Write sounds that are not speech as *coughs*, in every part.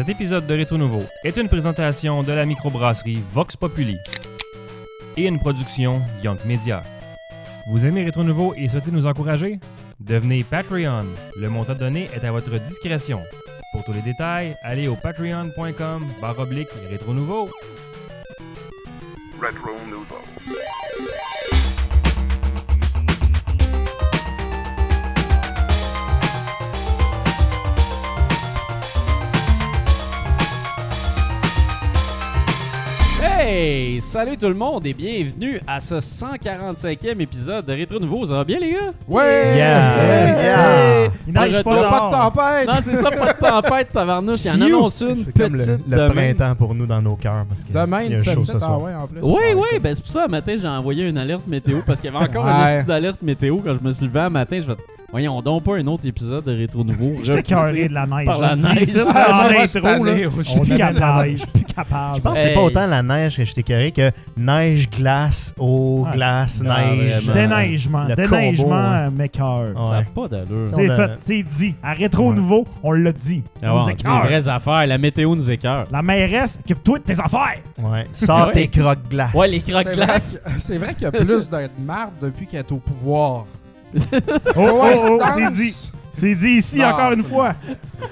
Cet épisode de Rétro Nouveau est une présentation de la microbrasserie Vox Populi et une production Young Media. Vous aimez Rétro Nouveau et souhaitez nous encourager? Devenez Patreon. Le montant donné est à votre discrétion. Pour tous les détails, allez au patreon.com barre oblique Rétro. Retro Nouveau. Hey! Salut tout le monde et bienvenue à ce 145e épisode de Rétro Nouveau. Ça va bien les gars? Ouais! Yeah! Yes! Yeah! Il Pas pas de tempête! Non, c'est ça, pas de tempête, tabarnouche. Il en Phew! annonce une C'est comme petite le, le printemps pour nous dans nos cœurs. Parce que Demain, il y a chaud 17 ce soir. ah ouais, en plus. Oui, oui, ben c'est pour ça, matin, j'ai envoyé une alerte météo parce qu'il y avait encore Ouais. une petite alerte météo. Quand je me suis levé un matin, je vais Voyons donc pas un autre épisode de Rétro Nouveau. J'étais carré de la neige. par la neige. ça, Ah, *laughs* en intro, là. Je suis on plus capable. Je suis plus capable. Je pense que c'est pas autant la neige que j'étais carré que neige, glace, eau, Ah, glace, neige. non, Déneigement. Le Déneigement, combo, hein. Ouais. Ça n'a pas d'allure. C'est fait, c'est dit. À Rétro Ouais. Nouveau, on l'a dit. Ça Ah nous les vraies affaires. La météo nous écœure. La mairesse, occupe-toi de tes affaires. Ouais. Sors tes croques-glaces. Ouais, les croque-glaces. que- C'est vrai qu'il y a plus de marde depuis qu'elle est au pouvoir. *laughs* Oh, oh, oh, c'est dit. C'est dit ici Non, encore une fois.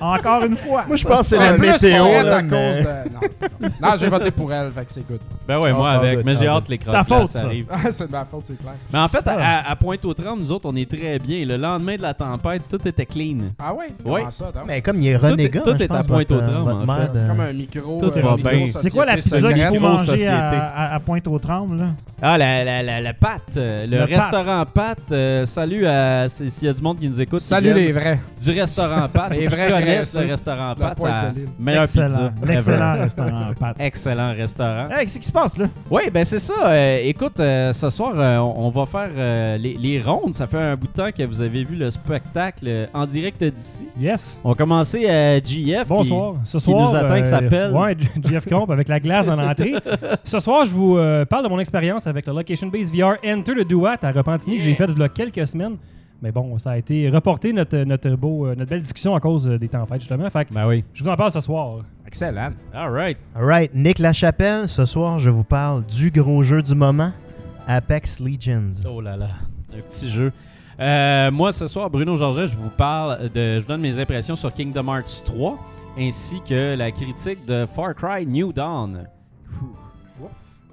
Encore une fois. Moi, je pense que c'est la météo. Là, à mais- cause de... Non, non. J'ai voté pour elle, fait que c'est good. Ben ouais, moi Ah, avec. ah, Mais j'ai ah, hâte que les Ta faute, ça. c'est de ma faute, c'est clair. Mais en fait, Ah. à, à Pointe-aux-Trembles, nous autres, on est très bien. Le lendemain de la tempête, tout était clean. Ah ouais? Ça, donc? Mais comme il est Tout renégat, tout je est à pense, Pointe-aux-Trembles, C'est comme un micro. Tout euh, va micro bien. C'est quoi la pizza qu'il faut manger société. à, Pointe-aux-Trembles? là? Ah, la, la, la, la pâte. euh, Le, Le restaurant pâte. euh, salut à s'il y a du monde qui nous écoute. Salut les vrais. Du restaurant pâte. Les vrais connaissent le restaurant ça- Excellent. pizza. L'excellent restaurant, *laughs* Pat. Excellent restaurant. Hey, qu'est-ce qui se passe là? Oui, ben c'est ça. Euh, écoute, euh, ce soir, euh, on, va faire euh, les, les rondes. Ça fait un bout de temps que vous avez vu le spectacle euh, en direct d'ici. Yes. On va commencer à GF. qui- Bonsoir. Ce qui soir, nous attend, qui s'appelle- Ouais, Jeff Comp avec la glace en entrée. *laughs* Ce soir, je vous euh, parle de mon expérience avec le Location Base VR Enter the Duat à Repentigny que j'ai fait il y a quelques semaines. Mais bon, ça a été reporté notre, notre, beau, euh, notre belle discussion à cause euh, des tempêtes, justement. Fait que Ben oui. je vous en parle ce soir. Excellent. All right. Alright, Nick Lachapelle, ce soir, je vous parle du gros jeu du moment, Apex Legends. Oh là là, un petit jeu. Euh, moi, ce soir, Bruno Georget, je vous parle de. Je donne mes impressions sur Kingdom Hearts 3 ainsi que la critique de Far Cry New Dawn.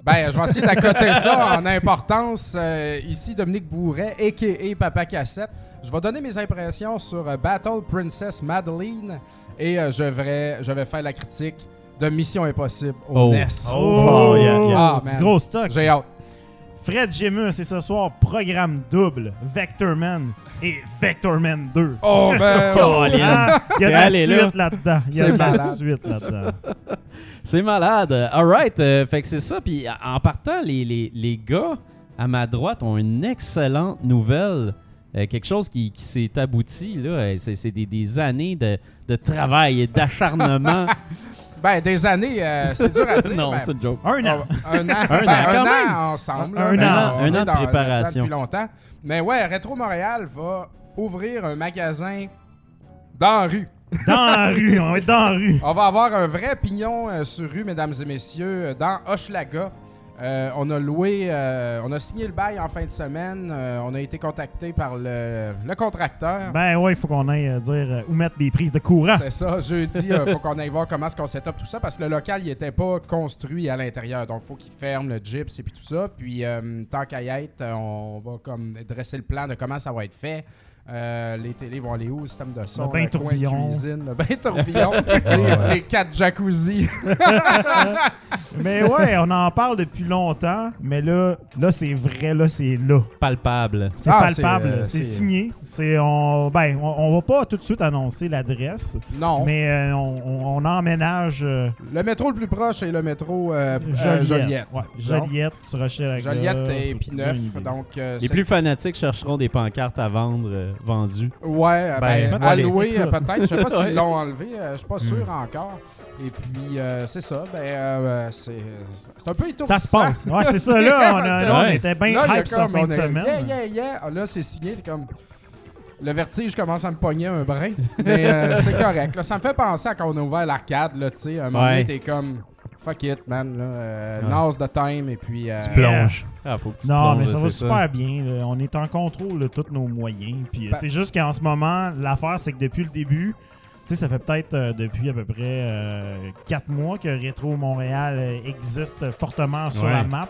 Ben, je vais essayer d'accoter ça en importance. Euh, ici, Dominique Bourret, a.k.a. Papa Cassette. Je vais donner mes impressions sur euh, Battle Princess Madeline et euh, je, vais, je vais faire la critique de Mission Impossible au Oh. NES. Oh, yeah, yeah. Ah, du gros stock. J'ai hâte. Fred Gemus, c'est ce soir programme double Vectorman et Vectorman 2. Oh, *laughs* man! Ah, il y a de la suite là-dedans. Il y a de la suite là-dedans. *laughs* C'est malade. All right. euh, fait que c'est ça. Puis en partant, les, les, les gars à ma droite ont une excellente nouvelle. Euh, quelque chose qui, qui s'est abouti. là. Euh, C'est, c'est des, des années de, de travail et d'acharnement. *laughs* Ben, des années, euh, c'est dur à *laughs* dire. non, ben, c'est une joke. Un an. Oh, un *laughs* an. Un Ben, an, quand même. ensemble. Un là. an. On Un an de dans- préparation. Depuis longtemps. Mais ouais, Retro Montréal va ouvrir un magasin dans la rue. Dans la *laughs* rue, on va être dans la rue. On va avoir un vrai pignon euh, sur rue, mesdames et messieurs, euh, dans Hochelaga. Euh, on a loué, euh, on a signé le bail en fin de semaine. Euh, on a été contacté par le, le contracteur. Ben ouais, il faut qu'on aille dire où mettre des prises de courant. C'est ça, jeudi, il faut qu'on aille voir comment est-ce qu'on set up tout ça parce que le local, il était pas construit à l'intérieur. Donc, il faut qu'il ferme le gyps et puis tout ça. Puis, tant qu'à y être, on va comme dresser le plan de comment ça va être fait. Euh, les télés vont aller où, le système de son, Le bain coin tourbillon. cuisine, le bain *laughs* tourbillon, les, les quatre jacuzzi. *laughs* Mais ouais, on en parle depuis longtemps, mais là, là c'est vrai, là c'est là. Palpable. C'est Ah, palpable, c'est, euh, signé. C'est on, ben, on, on va pas tout de suite annoncer l'adresse, Non. mais euh, on, emménage euh, Le métro le plus proche est le métro euh, euh, Joliette. Joliette. Ouais, Joliette, sur Hochelaga. Joliette et faut puis te dire une neuf. idée. Donc, euh, Les plus fanatiques chercheront des pancartes à vendre vendues. Ouais, euh, ben, Ben, louer, *laughs* euh, peut-être. Je sais pas s'ils l'ont enlevé. euh, je suis pas sûr Hmm. encore. Et puis, euh, c'est ça. Ben, euh, c'est c'est un peu étourdissant. Ça se passe. *laughs* Ouais, c'est ça là. On, a- là, on était bien hype comme, fin de semaine. Yeah, yeah, yeah. Ah, Là, c'est signé. comme... le vertige commence à me pogner un brin. Mais euh, c'est *laughs* correct. là. Ça me fait penser à quand on a ouvert l'arcade, là, tu sais. Un moment Ouais. t'es comme. Fuck it, man. Là, euh, Ouais. De time et puis. euh, Tu plonges. Ah, faut que tu Non, plonges, mais ça va super bien. là. On est en contrôle de tous nos moyens. Puis euh, Ben- c'est juste qu'en ce moment, l'affaire, c'est que depuis le début, tu sais, ça fait peut-être euh, depuis à peu près 4 mois que Rétro Montréal existe fortement sur Ouais. la map.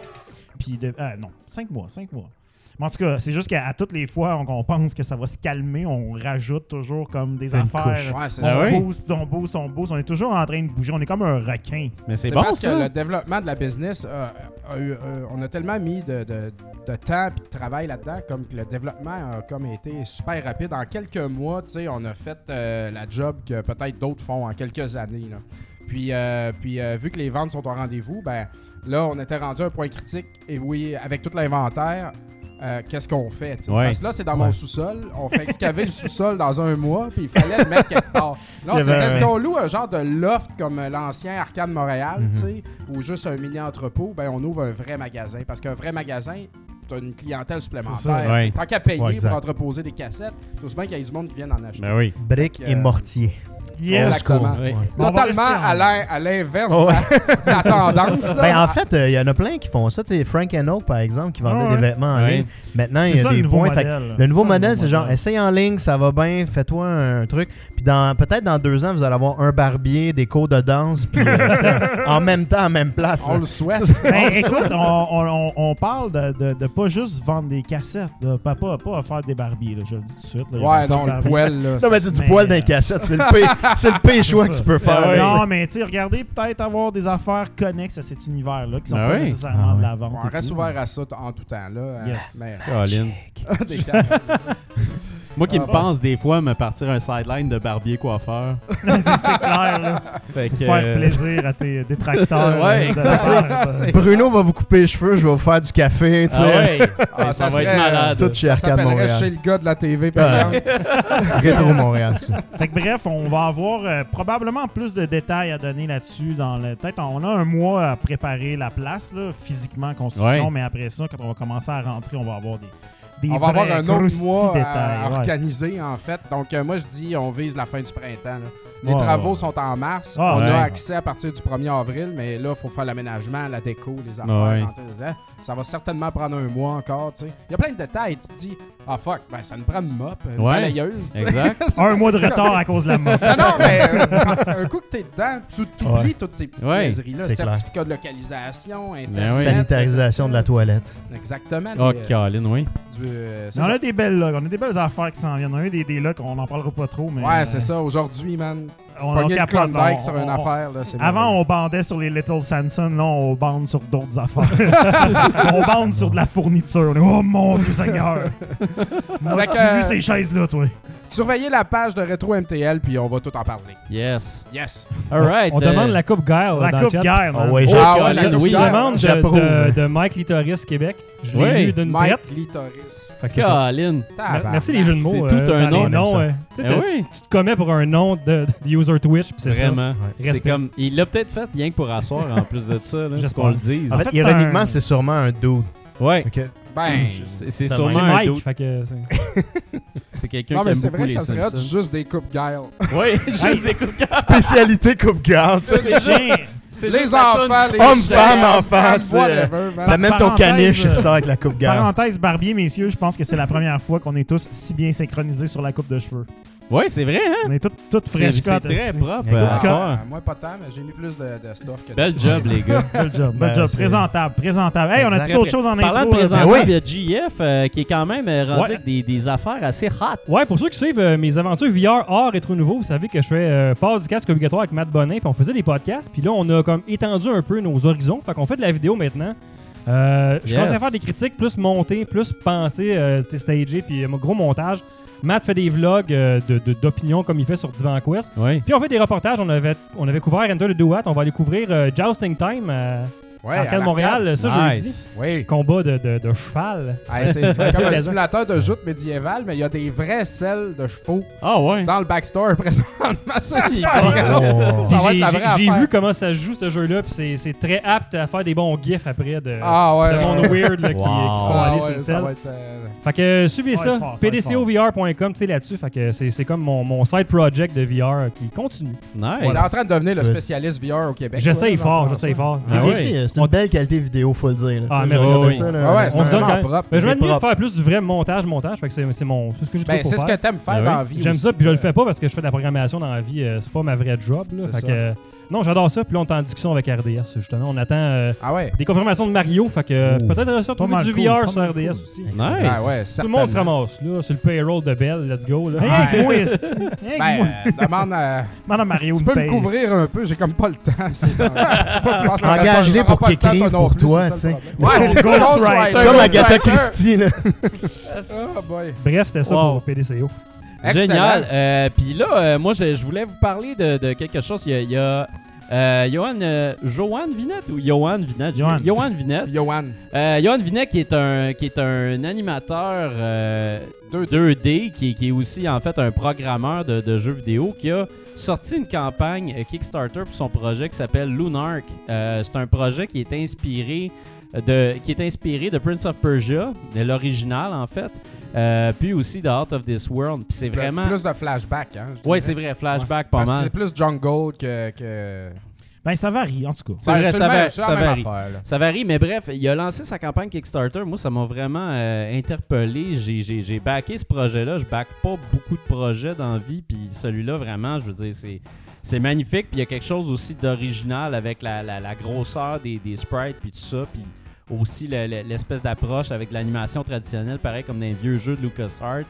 Puis, de, non, 5 mois, 5 mois. Mais en tout cas, c'est juste qu'à toutes les fois on, on pense que ça va se calmer, on rajoute toujours comme des Une affaires. Ouais, c'est On ça. Booste, on booste, on booste. On est toujours en train de bouger. On est comme un requin. Mais c'est C'est bon, parce ça. que le développement de la business, euh, on a tellement mis de, de- de temps et de travail là-dedans, comme que le développement a comme été super rapide. En quelques mois, tu sais, on a fait euh, la job que peut-être d'autres font en quelques années. là. Puis, euh, puis euh, vu que les ventes sont au rendez-vous, ben là, on était rendu à un point critique. Et oui, avec tout l'inventaire, euh, qu'est-ce qu'on fait? Ouais. Parce que là, c'est dans mon Ouais. sous-sol. On fait excaver le sous-sol dans un mois, puis il fallait le mettre quelque part. Là, on s'est dit, est-ce qu'on loue un genre de loft comme euh, l'ancien Arcade Montréal, tu sais, ou juste un mini-entrepôt? Ben, on ouvre un vrai magasin. Parce qu'un vrai magasin, t'as une clientèle supplémentaire. Ouais. Tant qu'à payer pour entreposer des cassettes, tout bien qu'il y ait du monde qui vienne en acheter. Ben oui. Briques et euh, mortier. Yes! Exactement. Va Totalement à l'in- à l'inverse Oh, de la- de la tendance. là. Ben, en fait, il y en a plein qui font ça. Frank Oak, par exemple, qui vendait des vêtements en Ouais. ligne. Maintenant, il y a ça des points. Fait le nouveau ça, modèle, c'est genre, essaye en ligne, ça va bien, fais-toi un truc. Puis dans peut-être dans deux ans, vous allez avoir un barbier, des cours de danse, puis euh, *laughs* en même temps, en même place. On là. le souhaite. *laughs* Ben, écoute, on, on- on- parle de, de, de pas juste vendre des cassettes, là. pas, pas, pas faire des barbiers, là, je le dis tout de suite. là. Ouais, de non, le là. Non, mais c'est du dans les euh, cassettes. C'est le pire, *laughs* *laughs* c'est le pire choix que tu peux faire. Ouais. là, Non, mais tu sais, regardez, peut-être avoir des affaires connexes à cet univers-là qui sont Ah pas oui? nécessairement Ah de la vente. On reste tout. ouvert à ça en tout temps. Là, Yes. mais- *laughs* des cartes. *laughs* Moi qui me Ah. pense des fois me partir un sideline de barbier coiffeur. c'est *laughs* c'est clair, là. Fait que, Faire euh, plaisir à tes détracteurs. *laughs* Ouais, exact. euh, *laughs* Bruno va vous couper les cheveux, je vais vous faire du café, tu Ah sais. ouais. Ah, ça, ça va être malade. Tout chez Arcade Montréal. chez le gars de la TV payante. Rétro Montréal. Fait que bref, on va avoir euh, probablement plus de détails à donner là-dessus. Dans le... Peut-être on a un mois à préparer la place, là, physiquement, construction, Ouais. mais après ça, quand on va commencer à rentrer, on va avoir des, des On va avoir un autre mois à détails. ouais. en fait. Donc, euh, moi, je dis, on vise la fin du printemps. là. Les travaux sont en mars. On ouais. a accès à partir du 1er avril, mais là, il faut faire l'aménagement, la déco, les affaires. Ouais. hein, Ça va certainement prendre un mois encore. tu sais. Il y a plein de détails. Tu te dis, ah fuck, ben, ça nous prend une mop, une Ouais. balayeuse. Exact. *laughs* Un mois de retard à cause de la mode. Non, non, mais euh, *laughs* un coup que t'es dedans, tu oublies Ouais. toutes ces petites Ouais, niaiseries-là. clair. Certificat de localisation, Internet. Ben oui. Sanitarisation de la toilette. Exactement. Oh, les, oui. du, euh, on a des belles logs, on a des belles affaires qui s'en viennent. On a eu des, des logs, on n'en parlera pas trop, mais. Ouais, euh, c'est ça. Aujourd'hui, man, On, le capote, On- sur une on- affaire, là, Avant, on bandait sur les Little Samson, là, on bande sur d'autres affaires. *laughs* on bande sur de la fourniture. On est, oh mon Dieu Seigneur! *laughs* Moi, Fait tu que, vu euh, ces chaises-là, toi? Surveillez la page de Retro MTL, puis on va tout en parler. Yes. Yes. All right. On euh, demande la coupe Gail La dans coupe guerre, Ah ouais, Oh, Ah ouais, la oui. Il demande de, J'approuve. de, de Mike Litoris Québec. Je l'ai Oui. lu d'une Mike. Litoris. Fait que c'est ça. Colin. Mer- Tabarnak. Merci les jeux de mots. C'est tout euh, un dans nom, les noms, ça. euh, tu sais, Eh t'as- oui. tu te commets pour un nom de, de user Twitch, puis c'est ça. Vraiment. C'est Respect. comme. Il l'a peut-être fait rien que pour asseoir en plus de ça. là, J'espère. qu'on le dise. En fait, fait, c'est ironiquement, un- c'est sûrement un dude. Ouais. Ok. Ben. C'est c'est C'est sûrement C'est un Mike, doute. fait que c'est- *laughs* C'est quelqu'un Non, qui mais aime c'est beaucoup vrai que les ça serait hot, Simpsons. juste des coupes Gail. Oui, *laughs* juste des coups de cœur. Spécialité coupe garde. tu sais. Les enfants, les Hommes, femmes, enfants, tu sais. T'amènes ton caniche, il euh, ressort avec la coupe garde. Parenthèse barbier, messieurs, je pense que c'est la première fois qu'on est tous si bien synchronisés sur la coupe de cheveux. Ouais, c'est vrai, hein? On est tous C'est fresh c'est très propre. Euh. Ah, moi, pas tant, mais j'ai mis plus de, de stuff que Bel de- *laughs* job, les gars. *laughs* Bel job, bel Ben, job. Présentable, présentable. Hey, on a-tu d'autres choses en Parlant intro? de là? présentable, Ben oui. il y a GF euh, qui est quand même euh, rendu Ouais. avec des, des affaires assez hot. Ouais, pour ceux qui suivent euh, mes aventures VR hors rétro nouveau, vous savez que je fais euh, part du casque obligatoire avec Matt Bonin, puis on faisait des podcasts, puis là on a comme étendu un peu nos horizons, fait qu'on fait de la vidéo maintenant. Euh, je Yes. commence à faire des critiques plus montées, plus pensées, euh, c'était stagé, puis euh, gros montage. Matt fait des vlogs euh, de- de- d'opinion comme il fait sur Divan Quest. Oui. Puis on fait des reportages, on avait, on avait couvert Enter the Duat, on va aller couvrir euh, Jousting Time à, Ouais, Arcade Montréal, ça, je l'ai dit. Nice. Oui. Combat de, de, de cheval. Hey, c'est comme *laughs* un simulateur de joute médiéval, mais il y a des vraies selles de chevaux Ah ouais. dans le backstore *laughs* présentement. C'est super. Oh. J'ai vu comment ça se joue ce jeu-là, puis c'est- c'est très apte à faire des bons gifs après de, Ah ouais. de monde weird là, qui, Wow. qui sont Ah allés ouais, sur le sel. être, euh, Fait que euh, suivez Ça pdcovr.com, tu sais là-dessus. Fait que c'est comme mon, mon side project de VR qui continue. Nice. Il est en train de devenir le spécialiste VR au Québec. J'essaye fort, j'essaye fort. Ah Mais c'est une belle qualité vidéo, faut le dire. là. Ah, Tu sais, merci. j'ai regardé Oui, ça, Ouais, là, ouais, c'est On se donne vraiment quand- propre. Mais je vais C'est mieux propre. faire plus du vrai montage, montage. Fait que c'est c'est mon, c'est ce que je Ben, c'est pour ce que faire. t'aimes faire Ah dans oui. la vie. J'aime aussi. ça, puis je le fais pas parce que je fais de la programmation dans la vie. euh, c'est pas ma vraie job. Là, C'est fait ça. que, euh, non, j'adore ça. Puis là, on est en discussion avec RDS, justement. On attend euh, Ah ouais. des confirmations de Mario. Fait que euh, Ouh. peut-être mal du cool, VR sur RDS cool. aussi. Nice. Ah ouais, Tout le monde se ramasse là, sur le payroll de Bell. Let's go. Là. Rien que Ouais. *laughs* Ben, euh, demande à... *laughs* Madame Mario Tu peux me couvrir un peu, j'ai comme pas le temps. c'est Engage-les pour qu'ils écrivent pour toi, c'est tu ça sais. Ouais, c'est ça. Comme Agatha. Christie, là. Ah, boy. Bref, c'était ça pour PDCO. Excellent. Génial. Euh, Puis là, euh, moi, je, je voulais vous parler de, de quelque chose. Il y a, il y a, euh, Johan, euh, Johan Vinette ou Johan Vinette? Johan. Johan Vinette. Johan. Euh, Johan Vinette qui est un, qui est un animateur euh, 2D. 2D, qui, qui est aussi en fait un programmeur de, de jeux vidéo, qui a sorti une campagne Kickstarter pour son projet qui s'appelle Lunark. Euh, c'est un projet qui est inspiré de, qui est inspiré de Prince of Persia, de l'original en fait, euh, puis aussi de Out of This World. Puis c'est vraiment... Plus de flashback, hein. dirais. c'est vrai, flashback pas Parce mal. c'est plus jungle que. que... Ben, ça varie, en tout cas. C'est vrai, ça va- varie. affaire. Ça varie, mais bref, il a lancé sa campagne Kickstarter. Moi, ça m'a vraiment euh, interpellé. J'ai- J'ai j'ai backé ce projet-là. Je back pas beaucoup de projets dans la vie. Puis celui-là, vraiment, je veux dire, c'est. C'est magnifique, puis il y a quelque chose aussi d'original avec la, la- la grosseur des, des sprites, puis tout ça, puis aussi le- le- l'espèce d'approche avec l'animation traditionnelle, pareil comme dans les vieux jeux de LucasArts.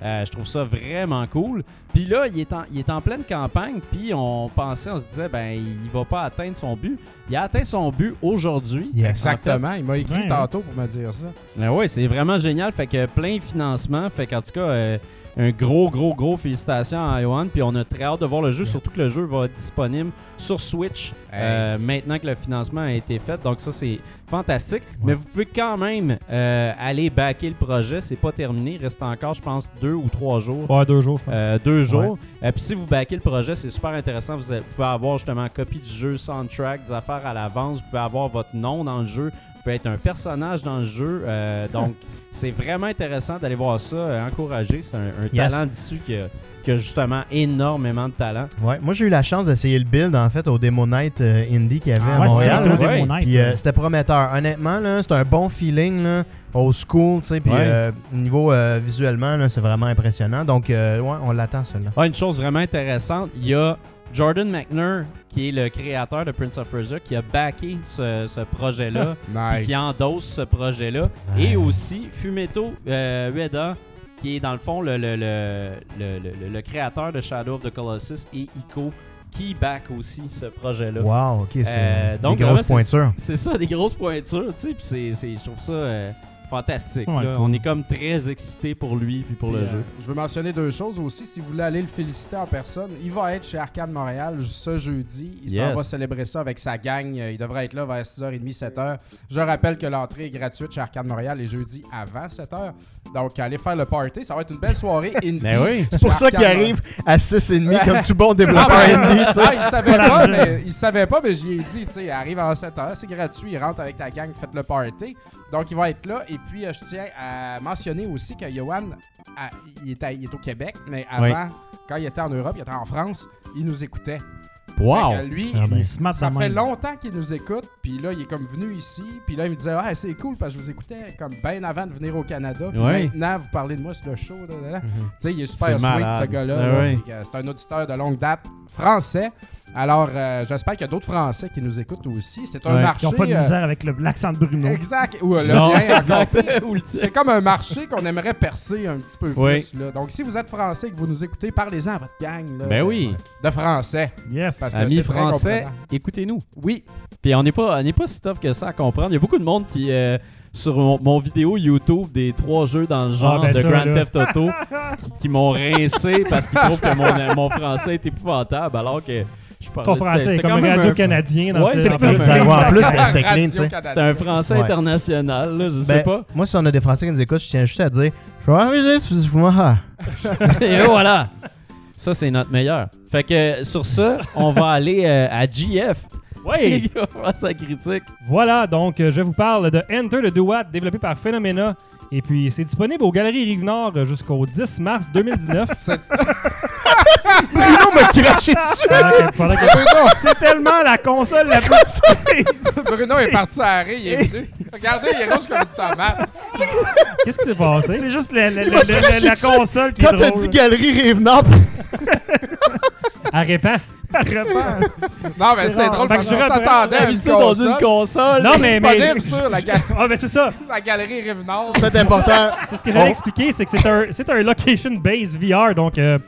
Euh, je trouve ça vraiment cool. Puis là, il est, en, il est en pleine campagne, puis on pensait, on se disait, ben, il va pas atteindre son but. Il a atteint son but aujourd'hui. Exactement. Il m'a écrit Ouais, tantôt pour me dire ça. Ah ouais, c'est vraiment génial. Fait que plein de financement. Fait qu'en tout cas, euh, un gros, gros, gros félicitations à Johan. Puis on a très hâte de voir le jeu, surtout que le jeu va être disponible sur Switch euh, maintenant que le financement a été fait. Donc ça, c'est fantastique. Mais vous pouvez quand même euh, aller backer le projet. C'est pas terminé. Il reste encore, je pense, deux ou trois jours. Ouais, deux jours, je pense. Euh, deux jours. Et puis si vous backez le projet, c'est super intéressant. Vous pouvez avoir justement une copie du jeu, soundtrack, des affaires à l'avance. Vous pouvez avoir votre nom dans le jeu. Pouvez être un personnage dans le jeu. Euh, donc, *laughs* c'est vraiment intéressant d'aller voir ça, euh, encourager. C'est un, un Yes. talent d'issue qui a, qui a justement énormément de talent. Ouais, moi j'ai eu la chance d'essayer le build en fait au Demo Night euh, Indie qu'il y avait Ah, à Ouais, Montréal. c'était ouais. Demo Night. Puis euh, c'était prometteur. Honnêtement, là, c'est un bon feeling, là, old school, tu sais. Puis Ouais. euh, niveau euh, visuellement, là, c'est vraiment impressionnant. Donc, euh, ouais, on l'attend, celui-là. Ah, une chose vraiment intéressante, il y a Jordan McNair, qui est le créateur de Prince of Persia, qui a backé ce, ce projet-là. *laughs* Nice. qui endosse ce projet-là. Et aussi Fumeto euh, Ueda, qui est dans le fond le, le, le, créateur de Shadow of the Colossus et Ico, qui back aussi ce projet-là. Wow, ok, c'est Euh, des grosses pointures. C'est ça, des grosses pointures, tu sais, puis je trouve ça euh, fantastique. Ouais, là. cool. On est comme très excités pour lui puis pour Puis, le euh, jeu. Je veux mentionner deux choses aussi. Si vous voulez aller le féliciter en personne, il va être chez Arcade Montréal ce jeudi. Il Yes. va célébrer ça avec sa gang. Euh, Il devrait être là vers 6h30, 7h. Je rappelle que l'entrée est gratuite chez Arcade Montréal les jeudis avant 7h. Donc, allez faire le party. Ça va être une belle soirée. *laughs* indie Ben oui. C'est pour ça qu'il arrive à 6,5 *laughs* comme tout bon Ah, développeur ben, indie, ah, il savait pas, *laughs* mais il savait pas, mais j'y ai dit, tu sais, il arrive en 7 heures, c'est gratuit, il rentre avec ta gang, faites le party. Donc il va être là. Et puis euh, je tiens à mentionner aussi que Johan, à- il, est à- il est au Québec, mais avant, quand il était en Europe, il était en France, il nous écoutait. Wow! Fait que lui, Ah ben. Il se mate ça de fait même. longtemps qu'il nous écoute, puis là, il est comme venu ici, puis là, il me disait, ah, c'est cool, parce que je vous écoutais comme bien avant de venir au Canada, puis Ouais. maintenant, vous parlez de moi sur le show, là, là, là. Mhm. Tu sais, il est C'est super sweet, malade. ce gars-là. Ah là. ouais. Fait que, euh, C'est un auditeur de longue date français. Alors, euh, j'espère qu'il y a d'autres Français qui nous écoutent aussi. C'est un Ouais. marché. Ils n'ont pas de euh, misère avec le- l'accent de Bruno. Exact. Ou euh, le Non, mien, encore. *laughs* exact. Ou le tien. C'est comme un marché qu'on aimerait percer un petit peu Oui. plus. Là. Donc, si vous êtes français et que vous nous écoutez, parlez-en à votre gang. là, Ben de- oui. De français. Yes. Parce que Amis c'est très français, comprenant. écoutez-nous. Oui. Puis on n'est pas, on n'est pas si tough que ça à comprendre. Il y a beaucoup de monde qui, euh, sur mon, mon vidéo YouTube des trois jeux dans le genre ben de ça, Grand là. Theft Auto, *laughs* qui, qui m'ont rincé parce qu'ils trouvent que mon, mon français est épouvantable, alors que Je parlais- Ton français est comme radio-canadien dans Ouais, ce c'est plus- ce- Ça va, en plus, c'était clean, *laughs* tu sais. Radio-Canada. C'était un français Ouais. international, là, je sais Ben, pas. Moi, si on a des Français qui nous écoutent, je tiens juste à dire Je vais arriver vous ah. *laughs* Et voilà. Ça, c'est notre meilleur. Fait que sur ça, on va aller euh, à GF. Ouais. *laughs* Il va faire sa critique. Voilà, donc euh, je vous parle de Enter the Duat, développé par Phenomena. Et puis, c'est disponible aux Galeries Rive-Nord euh, jusqu'au 10 mars 2019. M'a craché *laughs* dessus. Pendant que- pendant que- Bruno, C'est tellement la console la plus. Bruno est parti à arrêt, il est venu. Regardez, il est rouge comme une tomate. Qu'est-ce qui s'est passé? C'est juste le- le- le- m'as le- craché la dessus. console qui Quand est t'as drôle. dit Galerie Rive-Nord, *laughs* À répand. Non, mais C'est c'est rare. drôle Fait que parce je reprends s'attendait à une D'habitude, dans une console. Non, mais, mais disponible sur la, ga- Ah, ben c'est ça. la galerie Rive-Nord. c'est important. C'est ce que j'allais Oh. expliquer, c'est que c'est un, c'est un location-based VR. Donc, euh,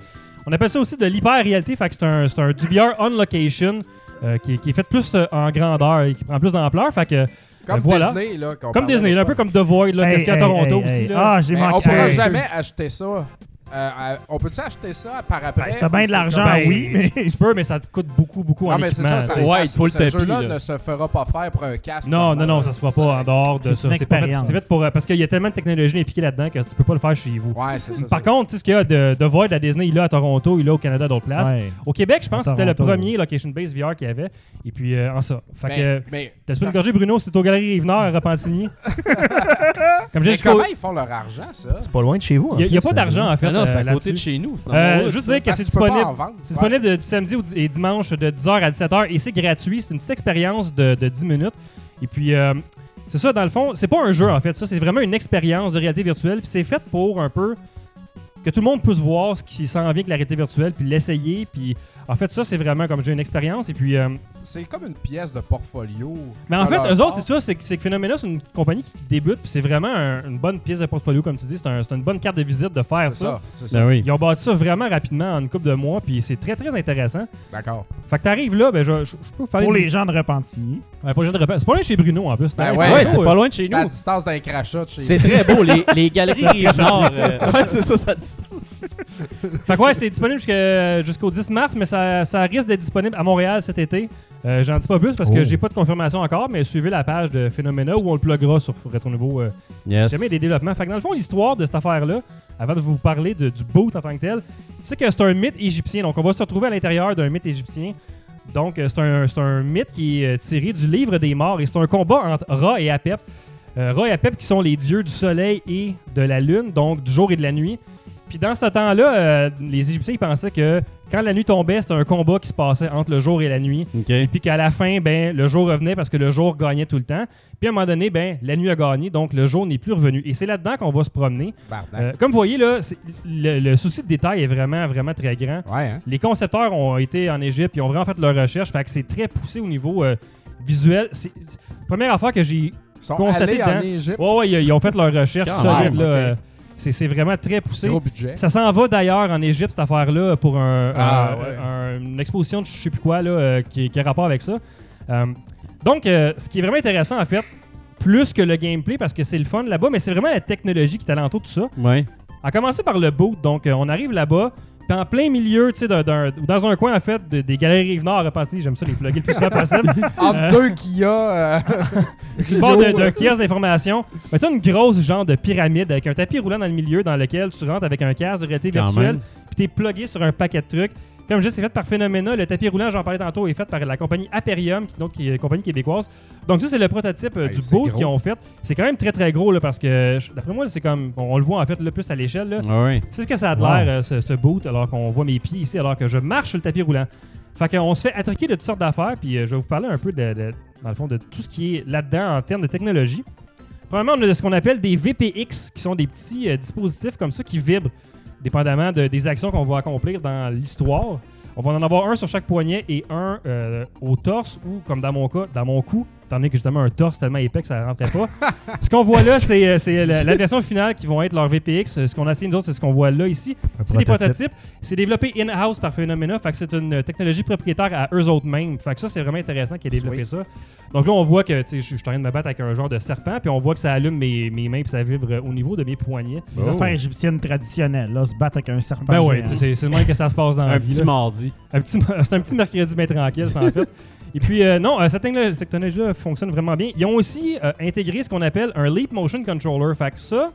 on appelle ça aussi de l'hyper-réalité. Fait que c'est un, c'est un du VR on location euh, qui, est- qui est fait plus euh, en grandeur et qui prend plus d'ampleur. Fait que, Comme voilà. Disney, là. qu'on comme parlait Disney, un peu comme The Void, là, Hey, qu'est-ce qu'il y a à hey, Toronto hey, aussi. Là. Ah, j'ai Mais manqué. on pourra jamais acheter ça. Euh, euh, on peut-tu acheter ça par après? Ben, si t'as bien de l'argent, comme- Ben, oui, mais. Tu peux, mais ça te coûte beaucoup, beaucoup Non, en mais c'est équipement. ça, ça. Ouais, ça- il te faut le ce jeu-là là. ne se fera pas faire pour un casque. Non, non, non, ça se fera pas en dehors de ça. C'est fait- expérience. C'est fait pour. euh, Parce qu'il y a tellement de technologies impliquées là-dedans que tu peux pas le faire chez vous. Ouais, c'est ça. Par contre, tu sais, ce qu'il y a de, de Void à Disney, il est à Toronto, il est au Canada, d'autres places. Ouais. Au Québec, je pense que c'était le premier location-based VR qu'il y avait. Et puis, euh, en ça. Fait Mais- que. mais, T'as pas une gorgée, Bruno, c'est au Galerie Rive-Nord à Repentigny. *laughs* Comment ils font leur argent, ça? C'est pas loin de chez vous. Il n'y a, pas d'argent, en fait. Non, c'est euh, à côté de chez nous. c'est dans Euh, mon hood, juste ça. dire que Parce c'est tu peux pas disponible. en vendre. C'est Ouais. disponible de- du samedi au- et dimanche de 10h à 17h et c'est gratuit. C'est une petite expérience de, de 10 minutes. Et puis, euh, c'est ça, dans le fond, c'est pas un jeu en fait. Ça, c'est vraiment une expérience de réalité virtuelle. Puis c'est fait pour un peu que tout le monde puisse voir ce qui s'en vient avec la réalité virtuelle, puis l'essayer. Puis en fait, ça, c'est vraiment comme j'ai une expérience. Et puis, euh, C'est comme une pièce de portfolio. mais en fait, eux autres, c'est ça, c'est que, c'est que Phenomena, c'est une compagnie qui débute, puis c'est vraiment un- une bonne pièce de portfolio, comme tu dis. C'est un- c'est une bonne carte de visite de faire C'est ça. ça. C'est ça. Ben oui. Ils ont bâti ça vraiment rapidement en une couple de mois, puis c'est très très intéressant. D'accord. Fait que t'arrives là, ben je, je, je peux vous parler Pour de les gens de Repentigny. Ouais, pas le jeu de. C'est pas loin de chez Bruno en plus. Ben T'arrives ouais. Ouais, Bruno, c'est euh, pas loin de chez C'est à nous. distance d'un crachat de chez C'est très beau, les, les *laughs* galeries Rive-Nord. euh, ouais, c'est ça, ça dit ça. Fait que ouais, c'est disponible jusqu'à- jusqu'au 10 mars, mais ça, ça risque d'être disponible à Montréal cet été. Euh, J'en dis pas plus parce que Oh. j'ai pas de confirmation encore, mais suivez la page de Phenomena où on le pluggera sur Retro Nouveau euh, Yes. si jamais il y a des développements. Fait que dans le fond, l'histoire de cette affaire-là, avant de vous parler de- du boot en tant que tel, c'est que c'est un mythe égyptien. Donc on va se retrouver à l'intérieur d'un mythe égyptien. Donc euh, c'est un, c'est un mythe qui est euh, tiré du livre des morts et c'est un combat entre Ra et Apep. Euh, Ra et Apep qui sont les dieux du soleil et de la lune, donc du jour et de la nuit. Puis dans ce temps-là, euh, les Égyptiens ils pensaient que quand la nuit tombait, c'était un combat qui se passait entre le jour et la nuit. OK. Puis qu'à la fin, ben, le jour revenait parce que le jour gagnait tout le temps. Puis à un moment donné, ben, la nuit a gagné, donc le jour n'est plus revenu. Et c'est là-dedans qu'on va se promener. Euh, comme vous voyez, là, le, le souci de détail est vraiment, vraiment très grand. Ouais, hein? Les concepteurs ont été en Égypte, ils ont vraiment fait leur recherche, fait que c'est très poussé au niveau euh, visuel. C'est première affaire que j'ai Ils sont constaté allés en dedans. Égypte. Ouais, ouais, ils, ils ont fait leur recherche solide. là. C'est c'est vraiment très poussé. Gros budget. Ça s'en va d'ailleurs en Égypte, cette affaire-là, pour un, Ah, un- ouais. un- une exposition de je sais plus quoi là, euh, qui, qui a rapport avec ça. Euh, donc, euh, ce qui est vraiment intéressant, en fait, plus que le gameplay, parce que c'est le fun là-bas, mais c'est vraiment la technologie qui est alentour de tout ça. Ouais. À commencer par le boot, donc euh, on arrive là-bas, puis en plein milieu, tu sais, d'un- d'un- ou dans un coin, en fait, de- des galeries Rive-Nord repenties, j'aime ça les plugger le plus souvent possible. *laughs* Entre Euh. deux qu'il y a. euh, *laughs* le bord d'un kiosque d'information, mais t'as une grosse genre de pyramide avec un tapis roulant dans le milieu dans lequel tu rentres avec un casque de réalité Quand virtuelle, puis t'es plugué sur un paquet de trucs. Comme je dis, c'est fait par Phenomena. Le tapis roulant, j'en parlais tantôt, est fait par la compagnie Aperium, qui, donc, qui est une compagnie québécoise. Donc ça, c'est le prototype euh, Hey, du c'est boat gros. qu'ils ont fait. C'est quand même très très gros là, parce que je- d'après moi, c'est comme on, on le voit en fait le plus à l'échelle. là. Ouais. C'est ce que ça a de l'air, euh, ce, ce boot, alors qu'on voit mes pieds ici, alors que je marche sur le tapis roulant. Fait qu'on se fait attriquer de toutes sortes d'affaires, puis euh, je vais vous parler un peu, de, de- dans le fond, de tout ce qui est là-dedans en termes de technologie. Premièrement, on a ce qu'on appelle des VPX, qui sont des petits euh, dispositifs comme ça qui vibrent, dépendamment de- des actions qu'on va accomplir dans l'histoire. On va en avoir un sur chaque poignet et un euh, au torse ou, comme dans mon cas, dans mon cou, étant donné que justement un torse tellement épais que ça rentrait pas. *laughs* ce qu'on voit là, c'est euh, c'est la, la version finale qui vont être leur VPX. Euh, Ce qu'on a essayé nous autres, c'est ce qu'on voit là ici. Un C'est des prototype. prototypes. C'est développé in-house par Phenomena. Fait que c'est une euh, technologie propriétaire à eux autres mêmes. Fait que ça, c'est vraiment intéressant qu'ils aient développé ça. Donc là, on voit que je suis en train de me battre avec un genre de serpent, puis on voit que ça allume mes, mes mains, puis ça vibre euh, au niveau de mes poignets. Les affaires égyptiennes traditionnelles, là, se battre avec un serpent. Ben sais, c'est c'est le même que ça se passe dans la Un vie. petit là. mardi. Un petit- *laughs* c'est un petit mercredi bien tranquille, ça, en fait. *laughs* Et puis, euh, non, euh, cette techno- cette technologie-là fonctionne vraiment bien. Ils ont aussi euh, intégré ce qu'on appelle un Leap Motion Controller. Fait que ça,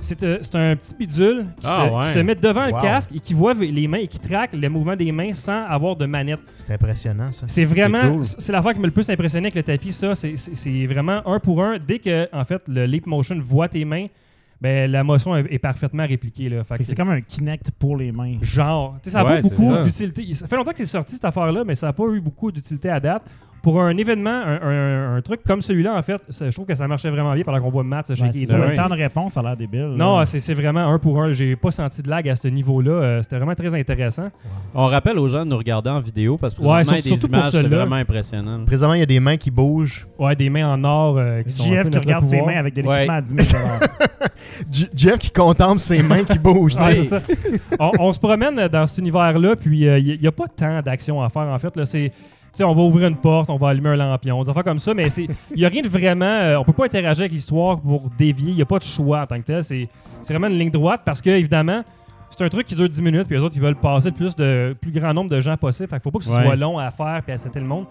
c'est euh, un petit bidule qui, Ah, se, ouais. qui se met devant le casque et qui voit les mains et qui traque le mouvement des mains sans avoir de manette. C'est impressionnant, ça. C'est vraiment, cool. c'est l'affaire qui m'a le plus impressionné avec le tapis, ça. C'est vraiment un pour un. Dès que, en fait, le Leap Motion voit tes mains, ben, la motion est, est parfaitement répliquée. Là. Fait Fait que que c'est comme un Kinect pour les mains. Genre, tu sais, ça n'a Ouais, pas beaucoup d'utilité. Ça fait longtemps que c'est sorti cette affaire-là, mais ça n'a pas eu beaucoup d'utilité à date. Pour un événement, un, un- un truc comme celui-là, en fait, ça- je trouve que ça marchait vraiment bien pendant qu'on voit Matt se Ben, shaker c'est les ça, doigts. le temps de réponse a l'air débile. Non, là. c'est c'est vraiment un pour un. J'ai pas senti de lag à ce niveau-là. Euh, C'était vraiment très intéressant. On rappelle aux gens de nous regarder en vidéo parce que Ouais, présentement, il y a surtout- des surtout pour images, c'est ceux-là. vraiment impressionnant. Présentement, il y a des mains qui bougent. Ouais, des mains en or euh, qui sont un JF peu qui notre regarde ses pouvoir. mains avec de Ouais. l'équipement à 10 000 *laughs* J- Jeff qui contemple ses mains qui bougent. Ouais, c'est ça. on, on se promène dans cet univers-là, puis il n'y a, pas tant d'action à faire, en fait. Là, c'est, sais, on va ouvrir une porte, on va allumer un lampion, des affaires comme ça, mais il n'y a rien de vraiment... euh, on peut pas interagir avec l'histoire pour dévier. Il n'y a pas de choix en tant que tel. C'est, vraiment une ligne droite parce que, évidemment, c'est un truc qui dure 10 minutes, puis les autres, ils veulent passer le plus, de, plus grand nombre de gens possible. Fait qu'il faut pas que ce Ouais. soit long à faire puis à setter le monde.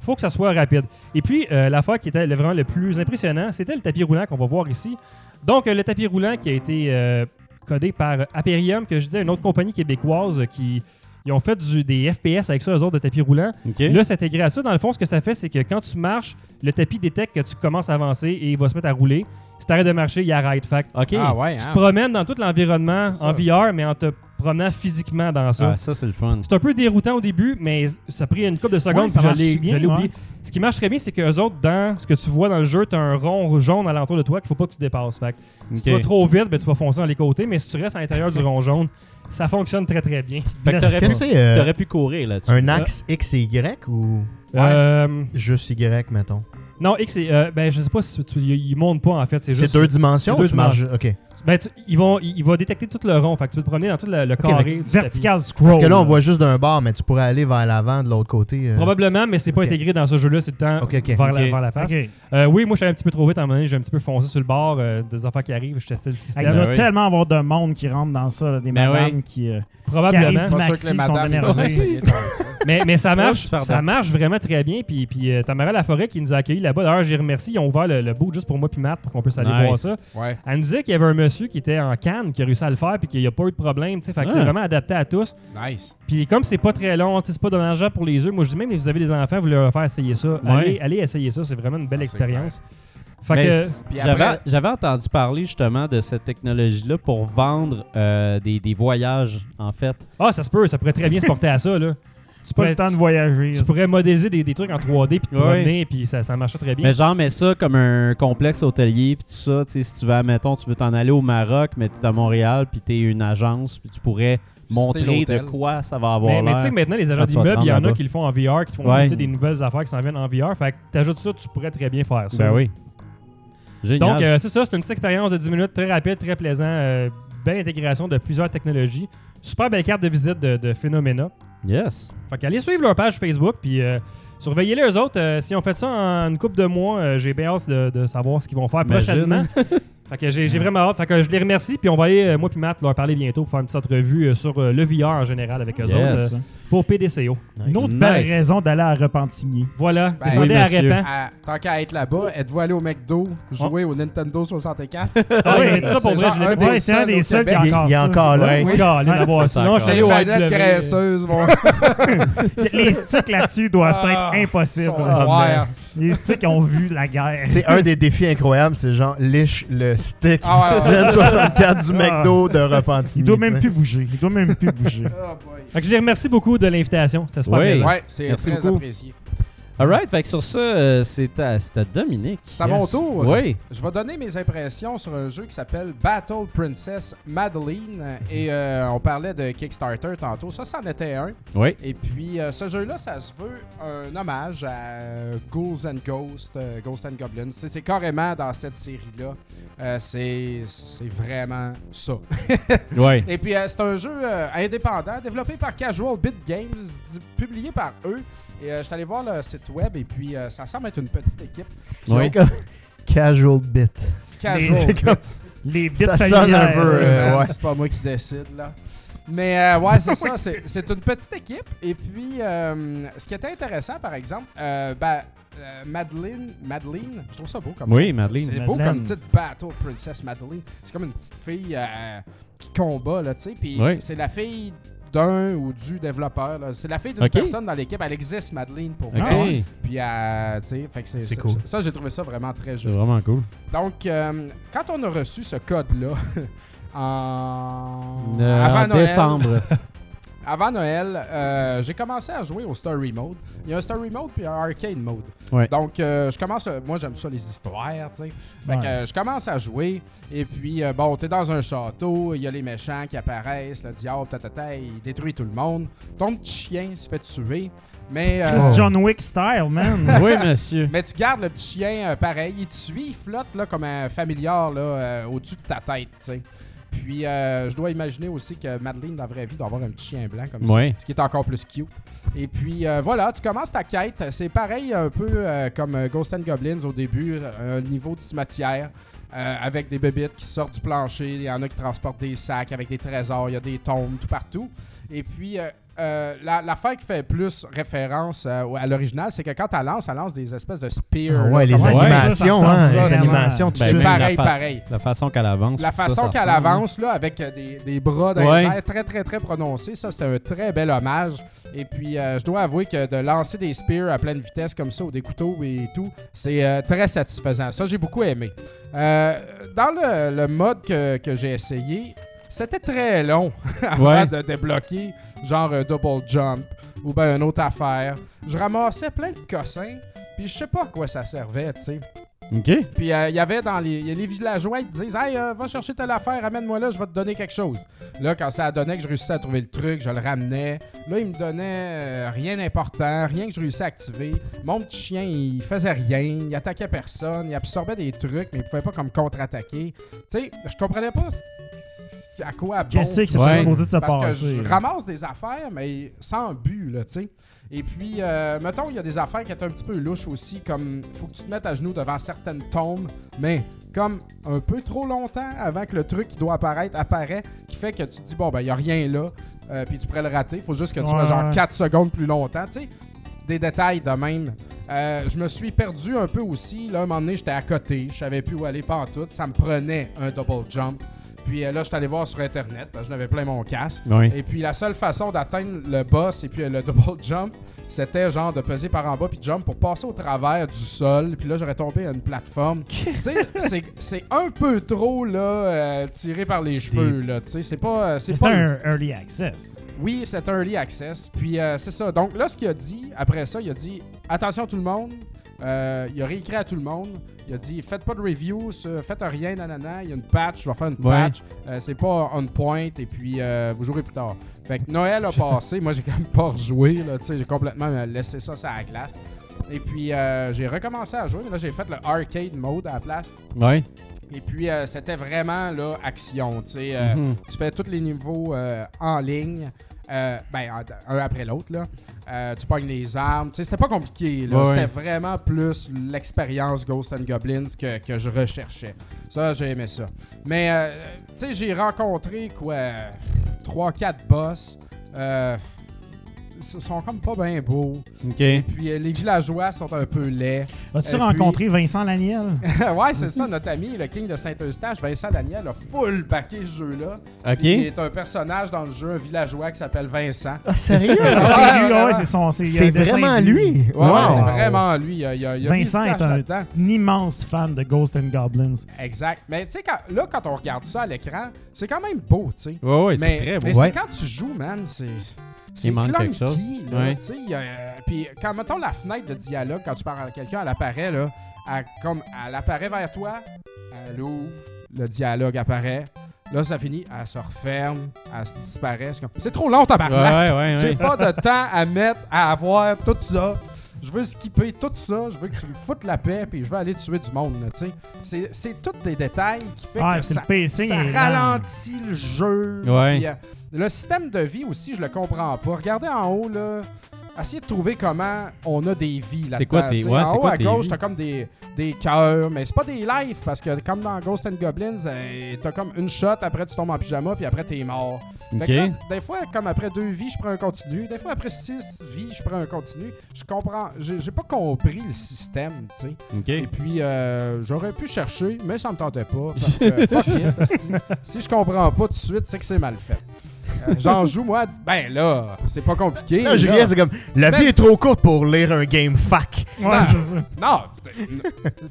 faut que ça soit rapide. Et puis, euh, l'affaire qui était vraiment le plus impressionnant, c'était le tapis roulant qu'on va voir ici. Donc, euh, le tapis roulant qui a été euh, codé par Aperium, que je disais, une autre compagnie québécoise qui ils ont fait du- des FPS avec ça, eux autres, de tapis roulant. OK. Là, c'est intégré à ça. Dans le fond, ce que ça fait, c'est que quand tu marches, le tapis détecte que tu commences à avancer et il va se mettre à rouler. Si tu arrêtes de marcher, il arrête. Fait. Ah ouais, tu hein? te promènes dans tout l'environnement en. VR, mais en te promenant physiquement dans ça. Ah, ça, c'est le fun. C'est un peu déroutant au début, mais ça a pris une couple de secondes, Ouais, ça je l'ai ouais. oublié. Ce qui marche très bien, c'est que eux autres, dans ce que tu vois dans le jeu, tu as un rond jaune alentour de toi qu'il faut pas que tu dépasses. Fait Si tu vas trop vite, ben, tu vas foncer dans les côtés, mais si tu restes à l'intérieur du rond jaune, ça fonctionne très très bien. Fait que t'aurais Est-ce que pu, c'est euh, t'aurais pu courir là-dessus. un axe X et Y ou Euh, juste Y, mettons? non, X, c'est, euh, ben, je sais pas si tu, ils ils montent pas en fait. C'est C'est juste. deux dimensions c'est deux ou tu marches... OK. Ben, tu- ils vont, il va détecter tout le rond. Fait que tu peux te promener dans tout le, le carré. du. Vertical scroll. Parce que là, on voit juste d'un bord, mais tu pourrais aller vers l'avant de l'autre côté. euh. Probablement, mais c'est pas Ok. intégré dans ce jeu-là. C'est le temps Ok, ok. vers, la, Ok. vers la face. Ok. Euh, oui, moi, je suis allé un petit peu trop vite à un moment donné. J'ai un petit peu foncé sur le bord euh, des affaires qui arrivent. Je testais le Il système. doit Ben oui. tellement avoir de monde qui rentre dans ça, là, des Ben madames oui. qui, euh, Probablement. qui sûr Maxi que les sont. Mais, mais ça *laughs* marche, ça marche vraiment très bien. Puis, puis euh, Tamara Laforêt qui nous a accueillis là-bas. D'ailleurs, j'ai remercié. Ils ont ouvert le, le boot juste pour moi puis Matt pour qu'on puisse aller Nice. voir ça. Ouais. Elle nous disait qu'il y avait un monsieur qui était en Cannes qui a réussi à le faire puis qu'il n'y a pas eu de problème. tu sais. Fait que c'est Ah. vraiment adapté à tous. Nice. Puis comme c'est pas très long, c'est pas dommageable pour les yeux. Moi, je dis même si vous avez des enfants, vous leur faire essayer ça. Allez, allez essayer ça. C'est vraiment une belle Ah, expérience. J'avais, après- j'avais entendu parler justement de cette technologie-là pour vendre euh, des, des voyages, en fait. ah, ça se peut. Ça pourrait très bien se porter à ça. Là. *laughs* Tu pas pourrais, le temps de voyager. tu pourrais modéliser des, des trucs en 3D puis te promener puis ça, ça marchait très bien. Mais genre, mets ça comme un complexe hôtelier, puis tout ça. Tu sais, si tu veux, mettons, tu veux t'en aller au Maroc, mais t'es à Montréal, puis t'es une agence, puis tu pourrais montrer de quoi ça va avoir Mais, mais tu sais maintenant, les agents d'immeubles, il y en a qui le font en VR, qui te font Ouais. des nouvelles affaires qui s'en viennent en VR. Fait que t'ajoutes ça, tu pourrais très bien faire ça. Ben oui. Génial. Donc, euh, c'est ça, c'est une petite expérience de 10 minutes, très rapide, très plaisant. euh, belle intégration de plusieurs technologies. Super belle carte de visite de, de Phenomena. yes. Fait qu'allez suivre leur page Facebook, puis euh, surveillez-les eux autres. Si on fait ça en une couple de mois, j'ai bien hâte de, de savoir ce qu'ils vont faire Imagine. prochainement. *laughs* fait que j'ai vraiment hâte. Fait que je les remercie, puis on va aller, euh, moi puis Matt, leur parler bientôt pour faire une petite entrevue euh, sur euh, le VR en général avec eux Yes. autres euh, pour PDCO. Une autre Nice. belle raison d'aller à Repentigny. Voilà, Ben, descendez oui, à tant qu'à être là-bas, êtes-vous allé au McDo jouer au Nintendo 64? *laughs* Ah, dit ça pour c'est vrai, je l'ai Ouais, c'est un seuls des seuls qui encore il y a encore là. Oui, Caroline, d'avoir ça. Non, je suis allé au Les manettes graisseuses. *laughs* Les sticks là-dessus doivent Ah, être impossibles. Ah. Les sticks ont vu la guerre. Sais, un des défis incroyables, c'est genre liche le stick Ah ouais, ouais. Z64 du Ah. McDo de Repentigny. Il doit même plus bouger. Il doit même plus bouger. Oh boy. Fait que je les remercie beaucoup de l'invitation. Super Oui. plaisant. Ouais, c'est très beaucoup. apprécié. Alright, fait que sur ça, euh, c'est à, c'est à Dominique. C'est à mon tour. Oui. Je vais donner mes impressions sur un jeu qui s'appelle Battle Princess Madeline. Et euh, on parlait de Kickstarter tantôt. Ça, c'en était un. Oui. Et puis, euh, ce jeu-là, ça se veut un hommage à Ghouls and Ghosts, euh, Ghosts and Goblins. C'est c'est carrément dans cette série-là. Euh, c'est c'est vraiment ça. *laughs* Oui. Et puis, euh, c'est un jeu euh, indépendant, développé par Casual Bit Games, di- publié par eux. Et euh, je suis allé voir le site web, et puis euh, ça semble être une petite équipe. Oui. Comme *laughs* Casual bit. Casual C'est Bit. *laughs* comme- Les bits Ça sonne un peu, euh, Euh, ouais. C'est pas moi qui décide, là. Mais euh, ouais, c'est *laughs* ça. C'est c'est une petite équipe. Et puis, euh, ce qui était intéressant, par exemple, euh, ben, euh, Madeline, Madeline, je trouve ça beau comme Oui, Madeleine. C'est beau comme titre Battle Princess Madeline. C'est comme une petite fille euh, qui combat, là, tu sais. Puis Oui. c'est la fille d'un ou du développeur. là. C'est la fille d'une Ok. personne dans l'équipe. Elle existe, Madeline, pour Ok. vrai. Puis, euh, tu sais, fait que c'est C'est ça- cool. Ça, j'ai trouvé ça vraiment très C'est joli. vraiment cool. Donc, euh, quand on a reçu ce code-là *laughs* en, Euh, avant en Noël, décembre. *laughs* avant Noël, euh, j'ai commencé à jouer au Story Mode. Il y a un Story Mode puis un Arcade Mode. Ouais. Donc, euh, je commence. à- moi, j'aime ça les histoires, tu sais. Fait que, euh, je commence à jouer. Et puis, euh, bon, t'es dans un château. Il y a les méchants qui apparaissent. Le diable, tatata, il détruit tout le monde. Ton petit chien se fait tuer. Mais. euh, Chris John Wick style, man. *laughs* oui, monsieur. mais tu gardes le petit chien euh, pareil. Il te suit, il flotte là, comme un familiar là, euh, au-dessus de ta tête. tu sais. Puis euh, je dois imaginer aussi que Madeleine, dans la vraie vie, doit avoir un petit chien blanc comme Ouais. ça. Ce qui est encore plus cute. Et puis euh, voilà, tu commences ta quête. C'est pareil un peu euh, comme Ghost and Goblins au début, un niveau de cimetière. avec des bébites qui sortent du plancher, il y en a qui transportent des sacs avec des trésors, il y a des tombes tout partout. Et puis, euh, la- l'affaire qui fait plus référence euh, à l'original, c'est que quand elle lance, elle lance des espèces de spears. Ah ouais, là, les animations, ça, ça hein, les animations tout de Ben, pareil, la pareil. La façon qu'elle avance. La façon qu'elle avance là, avec euh, des, des bras dans Ouais. les airs très très très prononcés, ça c'est un très bel hommage. Et puis euh, je dois avouer que de lancer des spears à pleine vitesse comme ça ou des couteaux et tout, c'est euh, très satisfaisant. Ça j'ai beaucoup aimé. Euh, dans le, le mode que, que j'ai essayé, c'était très long *laughs* avant Ouais. de débloquer genre un double jump ou ben une autre affaire. Je ramassais plein de cossins, puis je sais pas à quoi ça servait, tu sais. OK. Puis euh, il y avait dans les, y a les villageois qui disent Hey, euh, va chercher telle affaire, amène-moi là, je vais te donner quelque chose. Là, quand ça donné que je réussissais à trouver le truc, je le ramenais. Là, il me donnait euh, rien d'important, rien que je réussissais à activer. Mon petit chien, il faisait rien, il attaquait personne, il absorbait des trucs, mais il pouvait pas comme contre-attaquer. Tu sais, je comprenais pas à quoi bon? Qu'est-ce que c'est Ouais. supposé de se Parce que je ramasse des affaires, mais sans but, là, tu sais. Et puis, euh, mettons, il y a des affaires qui étaient un petit peu louches aussi, comme faut que tu te mettes à genoux devant certaines tombes, mais comme un peu trop longtemps avant que le truc qui doit apparaître apparaît, qui fait que tu te dis, bon, ben, il n'y a rien là, euh, puis tu pourrais le rater. faut juste que tu sois Ouais, genre ouais. 4 secondes plus longtemps, tu sais. Des détails de même. Euh, je me suis perdu un peu aussi. Là, un moment donné, j'étais à côté, je savais plus où aller tout. Ça me prenait un double jump. Puis euh, là, je suis allé voir sur Internet, parce que je n'avais plein mon casque. Oui. Et puis la seule façon d'atteindre le boss et puis euh, le double *laughs* jump, c'était genre de peser par en bas puis jump pour passer au travers du sol. Puis là, j'aurais tombé à une plateforme. *laughs* tu sais, c'est- un peu trop là euh, tiré par les cheveux là. Tu sais, c'est pas, c'est C'est pas. un early access. Oui, c'est un early access. Puis euh, c'est ça. Donc là, ce qu'il a dit après ça, il a dit attention tout le monde. Euh, il a réécrit à tout le monde. Il a dit faites pas de review, ce- faites rien, nanana. Il y a une patch, je vais faire une Ouais. patch. Euh, c'est pas on point et puis euh, vous jouerez plus tard. Fait que Noël a *laughs* passé, moi j'ai quand même pas rejoué, j'ai complètement laissé ça sur la glace. Et puis euh, j'ai recommencé à jouer, mais là j'ai fait le arcade mode à la place. Oui. Et puis euh, c'était vraiment là action, euh, Mhm. tu fais tous les niveaux euh, en ligne, euh, ben, en- un après l'autre. là. Euh, tu pognes les armes. Tu sais, c'était pas compliqué. là. Ouais, c'était vraiment plus l'expérience Ghost and Goblins que, que je recherchais. Ça, j'ai aimé ça. Mais, euh, tu sais, j'ai rencontré quoi 3-4 boss. Euh, ils sont comme pas bien beaux. OK. Puis euh, les villageois sont un peu laids. As-tu Et rencontré Vincent Laniel? *laughs* ouais, c'est ça, notre ami, le King de Saint-Eustache, Vincent Daniel, a full backé ce jeu-là. OK. Il est un personnage dans le jeu, un villageois qui s'appelle Vincent. Ah, sérieux? *laughs* C'est lui, ouais, c'est son. C'est vraiment lui? Ouais, Wow. c'est vraiment lui. Il y a, il y a- il y a mis Vincent est un-. Un immense fan de Ghost and Goblins. Exact. Mais tu sais, quand- là, quand on regarde ça à l'écran, c'est quand même beau, tu sais. Ouais, ouais, c'est mais très beau. mais Ouais. c'est quand tu joues, man, c'est. C'est Il manque clunky, quelque chose. Ouais. Puis quand, mettons, la fenêtre de dialogue, quand tu parles à quelqu'un, elle apparaît, là, elle, comme, elle apparaît vers toi, elle ouvre, le dialogue apparaît, là, ça finit, elle se referme, elle se disparaît. C'est trop long, tabarnak! ouais, ouais. J'ai pas de temps à mettre à avoir tout ça. Je veux skipper tout ça. Je veux que tu me foutes la paix, puis je veux aller tuer du monde. là, tu sais. C'est, tous des détails qui fait Ah, que ça, le ça ralentit le jeu. Ouais. Euh, le système de vie aussi, je le comprends pas. Regardez en haut, là. Essayez de trouver comment on a des vies là-dedans. C'est quoi tes- ouais, en haut quoi à gauche, t'as comme des, des cœurs, mais c'est pas des lives parce que comme dans Ghost and Goblins, euh, t'as comme une shot, après tu tombes en pyjama, puis après t'es mort. Fait Ok. que là, des fois, comme après deux vies, je prends un continu. Des fois, après six vies, je prends un continu. Je comprends. J'ai pas compris le système, tu sais. Ok. Et puis, euh, j'aurais pu chercher, mais ça me tentait pas. Parce que, *laughs* fuck it, si je comprends pas tout de suite, c'est que c'est mal fait. *laughs* J'en joue, moi, ben là, c'est pas compliqué. Là. riais, c'est comme. La vie est trop courte pour lire un game fac. Ouais, Non. c'est ça. Non,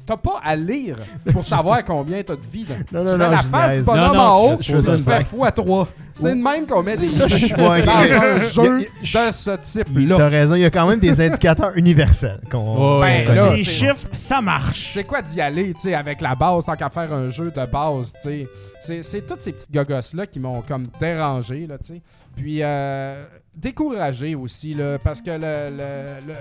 t'as pas à lire pour *laughs* savoir combien t'as de vie. Non, tu non, mets non, la face du bonhomme Non, non, en haut, tu tu fais- je faisais une fais blague. fois 3. C'est de même qu'on met des Ça, je suis dans un jeu de ce type-là. T'as raison, il y a quand même des indicateurs *laughs* universels qu'on ben. Les chiffres, ça marche. C'est quoi d'y aller, tu sais, avec la base, tant qu'à faire un jeu de base, tu sais? C'est- toutes ces petites gogosses-là qui m'ont comme dérangé, là, tu sais. Puis, euh, découragé aussi, là, parce que le, le, le,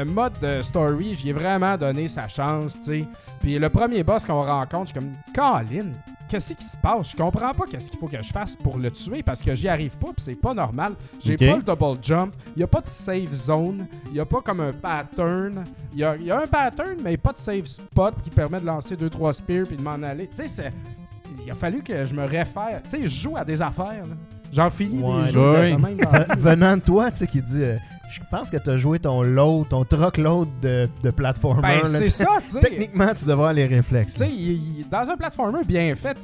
le mode de story, j'y ai vraiment donné sa chance, tu sais. Puis le premier boss qu'on rencontre, je suis comme, Colin, qu'est-ce qui se passe? Je comprends pas qu'est-ce qu'il faut que je fasse pour le tuer parce que j'y arrive pas, puis c'est pas normal. J'ai Ok. pas le double jump, il y a pas de save zone, il y a pas comme un pattern. Il y a, il y a un pattern, mais pas de save spot qui permet de lancer 2-3 spears puis de m'en aller. Tu sais, c'est- il a fallu que je me réfère. Tu sais, je joue à des affaires. J'en finis Ouais, des jeux de- même. Venant de toi, tu sais, qui dit. euh, je pense que t'as joué ton load, ton truck load de, de platformer. Ben, là, c'est tu ça, tu sais. Techniquement, tu devrais avoir les réflexes. Tu sais, dans un platformer bien fait,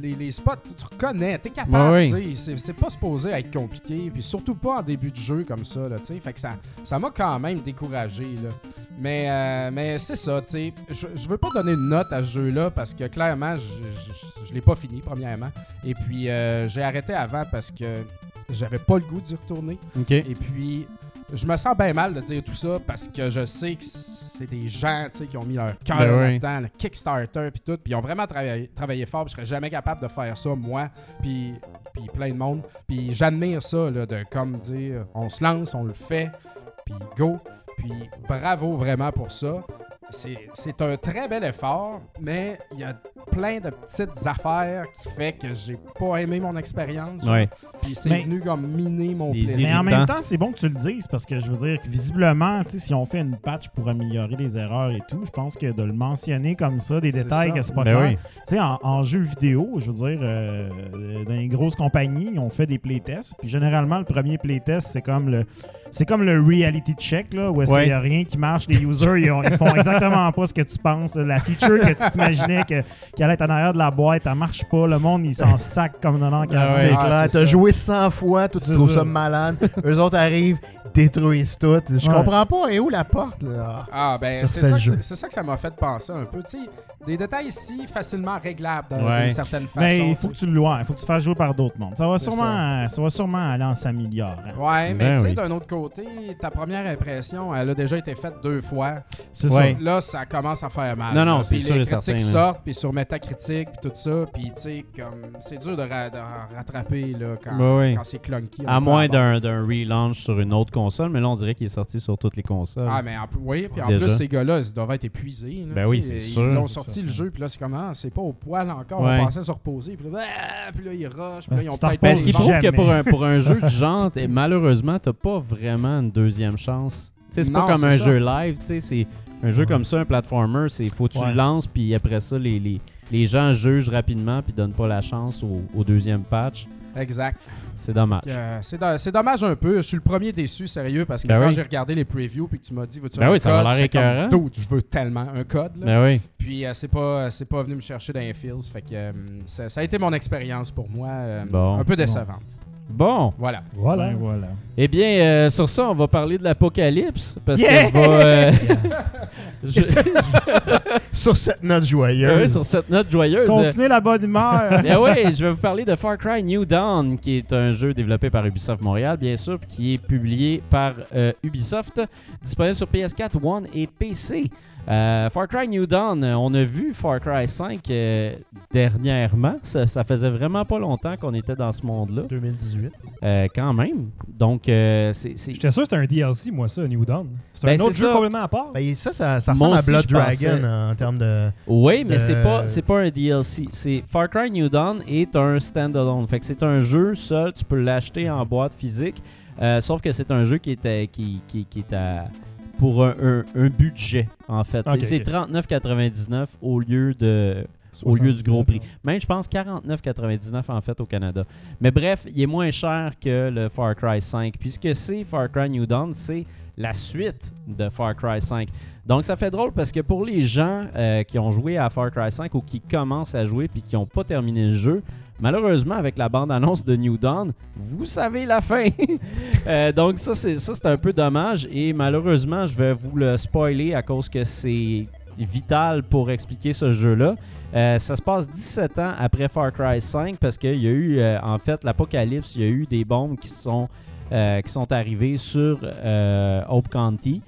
les, les spots, tu, tu reconnais, t'es capable, Ouais, tu sais. C'est- C'est pas supposé être compliqué, puis surtout pas en début de jeu comme ça, là, tu sais. Fait que ça ça m'a quand même découragé, là. Mais, euh, mais c'est ça, tu sais. Je, je veux pas donner une note à ce jeu-là parce que clairement, je, je, je l'ai pas fini, premièrement. Et puis, euh, j'ai arrêté avant parce que j'avais pas le goût d'y retourner. Ok. Et puis, je me sens bien mal de dire tout ça parce que je sais que c'est des gens tu sais, qui ont mis leur cœur Ben oui. le Kickstarter puis tout, puis ils ont vraiment travaillé, travaillé fort. puis Je serais jamais capable de faire ça, moi, puis, puis plein de monde. Puis j'admire ça, là, de comme dire, on se lance, on le fait, puis go. Puis bravo vraiment pour ça. C'est c'est un très bel effort, mais il y a plein de petites affaires qui fait que j'ai pas aimé mon expérience. Ouais. Puis c'est venu comme miner mon plaisir. Mais en même temps, c'est bon que tu le dises parce que je veux dire que visiblement, si on fait une patch pour améliorer les erreurs et tout, je pense que de le mentionner comme ça, des détails ça. que c'est pas Ben clair. oui. Tu sais, en, en jeu vidéo, je veux dire, euh, dans les grosses compagnies, on fait des playtests. Puis généralement, le premier playtest, c'est comme le. C'est comme le reality check, là, où est-ce Ouais. qu'il n'y a rien qui marche. Les users, ils, ont- ils font exactement pas ce que tu penses. La feature que tu t'imaginais que- qu'elle allait être en arrière de la boîte, elle marche pas. Le monde, il s'en sac comme dans l'encre. Ah C'est ouais. Ah, clair. c'est T'as ça. joué 100 fois, toi, tu C'est trouves ça. ça malade. Eux autres arrivent, détruisent tout. Je Ouais. comprends pas. Et où la porte, là? Ah, ben, ça, c'est ça que ça m'a fait penser un peu. Tu sais, des détails si facilement réglables d'une Ouais. certaine façon. Mais il faut que tu le. Il faut que tu fasses jouer par d'autres mondes. Ça va sûrement, ça. va sûrement aller en s'améliorant. Ouais, mais Ben tu sais, oui. d'un autre côté, ta première impression, elle a déjà été faite deux fois. C'est Ouais. Là, ça commence à faire mal. Non, non, c'est sûr les et critiques certain, sortent, puis sur Metacritic, puis tout ça, puis tu sais, comme, c'est dur de, ra- de ra- rattraper, là, quand, quand c'est clunky. un À moins d'un relaunch sur une autre console, mais là, on dirait qu'il est sorti sur toutes les consoles. Ah, mais en plus, oui, puis en Déjà. plus, ces gars-là, ils doivent être épuisés. là, Ben oui, c'est Ils sûr. ont C'est sorti le jeu, puis là, c'est comment C'est pas au poil encore. Ouais. On pensait se reposer, puis là, ah, puis là ils rushent, puis là, ils ont tu t'en peut-être reposes Parce qu'il prouve que pour un, pour un jeu du *laughs* genre, t'es- malheureusement, t'as pas vraiment une deuxième chance. Tu sais, c'est pas comme c'est un ça. jeu live, tu sais, c'est un jeu comme ça, un platformer, c'est faut que tu Ouais. le lances, puis après ça, les, les, les gens jugent rapidement, puis donnent pas la chance au, au deuxième patch. Exact. C'est dommage. Euh, c'est do- c'est dommage un peu. Je suis le premier déçu, sérieux, parce que Ben quand oui. j'ai regardé les previews puis que tu m'as dit, veux-tu Ben un oui, ça l'air. Dude, je veux tellement un code. là. Ben oui. Puis euh, c'est pas, c'est pas venu me chercher dans les feels. Fait que euh, ça, ça a été mon expérience pour moi. euh, Bon. un peu décevante. Bon. Voilà. Voilà. Ben, voilà. Eh bien, euh, sur ça, on va parler de l'apocalypse. Parce Yeah! que je vais, euh, *laughs* je- *laughs* Sur cette note joyeuse. sur cette note joyeuse. Continuez la bonne humeur. *laughs* Ben oui, je vais vous parler de Far Cry New Dawn, qui est un jeu développé par Ubisoft Montréal, bien sûr, qui est publié par euh, Ubisoft, disponible sur PS4, One et PC. Euh, Far Cry New Dawn, euh, on a vu Far Cry 5 euh, dernièrement. Ça, ça faisait vraiment pas longtemps qu'on était dans ce monde-là, 2018. euh, quand même. Donc, euh, c'est. J'étais sûr que c'était un DLC, moi, ça, New Dawn. C'est Ben, un autre jeu ça. complètement à part. Ben, ça, ça, ça ressemble à Blood. Dragon en termes de. Oui, mais c'est de- pas c'est pas un DLC. C'est Far Cry New Dawn est un standalone. Fait que c'est un jeu seul, tu peux l'acheter en boîte physique. Euh, sauf que c'est un jeu qui est à- qui, qui, qui est à pour un, un- un budget en fait. C'est ok. 39,99 au lieu de au lieu du gros prix. Même, je pense 49,99 en fait au Canada. Mais bref, il est moins cher que le Far Cry 5. Puisque c'est Far Cry New Dawn, c'est la suite de Far Cry 5. Donc ça fait drôle parce que pour les gens euh, qui ont joué à Far Cry 5 ou qui commencent à jouer puis qui n'ont pas terminé le jeu, malheureusement avec la bande-annonce de New Dawn, vous savez la fin. *laughs* Euh, donc ça c'est ça c'est un peu dommage et malheureusement je vais vous le spoiler à cause que c'est vital pour expliquer ce jeu-là. Euh, ça se passe 17 ans après Far Cry 5 parce qu'il y a eu, euh, en fait, l'apocalypse, il y a eu des bombes qui sont, euh, qui sont arrivées sur Hope County.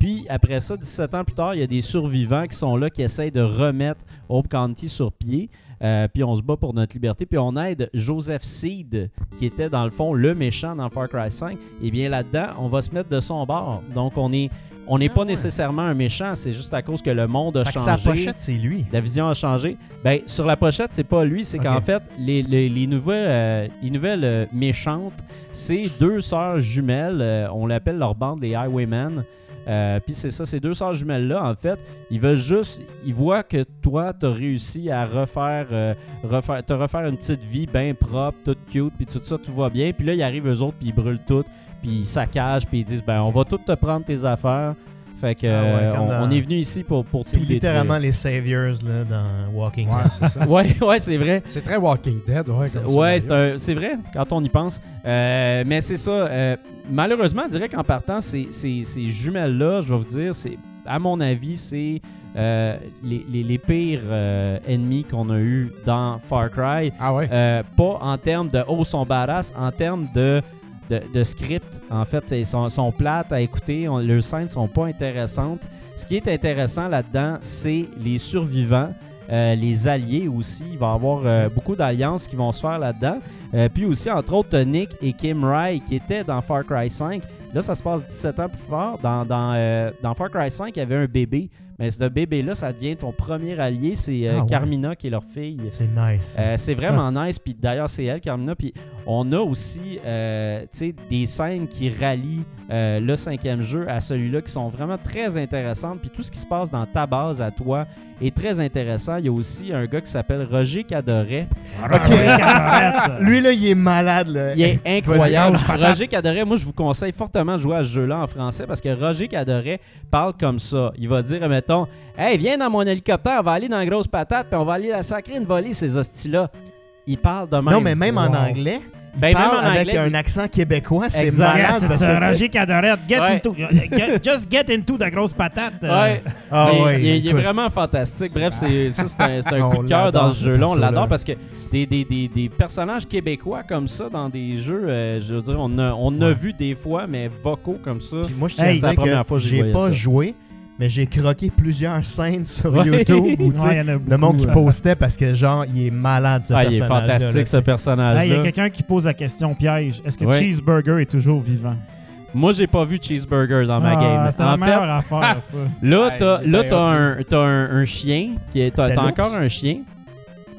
Puis après ça, 17 ans plus tard, il y a des survivants qui sont là, qui essayent de remettre Hope County sur pied. Euh, puis on se bat pour notre liberté. Puis on aide Joseph Seed, qui était dans le fond le méchant dans Far Cry 5. Et bien là-dedans, on va se mettre de son bord. Donc on est, on n'est Ah pas ouais. nécessairement un méchant, c'est juste à cause que le monde a Fait que changé. sa pochette, c'est lui. La vision a changé. Ben, sur la pochette, c'est pas lui, c'est qu'en fait, les, les- les nouvelles, euh, les nouvelles euh, méchantes, c'est deux sœurs jumelles. euh, on l'appelle leur bande les Highwaymen. Euh, Puis c'est ça, ces deux sœurs jumelles-là, en fait, ils veulent juste. Ils voient que toi, t'as réussi à refaire, euh, refaire, te refaire une petite vie bien propre, toute cute, puis tout ça, tout va bien. Puis là, ils arrivent eux autres, puis ils brûlent tout, puis ils saccagent, puis ils disent ben, on va tout te prendre tes affaires. Fait que Ah ouais, euh, on, dans- on est venu ici pour, pour tout détruire. littéralement les saviors là, dans Walking Ouais, Dead. c'est ça. *laughs* Ouais, ouais, c'est vrai. C'est très Walking Dead, ouais. C'est- ouais, c'est un- c'est vrai quand on y pense. Euh, mais c'est ça. euh, malheureusement, je dirais qu'en partant, ces, ces- ces jumelles-là, je vais vous dire, c'est à mon avis, c'est euh, les, les- les pires euh, ennemis qu'on a eu dans Far Cry. Ah ouais? Euh, pas en termes de oh, sont badass, en termes de, de, de script. En fait, ils sont, plates à écouter. On, leurs scènes sont pas intéressantes. Ce qui est intéressant là-dedans, c'est les survivants. euh, les alliés aussi, il va y avoir euh, beaucoup d'alliances qui vont se faire là-dedans. Euh, puis aussi, entre autres, Nick et Kim Rai qui étaient dans Far Cry 5. Là, ça se passe 17 ans plus fort. Dans, dans, dans Far Cry 5, il y avait un bébé. Mais ce bébé-là, ça devient ton premier allié. C'est euh, Ah ouais. Carmina qui est leur fille. C'est nice. Euh, c'est vraiment nice. Puis d'ailleurs, c'est elle, Carmina. Puis on a aussi euh, des scènes qui rallient euh, le cinquième jeu à celui-là qui sont vraiment très intéressantes. Puis tout ce qui se passe dans ta base à toi est très intéressant. Il y a aussi un gars qui s'appelle Roger Cadoret. Ok. *laughs* Lui, là, il est malade. Là. Il est incroyable. *laughs* Roger Cadoret, moi, je vous conseille fortement de jouer à ce jeu-là en français parce que Roger Cadoret parle comme ça. Il va dire, mettons, Hey, viens dans mon hélicoptère, on va aller dans la grosse patate, puis on va aller la sacrer une volée, ces hosties-là. Il parle de même. Non, mais même en anglais, Ben, même parle en avec anglais, un accent québécois. C'est malade. Yes, parce it's, que, Roger Cadorette. Get Ouais. into, get- just get into the grosse patate. euh. Ouais. Ah ouais, il, il est vraiment fantastique. Bref, c'est ça, c'est un, c'est un *laughs* coup de cœur dans ce jeu-là. On l'adore parce que des, des, des, des personnages québécois comme ça dans des jeux, euh, je veux dire, on a, on a Ouais. vu des fois, mais vocaux comme ça. Puis moi, je tiens Hey, à c'est la dire première que fois que j'ai pas ça. joué, mais j'ai croqué plusieurs scènes sur Ouais. YouTube où Ouais, le monde qui euh. postait parce que genre il est malade ce Ah, il est personnage fantastique ce Hey, Il y a quelqu'un qui pose la question piège. Est-ce que Ouais. Cheeseburger est toujours vivant? Moi, j'ai pas vu Cheeseburger dans ma Ah, game. C'était la meilleure fait, affaire, ça. *laughs* là, t'as là, bien t'as un, t'as un, un chien. qui est- T'as encore un chien.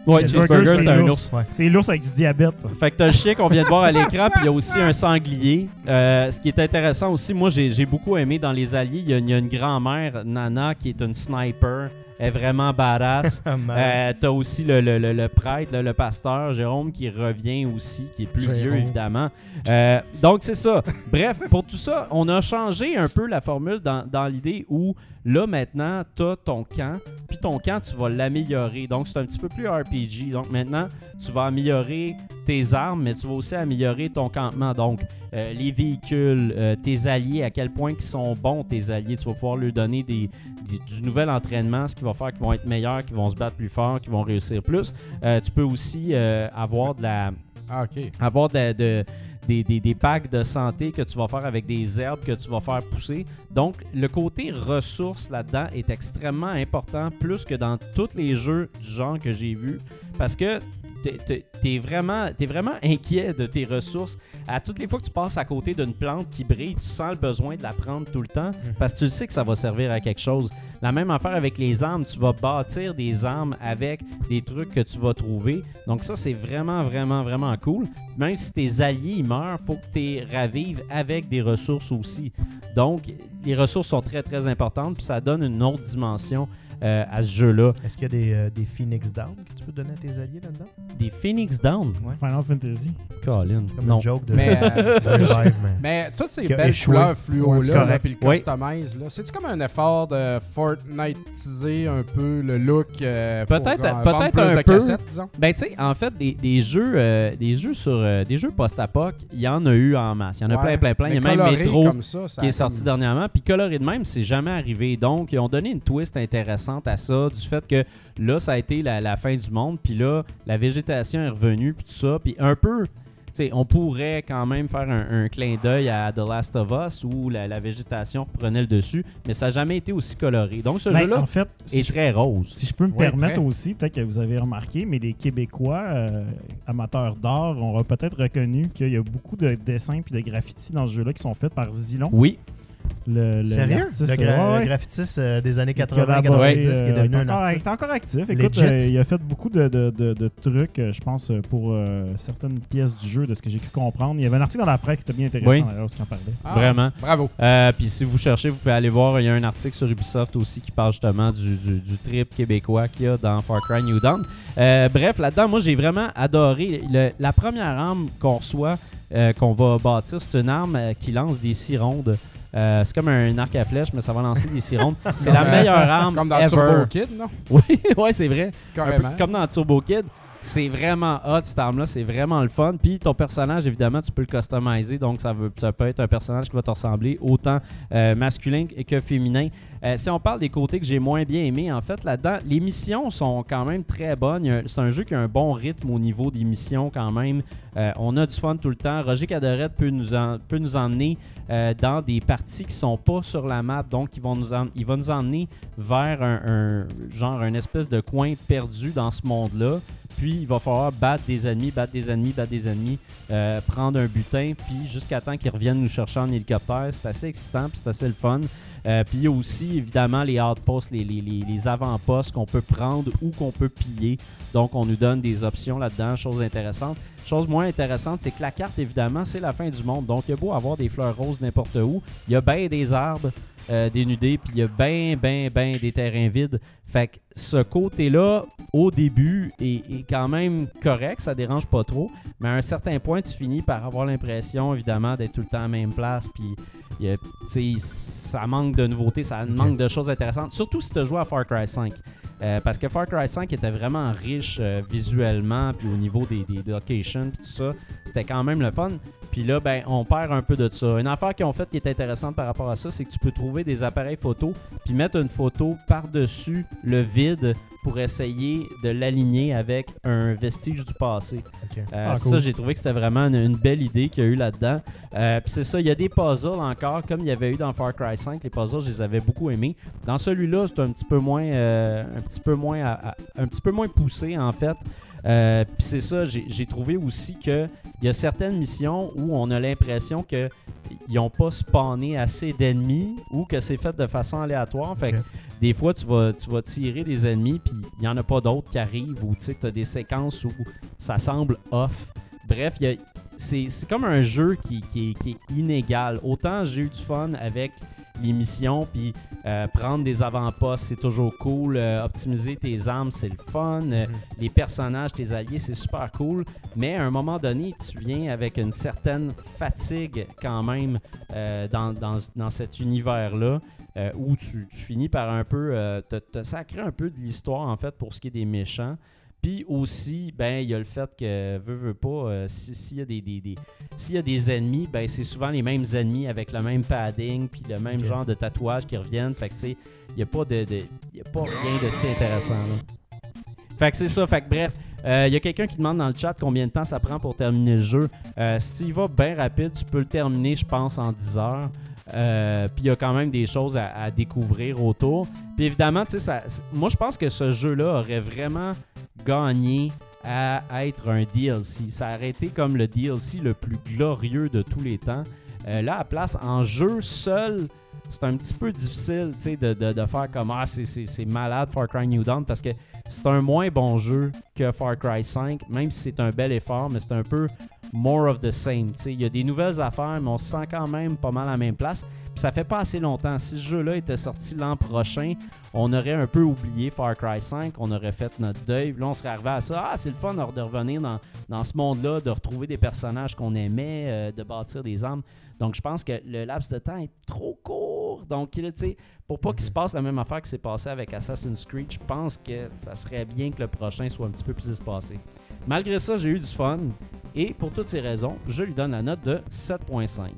Ouais, Cheeseburger, c'est un l'ours. ours. C'est l'ours avec du diabète. Fait que t'as le chien qu'on vient de voir à l'écran, puis il y a aussi un sanglier. Euh, ce qui est intéressant aussi, moi j'ai beaucoup aimé dans les alliés, il y a, il y a une grand-mère, Nana, qui est une sniper. Elle est vraiment badass. *laughs* Euh, t'as aussi le, le- le- le prêtre, le pasteur, Jérôme, qui revient aussi, qui est plus Jérôme. vieux évidemment. Euh, donc c'est ça. Bref, pour tout ça, on a changé un peu la formule dans, dans l'idée où là maintenant, t'as ton camp, puis ton camp, tu vas l'améliorer. Donc c'est un petit peu plus RPG. Donc maintenant, tu vas améliorer tes armes, mais tu vas aussi améliorer ton campement. Donc euh, les véhicules, euh, tes alliés, à quel point ils sont bons tes alliés. Tu vas pouvoir leur donner des, du, du nouvel entraînement, ce qui va faire qu'ils vont être meilleurs, qu'ils vont se battre plus fort, qu'ils vont réussir plus. Euh, tu peux aussi avoir de la Ah, ok. avoir de- de- des, des- des packs de santé que tu vas faire avec des herbes que tu vas faire pousser. Donc, le côté ressources là-dedans est extrêmement important, plus que dans tous les jeux du genre que j'ai vus, parce que t'es- vraiment, t'es vraiment inquiet de tes ressources. À toutes les fois que tu passes à côté d'une plante qui brille, tu sens le besoin de la prendre tout le temps, parce que tu sais que ça va servir à quelque chose. La même affaire avec les armes, tu vas bâtir des armes avec des trucs que tu vas trouver. Donc ça, c'est vraiment, vraiment, vraiment cool. Même si tes alliés ils meurent, faut que tu les ravives avec des ressources aussi. Donc, les ressources sont très, très importantes, puis ça donne une autre dimension euh, à ce jeu-là. Est-ce qu'il y a des, euh, des Phoenix Down que tu peux donner à tes alliés là-dedans? Des Phoenix Down? Final Fantasy. Colin. Comme Non. une joke de, Mais, *laughs* euh, de Revive, mais... Mais toutes ces belles échoué. couleurs Ouais, fluo c'est là, correct. puis le Oui. customize là, c'est-tu comme un effort de Fortnite-iser un peu le look euh, Peut-être- peut-être plus un de peu. cassettes, disons? Ben tu sais, en fait, des, des jeux, euh, des jeux sur euh, des jeux post-apoc, il y en a eu en masse. Il y en a Ouais. plein, plein, plein. Il y a même Metro comme ça, ça qui est a sorti dernièrement. Puis coloré de même, c'est jamais arrivé. Donc, ils ont donné une twist intéressante à ça, du fait que là, ça a été la, la fin du monde. Puis là, la végétation est revenue, puis tout ça. Puis un peu, tu sais, on pourrait quand même faire un, un clin d'œil à The Last of Us où la, la végétation prenait le dessus, mais ça n'a jamais été aussi coloré. Donc, ce Ben, jeu-là en fait, si est je, très rose. si je peux me Ouais, permettre très. aussi, peut-être que vous avez remarqué, mais les Québécois euh, amateurs d'art ont peut-être reconnu qu'il y a beaucoup de dessins puis de graffitis dans ce jeu-là qui sont faits par Zilon. Oui, Le, le- Sérieux? Le, gra- ouais, ouais. le graffitiste euh, des années Il a 80, collaboré, 90 qui est euh, devenu il est un encore, artiste. C'est encore actif. Écoute, euh, il a fait beaucoup de, de- de- de trucs, euh, je pense, euh, pour euh, certaines pièces du jeu, de ce que j'ai pu comprendre. Il y avait un article dans la presse qui était bien intéressant, Oui. d'ailleurs, lorsqu'il en parlait. Ah, Vraiment. Bravo. Euh, Puis si vous cherchez, vous pouvez aller voir. Il y a un article sur Ubisoft aussi qui parle justement du, du, du trip québécois qu'il y a dans Far Cry New Dawn. Euh, bref, là-dedans, moi j'ai vraiment adoré. Le- la première arme qu'on reçoit, euh, qu'on va bâtir, c'est une arme euh, qui lance des six rondes. Euh, c'est comme un arc à flèche, mais ça va lancer des six rondes. *laughs* C'est la meilleure arme Comme dans ever. Turbo Kid, non? *laughs* Oui, ouais, c'est vrai. Un peu Carrément. comme dans Turbo Kid. C'est vraiment hot cette arme-là, c'est vraiment le fun. Puis ton personnage, évidemment, tu peux le customiser, donc ça, veut, ça peut être un personnage qui va te ressembler autant euh, masculin que féminin. Euh, si on parle des côtés que j'ai moins bien aimés, en fait, là-dedans, les missions sont quand même très bonnes. C'est un jeu qui a un bon rythme au niveau des missions quand même. Euh, on a du fun tout le temps. Roger Cadorette peut nous, en- peut nous emmener euh, dans des parties qui sont pas sur la map, donc il va nous emmener vers un, un- genre un espèce de coin perdu dans ce monde-là. Puis il va falloir battre des ennemis, battre des ennemis, battre des ennemis, euh, prendre un butin, puis jusqu'à temps qu'ils reviennent nous chercher en hélicoptère. C'est assez excitant, puis c'est assez le fun. Euh, puis il y a aussi évidemment les outposts, les, les, avant-postes qu'on peut prendre ou qu'on peut piller. Donc on nous donne des options là-dedans, chose intéressante. Chose moins intéressante, c'est que la carte, évidemment, c'est la fin du monde. Donc il y a beau avoir des fleurs roses n'importe où, il y a bien des arbres euh, dénudés, puis il y a bien, bien, bien des terrains vides. Fait que ce côté-là, au début, est, est quand même correct, ça dérange pas trop. Mais à un certain point, tu finis par avoir l'impression, évidemment, d'être tout le temps à la même place. Puis, ça manque de nouveautés, ça manque de choses intéressantes. Surtout si tu as joué à Far Cry 5. Euh, parce que Far Cry 5 était vraiment riche euh, visuellement, puis au niveau des, locations, puis tout ça. C'était quand même le fun. Puis là, ben, on perd un peu de ça. Une affaire qu'ils ont faite qui est intéressante par rapport à ça, c'est que tu peux trouver des appareils photo, puis mettre une photo par-dessus le vide pour essayer de l'aligner avec un vestige du passé. Ok. Euh, Ah, Ça, j'ai trouvé que c'était vraiment une, une belle idée qu'il y a eu là-dedans. Euh, Puis c'est ça, il y a des puzzles encore, comme il y avait eu dans Far Cry 5. Les puzzles, je les avais beaucoup aimés. Dans celui-là, c'est un petit peu moins, euh, un petit peu moins, à- à- un petit peu moins poussé en fait. Euh, Puis c'est ça, j'ai trouvé aussi que il y a certaines missions où on a l'impression que ils n'ont pas spawné assez d'ennemis ou que c'est fait de façon aléatoire. Fait que. Des fois, tu vas, tu vas tirer des ennemis, puis il n'y en a pas d'autres qui arrivent, ou tu as des séquences où ça semble off. Bref, c'est c'est comme un jeu qui, qui est- qui est inégal. Autant j'ai eu du fun avec les missions, puis euh, prendre des avant-postes, c'est toujours cool. Euh, optimiser tes armes, c'est le fun. Euh, Mhm. Les personnages, tes alliés, c'est super cool. Mais à un moment donné, tu viens avec une certaine fatigue quand même dans, dans, dans cet univers-là. Euh, où tu, tu finis par un peu euh, te, te sacrer un peu de l'histoire en fait pour ce qui est des méchants. Puis aussi, ben il y a le fait que, veut, veut pas, euh, si- s'il y, a des, des- des- s'il y a des ennemis, ben c'est souvent les mêmes ennemis avec le même padding, puis le même genre de tatouage qui reviennent. Fait que, tu sais, il n'y a, pas de, de- y a pas rien de si intéressant, là. Fait que c'est ça. Fait que bref, euh, il y a quelqu'un qui demande dans le chat combien de temps ça prend pour terminer le jeu. Euh, si y vas bien rapide, tu peux le terminer, je pense, en 10 heures. Euh, puis il y a quand même des choses à, découvrir autour. Puis évidemment, tu sais, moi je pense que ce jeu-là aurait vraiment gagné à être un DLC. Ça aurait été comme le DLC le plus glorieux de tous les temps. Euh, là, à place, en jeu seul, c'est un petit peu difficile de, de- de faire comme Ah, c'est- malade Far Cry New Dawn parce que c'est un moins bon jeu que Far Cry 5, même si c'est un bel effort, mais c'est un peu more of the same. Il y a des nouvelles affaires, mais on se sent quand même pas mal à la même place. Puis ça fait pas assez longtemps. Si ce jeu-là était sorti l'an prochain, on aurait un peu oublié Far Cry 5, on aurait fait notre deuil. Là, on serait arrivé à ça. Ah, c'est le fun de de revenir dans, dans ce monde-là, de retrouver des personnages qu'on aimait, euh, de bâtir des armes. Donc, je pense que le laps de temps est trop court. Donc, tu sais, pour pas qu'il se passe la même affaire qui s'est passé avec Assassin's Creed, je pense que ça serait bien que le prochain soit un petit peu plus espacé. Malgré ça, j'ai eu du fun. Et pour toutes ces raisons, je lui donne la note de 7.5.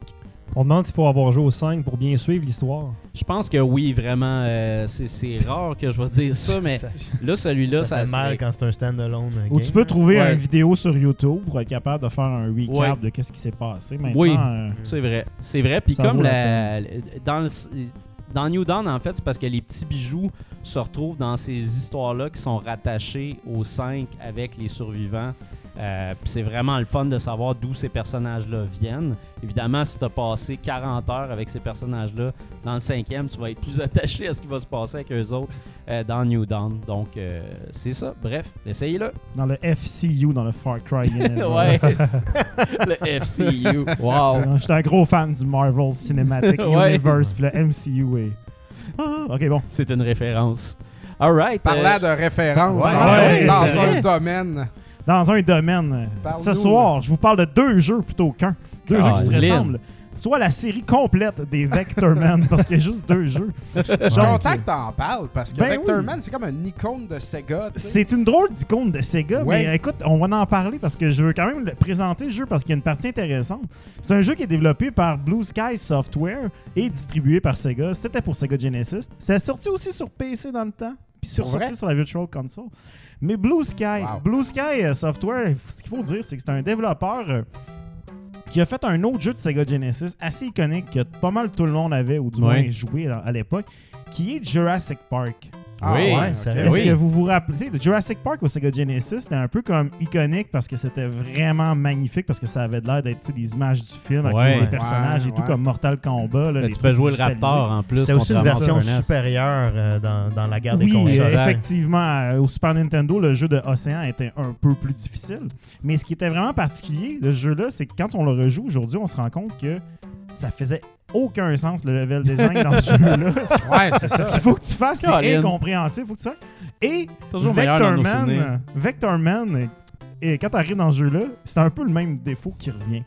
On demande s'il faut avoir joué au 5 pour bien suivre l'histoire. Je pense que oui, vraiment. euh, c'est- rare que je vais dire ça, *laughs* mais ça, là, celui-là, ça ça, fait mal quand c'est un standalone. Ou tu peux trouver Ouais. une vidéo sur YouTube pour être capable de faire un recap Ouais. de qu'est-ce qui s'est passé. Maintenant, Oui. euh, C'est vrai. C'est vrai. Puis comme vaut la, dans, le- dans New Dawn, en fait, c'est parce que les petits bijoux se retrouvent dans ces histoires-là qui sont rattachées aux 5 avec les survivants. Euh, puis c'est vraiment le fun de savoir d'où ces personnages-là viennent. Évidemment, si tu as passé 40 heures avec ces personnages-là, dans le cinquième, tu vas être plus *laughs* attaché à ce qui va se passer avec eux autres euh, dans New Dawn. Donc, euh, c'est ça. Bref, essayez-le. dans le FCU, dans le Far Cry *laughs* ouais. Universe. *laughs* le FCU. Wow. J'étais un gros fan du Marvel Cinematic Ouais. Universe, puis le MCU est... Ah, ok, bon. C'est une référence. All right. Parlant euh, de référence Ouais, dans, ouais, dans un domaine. Dans un domaine, ce soir, je vous parle de deux jeux plutôt qu'un. Deux jeux qui se ressemblent. Soit la série complète des Vectorman, parce qu'il y a juste deux jeux. Je suis content que t'en parles parce que Ben Vectorman, c'est comme un icône de Sega. C'est une drôle d'icône de Sega, Ouais. mais écoute, on va en parler parce que je veux quand même le présenter le jeu parce qu'il y a une partie intéressante. C'est un jeu qui est développé par Blue Sky Software et distribué par Sega. C'était pour Sega Genesis. C'est sorti aussi sur PC dans le temps, puis sur sur la Virtual Console. Mais Blue Sky, Wow. Blue Sky euh, Software, ce qu'il faut dire, c'est que c'est un développeur euh, qui a fait un autre jeu de Sega Genesis assez iconique que pas mal tout le monde avait, ou du moins joué à l'époque, qui est Jurassic Park. Ah, Oui, ouais. Est-ce oui. que vous vous rappelez de Jurassic Park au Sega Genesis, c'était un peu comme iconique parce que c'était vraiment magnifique parce que ça avait l'air d'être des images du film avec Ouais. des personnages Ouais, et tout comme Mortal Kombat. Là, les tu peux jouer le. Raptor en plus. C'était aussi une version supérieure euh, dans, dans la guerre des Oui, consoles. euh, Exact. effectivement, euh, au Super Nintendo, le jeu de Océan était un peu plus difficile. Mais ce qui était vraiment particulier de ce jeu-là, c'est que quand on le rejoue aujourd'hui, on se rend compte que ça faisait aucun sens le level design dans ce jeu-là. Ce *laughs* Ouais, c'est ce ça. qu'il faut que tu fasses, c'est incompréhensible. Faut que tu fasses. Et Toujours Vectorman, souvenirs. Vectorman, euh, et quand tu arrives dans ce jeu-là, c'est un peu le même défaut qui revient.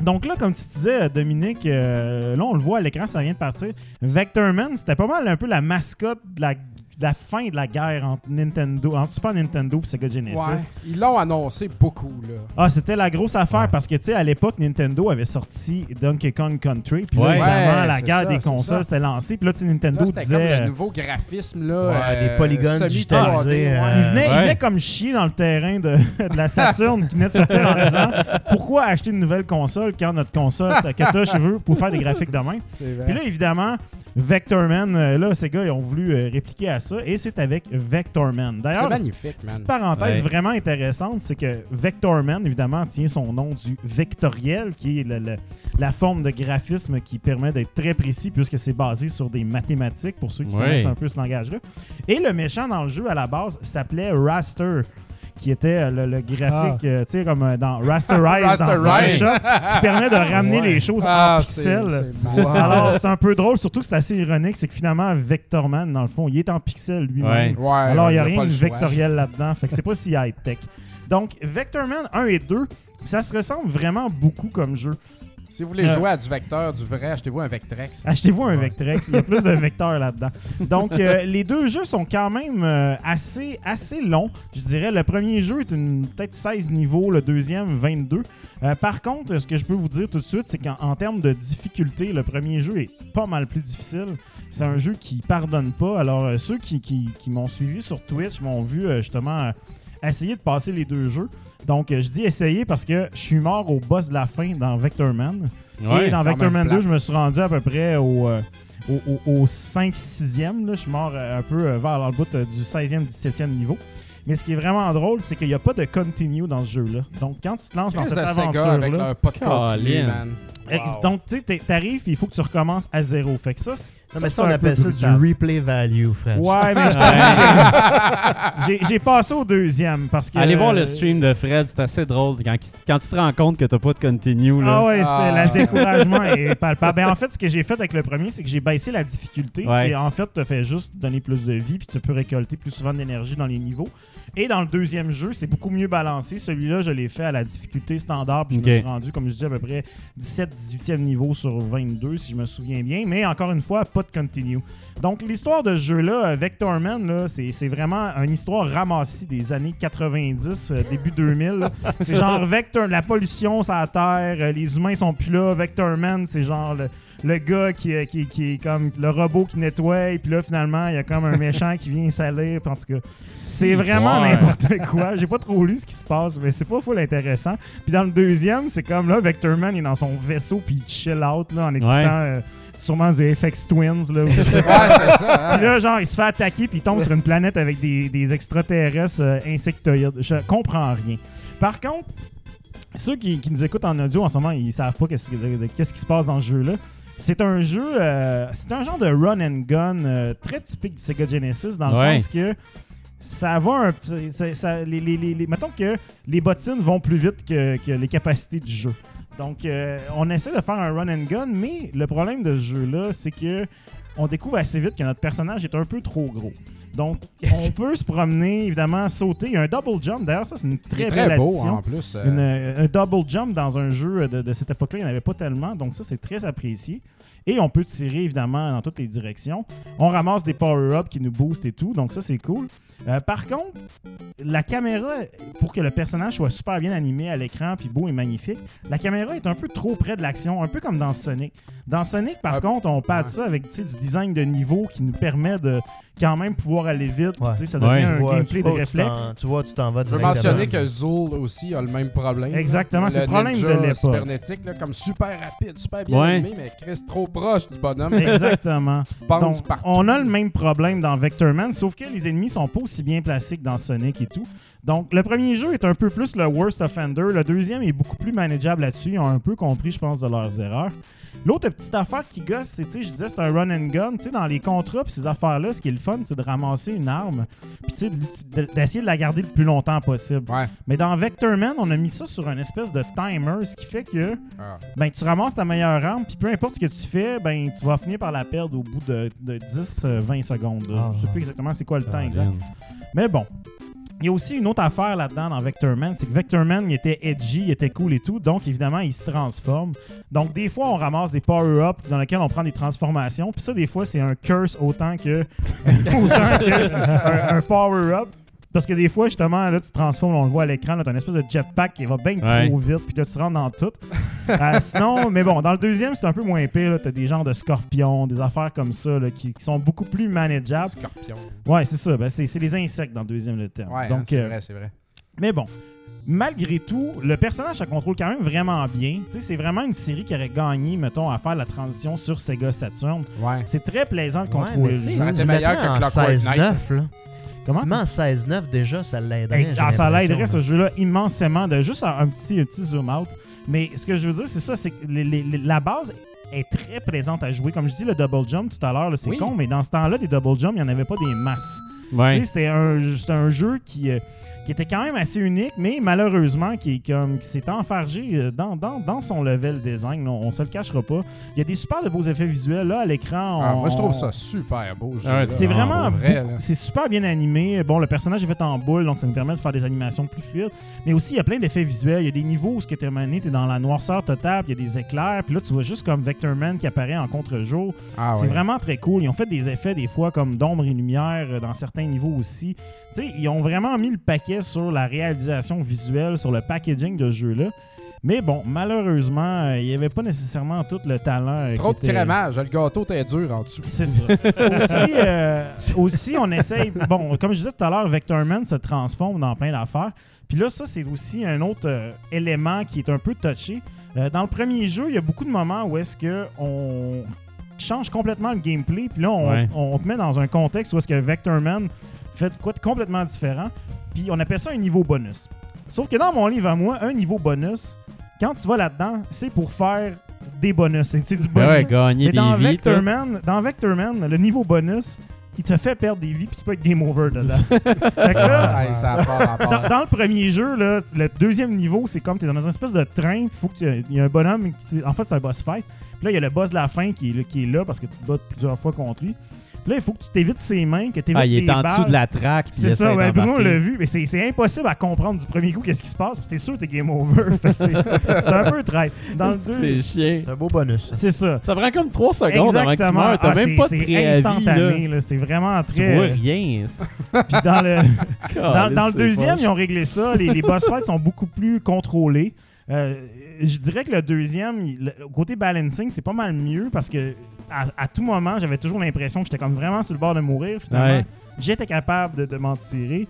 Donc là, comme tu disais, Dominique, euh, là on le voit à l'écran, ça vient de partir. Vectorman, c'était pas mal un peu la mascotte de la, la fin de la guerre entre Nintendo, entre Super Nintendo et Sega Genesis. Ouais. Ils l'ont annoncé beaucoup, là. Ah, c'était la grosse affaire Ouais. parce que, tu sais, à l'époque, Nintendo avait sorti Donkey Kong Country. Puis là, Ouais. évidemment, Ouais, la guerre ça, des consoles s'était lancée. Puis là, tu sais, Nintendo Là, c'était disait. comme le nouveau graphisme, là. Ouais, euh, des polygones semi-3D, digitalisés, euh, Il venait, il venait comme chier dans le terrain de, *laughs* de la Saturn qui venait de sortir en disant pourquoi acheter une nouvelle console quand notre console *laughs* que t'as chez eux pour faire des graphiques de main. C'est vrai. Puis là, évidemment, Vectorman, euh, là, ces gars, ils ont voulu euh, répliquer à ça et c'est avec Vectorman. c'est D'ailleurs, magnifique, man. Petite parenthèse Ouais. vraiment intéressante, c'est que Vectorman, évidemment, tient son nom du vectoriel, qui est le- le- la forme de graphisme qui permet d'être très précis puisque c'est basé sur des mathématiques, pour ceux qui Ouais. connaissent un peu ce langage-là. Et le méchant dans le jeu, à la base, s'appelait Raster qui était euh, le, le graphique, euh, tu sais, comme euh, dans Rasterize, *laughs* dans Rasterize. Photoshop, *laughs* qui permet de ramener Ouais. les choses Ah, en c'est- pixels. *laughs* Alors, c'est un peu drôle, surtout que c'est assez ironique, c'est que finalement, Vectorman, dans le fond, il est en pixels lui-même. Ouais. Ouais, Alors, il n'y a on rien de vectoriel là-dedans. Fait que c'est pas si high-tech. Donc, Vectorman 1 et 2, ça se ressemble vraiment beaucoup comme jeu. Si vous voulez Euh. jouer à du vecteur, du vrai, achetez-vous un Vectrex. Achetez-vous un. Vectrex, il y a plus de vecteurs là-dedans. Donc, euh, *laughs* les deux jeux sont quand même euh, assez, assez longs. Je dirais, le premier jeu est une- peut-être 16 niveaux, le deuxième 22. Euh, par contre, ce que je peux vous dire tout de suite, c'est qu'en en termes de difficulté, le premier jeu est pas mal plus difficile. C'est un jeu qui pardonne pas. Alors, ceux qui, qui- qui m'ont suivi sur Twitch m'ont vu justement essayer de passer les deux jeux. Donc, euh, je dis essayer parce que je suis mort au boss de la fin dans Vector Man. Ouais. Et dans Vector Man 2, plate. je me suis rendu à peu près au, euh, au, au- au 5-6e. là. Je suis mort euh, un peu vers le bout du 16e, 17e niveau. Mais ce qui est vraiment drôle, c'est qu'il n'y a pas de continue dans ce jeu-là. Donc, quand tu te lances dans cette aventure-là, avec leur pas de man. Wow. donc, tu sais, t'arrives, il faut que tu recommences à zéro. Fait que ça, c'est- Non, mais ça, on un peu appelle ça du replay value, Fred. Ouais, mais *laughs* je j'ai- j'ai- passé au deuxième parce que. Allez voir le stream de Fred, c'est assez drôle quand, quand tu te rends compte que t'as pas de continue. Là. Ah ouais, c'était Ah. le découragement est palpable. Ben, en fait, ce que j'ai fait avec le premier, c'est que j'ai baissé la difficulté. Ouais. Et en fait, te fait juste donner plus de vie, puis tu peux récolter plus souvent d'énergie dans les niveaux. Et dans le deuxième jeu, c'est beaucoup mieux balancé. Celui-là, je l'ai fait à la difficulté standard, puis je me suis rendu, comme je dis, à peu près 17-18e niveau sur 22, si je me souviens bien. Mais encore une fois, pas de continue. Donc, l'histoire de ce jeu-là, euh, Vector Man, là, c'est vraiment une histoire ramassée des années 90, euh, début 2000. là. C'est genre *laughs* Vector, la pollution sur la Terre, euh, les humains sont plus là. Vector Man, c'est genre le, le gars qui, euh, qui, qui est comme le robot qui nettoie, et puis là, finalement, il y a comme un méchant qui vient salir. puis En tout cas, c'est vraiment Ouais. n'importe quoi. J'ai pas trop lu ce qui se passe, mais c'est pas full intéressant. Puis dans le deuxième, c'est comme là, Vector Man est dans son vaisseau, puis il chill out là, en écoutant Ouais. euh, sûrement du FX Twins. Là, ou- *laughs* Ouais, c'est ça. hein. puis là, genre, il se fait attaquer, puis il tombe sur une planète avec des, des extraterrestres euh, insectoïdes. Je comprends rien. Par contre, ceux qui, qui nous écoutent en audio en ce moment, ils savent pas qu'est-ce qui se passe dans ce jeu-là. C'est un jeu, euh, c'est un genre de run and gun euh, très typique du Sega Genesis dans le Ouais. sens que ça va un petit. ça- ça- les, les- les- les- mettons que les bottines vont plus vite que, que les capacités du jeu. Donc, euh, on essaie de faire un run and gun, mais le problème de ce jeu-là, c'est que on découvre assez vite que notre personnage est un peu trop gros. Donc, on peut se promener, évidemment, sauter. Il y a un double jump. D'ailleurs, ça, c'est une très est belle très beau addition. en plus. euh, Une, euh, un double jump dans un jeu de, de cette époque-là, il n'y en avait pas tellement. Donc ça, c'est très apprécié. Et on peut tirer, évidemment, dans toutes les directions. On ramasse des power-ups qui nous boostent et tout. Donc ça, c'est cool. Euh, par contre, la caméra, pour que le personnage soit super bien animé à l'écran, puis beau et magnifique, la caméra est un peu trop près de l'action, un peu comme dans Sonic. Dans Sonic, par Ah, contre, on pad ouais. ça avec du design de niveau qui nous permet de quand même pouvoir aller vite. puis, Ouais. tu sais, ça devient Ouais. un vois, gameplay de réflexe. Tu vois, tu t'en vas Je veux mentionner que Zool aussi a le même problème. là. Exactement, c'est le problème Ninja de l'époque. cybernétique, là, comme super rapide, super bien Ouais. animé, mais Chris trop proche du bonhomme. *laughs* Exactement. Donc, partout. on a le même problème dans Vector Man, sauf que les ennemis sont pas aussi bien placés que dans Sonic et tout. Donc, le premier jeu est un peu plus le worst offender. Le deuxième est beaucoup plus manageable là-dessus. Ils ont un peu compris, je pense, de leurs erreurs. L'autre petite affaire qui gosse, c'est, tu sais, je disais, c'est un run and gun. Tu sais, dans les contrats pis ces affaires-là, ce qui est le fun, c'est de ramasser une arme puis d'essayer de la garder le plus longtemps possible. Ouais. Mais dans Vector Man, on a mis ça sur une espèce de timer, ce qui fait que Ah. ben, tu ramasses ta meilleure arme, puis peu importe ce que tu fais, ben, tu vas finir par la perdre au bout de, de 10-20 secondes. là. Ah. Je sais plus exactement c'est quoi le temps exact. Mais bon. Il y a aussi une autre affaire là-dedans dans Vector Man, c'est que Vector Man, il était edgy, il était cool et tout, donc évidemment, il se transforme. Donc des fois, on ramasse des power-ups dans lesquels on prend des transformations, puis ça, des fois, c'est un curse autant que, *laughs* un power-up. Parce que des fois, justement, là, tu te transformes, on le voit à l'écran, t'as une espèce de jetpack qui va bien Ouais. trop vite, puis là, tu te rentres dans tout. Euh, *laughs* sinon, mais bon, dans le deuxième, c'est un peu moins pire. là. T'as des genres de scorpions, des affaires comme ça, là, qui, qui sont beaucoup plus manageables. Scorpion. Ouais, c'est ça. Ben, c'est c'est les insectes dans le deuxième le terme. Ouais, hein, Donc, c'est euh, vrai, c'est vrai. mais bon, malgré tout, le personnage, ça contrôle quand même vraiment bien. Tu sais, c'est vraiment une série qui aurait gagné, mettons, à faire la transition sur Sega Saturn. Ouais. C'est très plaisant de Ouais, contrôler mais le tu sais, jeu. Ça si aurait tu été le meilleur que Clockwork 16-9, là. Comment Si tu mets en 16-9 déjà, ça l'aiderait. Ah, ça l'aiderait ce là. jeu-là immensément de juste un, un petit, un petit zoom out. Mais ce que je veux dire, c'est ça, c'est que les- les- les- la base est très plaisante à jouer. Comme je dis, le double jump tout à l'heure, c'est Oui. con, mais dans ce temps-là, des double jump, il n'y en avait pas des masses. Ouais. Tu sais, C'était un, un jeu qui, euh, qui était quand même assez unique, mais malheureusement qui, est comme, qui s'est enfargé euh, dans, dans, dans son level design. là. on se le cachera pas. Il y a des super de beaux effets visuels là à l'écran. Ah, on- moi, je trouve on- ça super beau. ouais, c'est vraiment vrai, c'est super bien animé. Bon, le personnage est fait en boule, donc ça nous permet de faire des animations plus fluides. Mais aussi, il y a plein d'effets visuels. Il y a des niveaux où ce que tu es t'es dans la noirceur totale, puis il y a des éclairs, puis là tu vois juste comme Vectorman qui apparaît en contre-jour. Ah, C'est ouais. vraiment très cool. Ils ont fait des effets des fois comme d'ombre et lumière euh, dans certains niveaux aussi. Tu sais, ils ont vraiment mis le paquet sur la réalisation visuelle, sur le packaging de ce jeu-là. Mais bon, malheureusement, euh, il n'y avait pas nécessairement tout le talent. euh, Trop de était- crémage. Le gâteau était dur en dessous. c'est ça. aussi, *laughs* euh, aussi, on essaye. Bon, comme je disais tout à l'heure, Vectorman se transforme dans plein d'affaires. Puis là, ça, c'est aussi un autre euh, élément qui est un peu touché. Euh, dans le premier jeu, il y a beaucoup de moments où est-ce que on change complètement le gameplay. Puis là, on, Ouais. on te met dans un contexte où est-ce que Vectorman fait quoi de complètement différent. Puis on appelle ça un niveau bonus. Sauf que dans mon livre à moi, un niveau bonus, quand tu vas là-dedans, c'est pour faire des bonus. C'est du bonus. Ouais, gagner Mais des dans vies. Vectorman, dans Vectorman, le niveau bonus, il te fait perdre des vies puis tu peux être game over dedans. *laughs* fait que là, ça dans, dans le premier jeu, là, le deuxième niveau, c'est comme tu es dans une espèce de train. Faut que tu- Il y a un bonhomme qui. En fait, c'est un boss fight. Puis là, il y a le boss de la fin qui est, là, qui est là parce que tu te bats plusieurs fois contre lui. Puis là, il faut que tu t'évites ses mains, que tu évites Ah, il est en dessous de la traque. C'est ça, ouais, Bruno d'embarquer. l'a vu, mais c'est c'est impossible à comprendre du premier coup qu'est-ce qui se passe, puis t'es sûr que t'es game over. *laughs* C'est un peu. Dans le *laughs* C'est deux, chien. C'est un beau bonus. c'est ça. Ça prend comme 3 secondes avant que tu Exactement. meurs. T'as Ah, même c'est- pas de c'est préavis. instantané, là. C'est vraiment Tu très. vois rien. Puis dans le, *laughs* dans, le deuxième, ils ont réglé ça. Les, les boss fights sont beaucoup plus contrôlés. Euh, je dirais que le deuxième, le côté balancing, c'est pas mal mieux parce que à, à tout moment, j'avais toujours l'impression que j'étais comme vraiment sur le bord de mourir. Finalement, Ouais. j'étais capable de, de m'en tirer.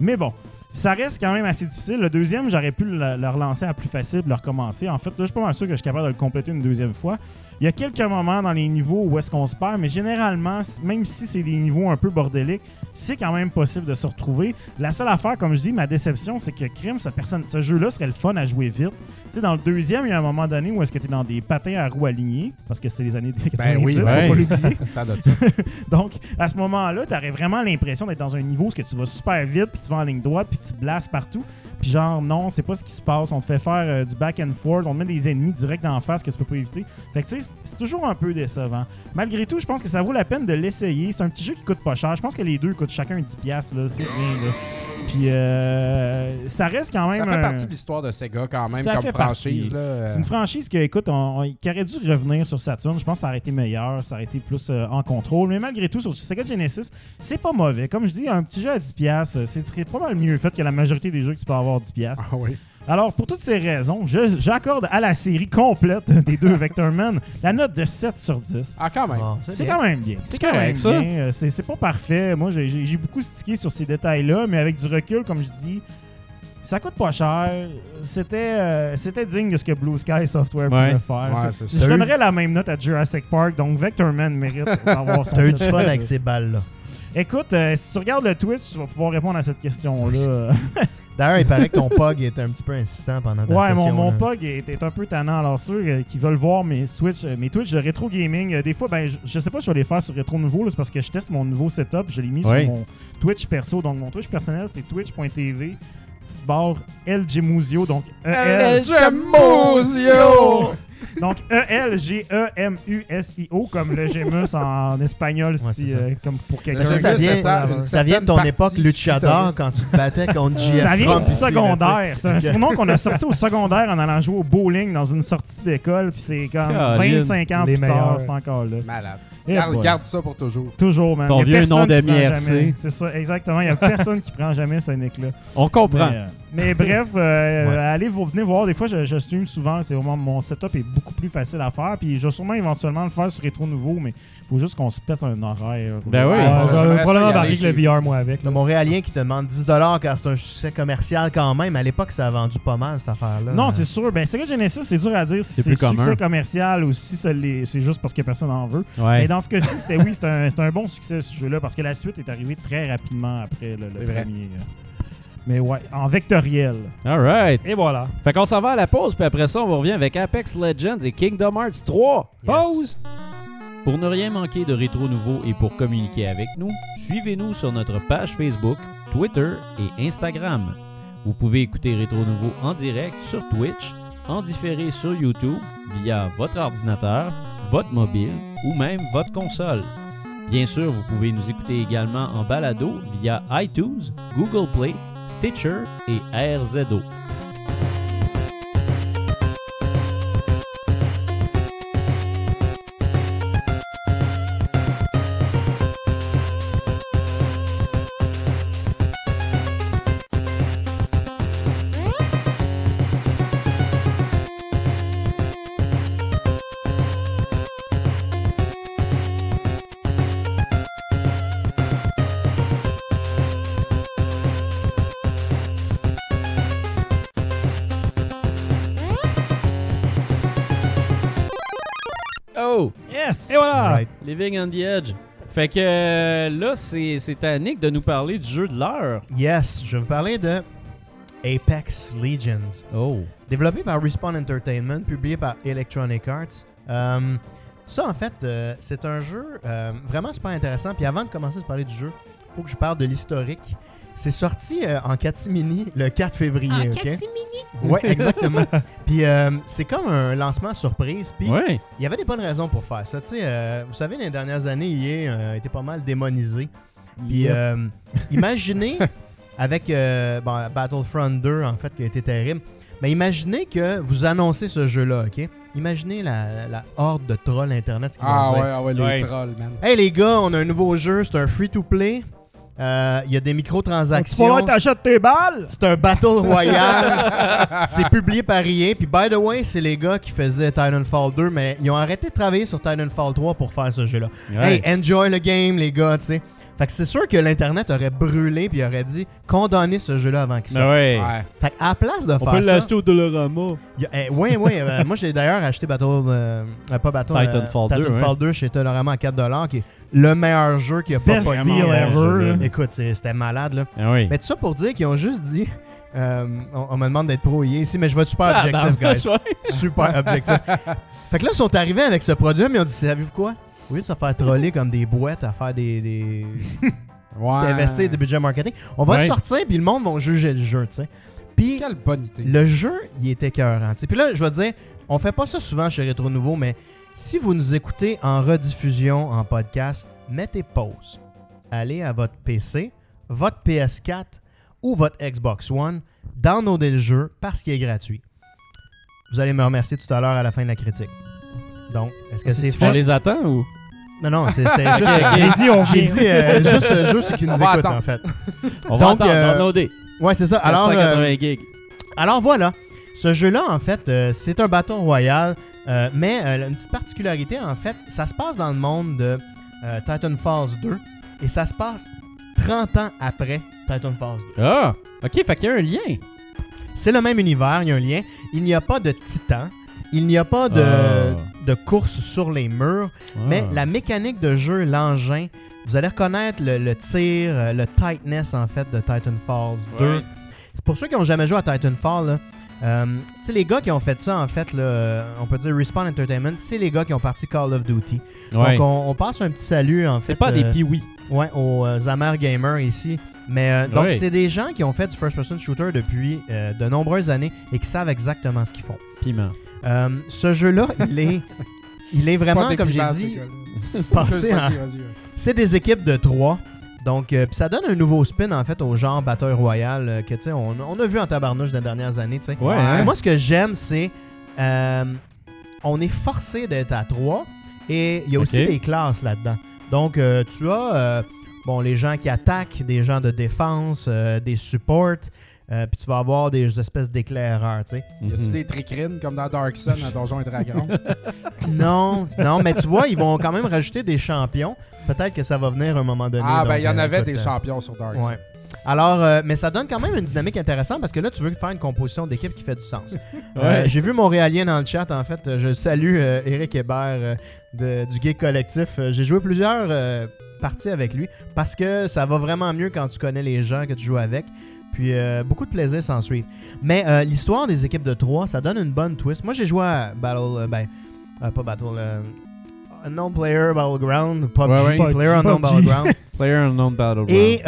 Mais bon, ça reste quand même assez difficile. Le deuxième, j'aurais pu le, le relancer à plus facile, le recommencer. En fait, là, je suis pas mal sûr que je suis capable de le compléter une deuxième fois. Il y a quelques moments dans les niveaux où est-ce qu'on se perd, mais généralement, même si c'est des niveaux un peu bordéliques, c'est quand même possible de se retrouver. La seule affaire, comme je dis, ma déception, c'est que Crime, ce, personne, ce jeu-là serait le fun à jouer vite. Tu sais, dans le deuxième, il y a un moment donné où est-ce que tu es dans des patins à roues alignées, parce que c'est les années 90, Ben oui, faut ouais. pas l'oublier. *laughs* *laughs* Donc, à ce moment-là, tu aurais vraiment l'impression d'être dans un niveau où que tu vas super vite, puis tu vas en ligne droite, puis tu blastes partout. Genre, non, c'est pas ce qui se passe. On te fait faire euh, du back and forth, on te met des ennemis direct en face que tu peux pas éviter. Fait que tu sais, c'est- toujours un peu décevant. Malgré tout, je pense que ça vaut la peine de l'essayer. C'est un petit jeu qui coûte pas cher. Je pense que les deux coûtent chacun 10$, piastres, là. C'est rien, là. Puis euh, ça reste quand même. Ça fait un- partie de l'histoire de Sega quand même Ça comme franchise. euh, c'est une franchise que, écoute, on- on- qui aurait dû revenir sur Saturn. Je pense que ça aurait été meilleur, ça aurait été plus euh, en contrôle. Mais malgré tout, sur Sega Genesis, c'est pas mauvais. Comme je dis, un petit jeu à 10$, piastres, c'est pas mal mieux fait que la majorité des jeux que tu peux avoir à 10$. piastres. Ah oui. Alors, pour toutes ces raisons, j'accorde à la série complète *laughs* des deux Vectorman la note de 7 sur 10. Ah, quand même. Ah, C'est quand même bien. C'est quand correct, même ça. bien. Euh, C'est pas parfait. Moi, j'ai- beaucoup stické sur ces détails-là, mais avec du recul, comme je dis, ça coûte pas cher. C'était euh, c'était digne de ce que Blue Sky Software Ouais. pouvait faire. Ouais, je donnerais la même note à Jurassic Park, donc Vectorman mérite *laughs* d'avoir son T'as eu du fun avec ces balles-là. Écoute, euh, si tu regardes le Twitch, tu vas pouvoir répondre à cette question-là. *laughs* D'ailleurs, il paraît que ton POG était un petit peu insistant pendant ta Ouais, session. mon, mon. POG est, est un peu tannant. Alors, ceux euh, qui veulent voir mes Switch, euh, mes Twitch de rétro gaming, euh, des fois, ben, je, je sais pas si je vais les faire sur rétro nouveau, c'est parce que je teste mon nouveau setup. Je l'ai mis Ouais. sur mon Twitch perso. Donc, mon Twitch personnel, c'est twitch.tv, petite barre LG Muzio, donc EL. Gemosio! Donc, E E-L-G-E-M-U-S-I-O, comme le Gemus en espagnol, si, euh, comme pour quelqu'un. Ça, ça vient, ça vient de ton époque luchador quand tu te battais contre JF Ça vient du secondaire. C'est un surnom qu'on a sorti au *laughs* secondaire en allant jouer au bowling dans une sortie d'école. Puis c'est comme Caroline, 25 ans plus tard, c'est encore là. Malade. Eh Garde, garde ça pour toujours. Toujours, man. Ton vieux nom de. C'est ça, exactement. Il n'y a personne qui prend jamais ce nick-là. On comprend. Mais, euh, mais bref, euh, Ouais. allez vous venez voir. Des fois, je, je stream souvent. C'est vraiment mon setup est beaucoup plus facile à faire. Puis je vais sûrement éventuellement le faire sur rétro nouveau, mais il faut juste qu'on se pète un horaire. Ben oui. Ouais, J'aurais probablement embarqué avec le VR, moi, avec. Le. Montréalien qui te demande 10$ car c'est un succès commercial quand même. À l'époque, ça a vendu pas mal cette affaire-là. Non, c'est sûr. Ben, Sega Genesis, c'est dur à dire si C'est c'est plus commun. succès commercial ou si ça l'est- c'est juste parce que personne n'en veut. Ouais. Mais dans ce cas-ci, c'était oui, c'est un, c'est un bon succès ce jeu-là parce que la suite est arrivée très rapidement après le, le C'est vrai. Mais ouais, en vectoriel. All right. Et voilà. Fait qu'on s'en va à la pause, puis après ça, on revient avec Apex Legends et Kingdom Hearts 3. Pause! Pour ne rien manquer de Rétro Nouveau et pour communiquer avec nous, suivez-nous sur notre page Facebook, Twitter et Instagram. Vous pouvez écouter Rétro Nouveau en direct sur Twitch, en différé sur YouTube via votre ordinateur, votre mobile ou même votre console. Bien sûr, vous pouvez nous écouter également en balado via iTunes, Google Play, Stitcher et RZO. Right. Living on the Edge. Fait que euh, là, c'est à Nick de nous parler du jeu de l'heure. Yes, je vais vous parler de Apex Legends. Oh. Développé par Respawn Entertainment, publié par Electronic Arts. Euh, ça, en fait, euh, c'est un jeu euh, vraiment super intéressant. Puis avant de commencer à parler du jeu, il faut que je parle de l'historique. C'est sorti euh, en catimini le 4 février. ok? Ouais, exactement. *laughs* Puis euh, c'est comme un lancement surprise. Puis Ouais. il y avait des bonnes raisons pour faire ça. Tu sais, euh, vous savez, les dernières années, EA euh, a été pas mal démonisé. Puis Yep. euh, imaginez, *laughs* avec euh, bon, Battlefront 2, en fait, qui a été terrible, mais imaginez que vous annoncez ce jeu-là, OK? Imaginez la, la horde de trolls Internet qui Ah ouais, ah ouais, les Ouais. trolls, man. Hey les gars, on a un nouveau jeu, c'est un free-to-play. Euh, Il y a des Tu microtransactions. vas t'achètes tes balles! C'est un Battle Royale. *laughs* c'est publié par EA. Puis, by the way, c'est les gars qui faisaient Titanfall 2, mais ils ont arrêté de travailler sur Titanfall 3 pour faire ce jeu-là. Ouais. Hey, enjoy le game, les gars, tu sais. Fait que c'est sûr que l'Internet aurait brûlé puis aurait dit condamner ce jeu-là avant qu'il Ben sorte. ouais. Ouais. Fait qu'à la place de On faire peut ça... l'acheter au Dolorama. y a- eh, oui, oui. euh, moi, j'ai d'ailleurs acheté Battle... euh, euh, pas Battle... euh, Titanfall 2, Titanfall 2 chez Tolorama à 4$, qui est le meilleur jeu qui a pas Best pogné. deal euh, ever. Écoute, c'était malade, là. Ah oui. Mais tout ça pour dire qu'ils ont juste dit. euh, on, on me demande d'être pro ici, mais je vais être super Ah, objectif, guys. ouais. Super objectif. fait que là, ils sont arrivés avec ce produit, mais ils ont dit Savez-vous quoi? Au lieu de se faire troller comme des boîtes à faire des. des *laughs* Ouais. d'investir des budgets marketing, on va Ouais. le sortir, puis le monde va juger le jeu, tu sais. Puis Quelle bonne idée. le jeu, il était écœurant. Puis là, je vais te dire, on fait pas ça souvent chez Rétro Nouveau, mais si vous nous écoutez en rediffusion, en podcast, mettez pause. Allez à votre PC, votre PS4 ou votre Xbox One, downloadez le jeu parce qu'il est gratuit. Vous allez me remercier tout à l'heure à la fin de la critique. Donc, est-ce que c'est On fait? les attend ou? Non, non, c'est- c'était juste... Allez-y, on J'ai dit euh, juste, euh, juste ceux qui nous On écoutent, en fait. *laughs* On va Donc, attendre, euh, downloader. Ouais, c'est ça. Alors, euh, 480 gigs. Alors voilà, ce jeu-là, en fait, euh, c'est un bâton royal, euh, mais euh, une petite particularité, en fait, ça se passe dans le monde de euh, Titanfall 2 et ça se passe 30 ans après Titanfall 2. Ah! Ok, fait qu'il y a un lien. C'est le même univers, il y a un lien. Il n'y a pas de titan, il n'y a pas de, Ah. de course sur les murs, mais Ah. la mécanique de jeu, l'engin, vous allez reconnaître le, le tir, euh, le tightness, en fait, de Titanfall 2. Ouais. Pour ceux qui ont jamais joué à Titanfall, là, euh, les gars qui ont fait ça, en fait, là, euh, on peut dire Respawn Entertainment, c'est les gars qui ont parti Call of Duty. Ouais. Donc, on, on passe un petit salut, en fait. C'est pas des euh, piouis. Ouais, aux euh, Zamer Gamers ici. Mais euh, donc, Ouais. c'est des gens qui ont fait du first-person shooter depuis euh, de nombreuses années et qui savent exactement ce qu'ils font. Piment. Euh, ce jeu-là, il est, il est vraiment, comme j'ai dit, *laughs* passé en, c'est des équipes de trois. Donc, euh, ça donne un nouveau spin, en fait, au genre Battle Royale euh, que, tu sais, on, on a vu en tabarnouche dans les dernières années, tu sais. Ouais, Ouais. hein? Mais moi, ce que j'aime, c'est. euh, on est forcé d'être à 3 et il y a aussi des classes là-dedans. Donc, euh, tu as euh, bon, les gens qui attaquent, des gens de défense, euh, des supports, euh, puis tu vas avoir des espèces d'éclaireurs, tu sais. Y a-tu des tricrines comme dans Dark Sun à Donjons et Dragons? *laughs* non, non, mais tu vois, ils vont quand même rajouter des champions. Peut-être que ça va venir à un moment donné. ah, ben il y en euh, avait des euh, champions sur Dark Sun. Ouais. Alors, euh, mais ça donne quand même une dynamique intéressante parce que là, tu veux faire une composition d'équipe qui fait du sens. *laughs* Ouais. J'ai vu Montréalien dans le chat, en fait. Je salue Eric Hébert de- du Geek Collectif. J'ai joué plusieurs parties avec lui parce que ça va vraiment mieux quand tu connais les gens que tu joues avec. Puis euh, beaucoup de plaisir s'en suit. Mais euh, l'histoire des équipes de 3, ça donne une bonne twist. Moi, j'ai joué à Battle. euh, ben, pas Battle. Unknown Player Battleground, PUBG, Ouais, ouais. Player Unknown. Battleground. *laughs* Player Unknown Battleground. Et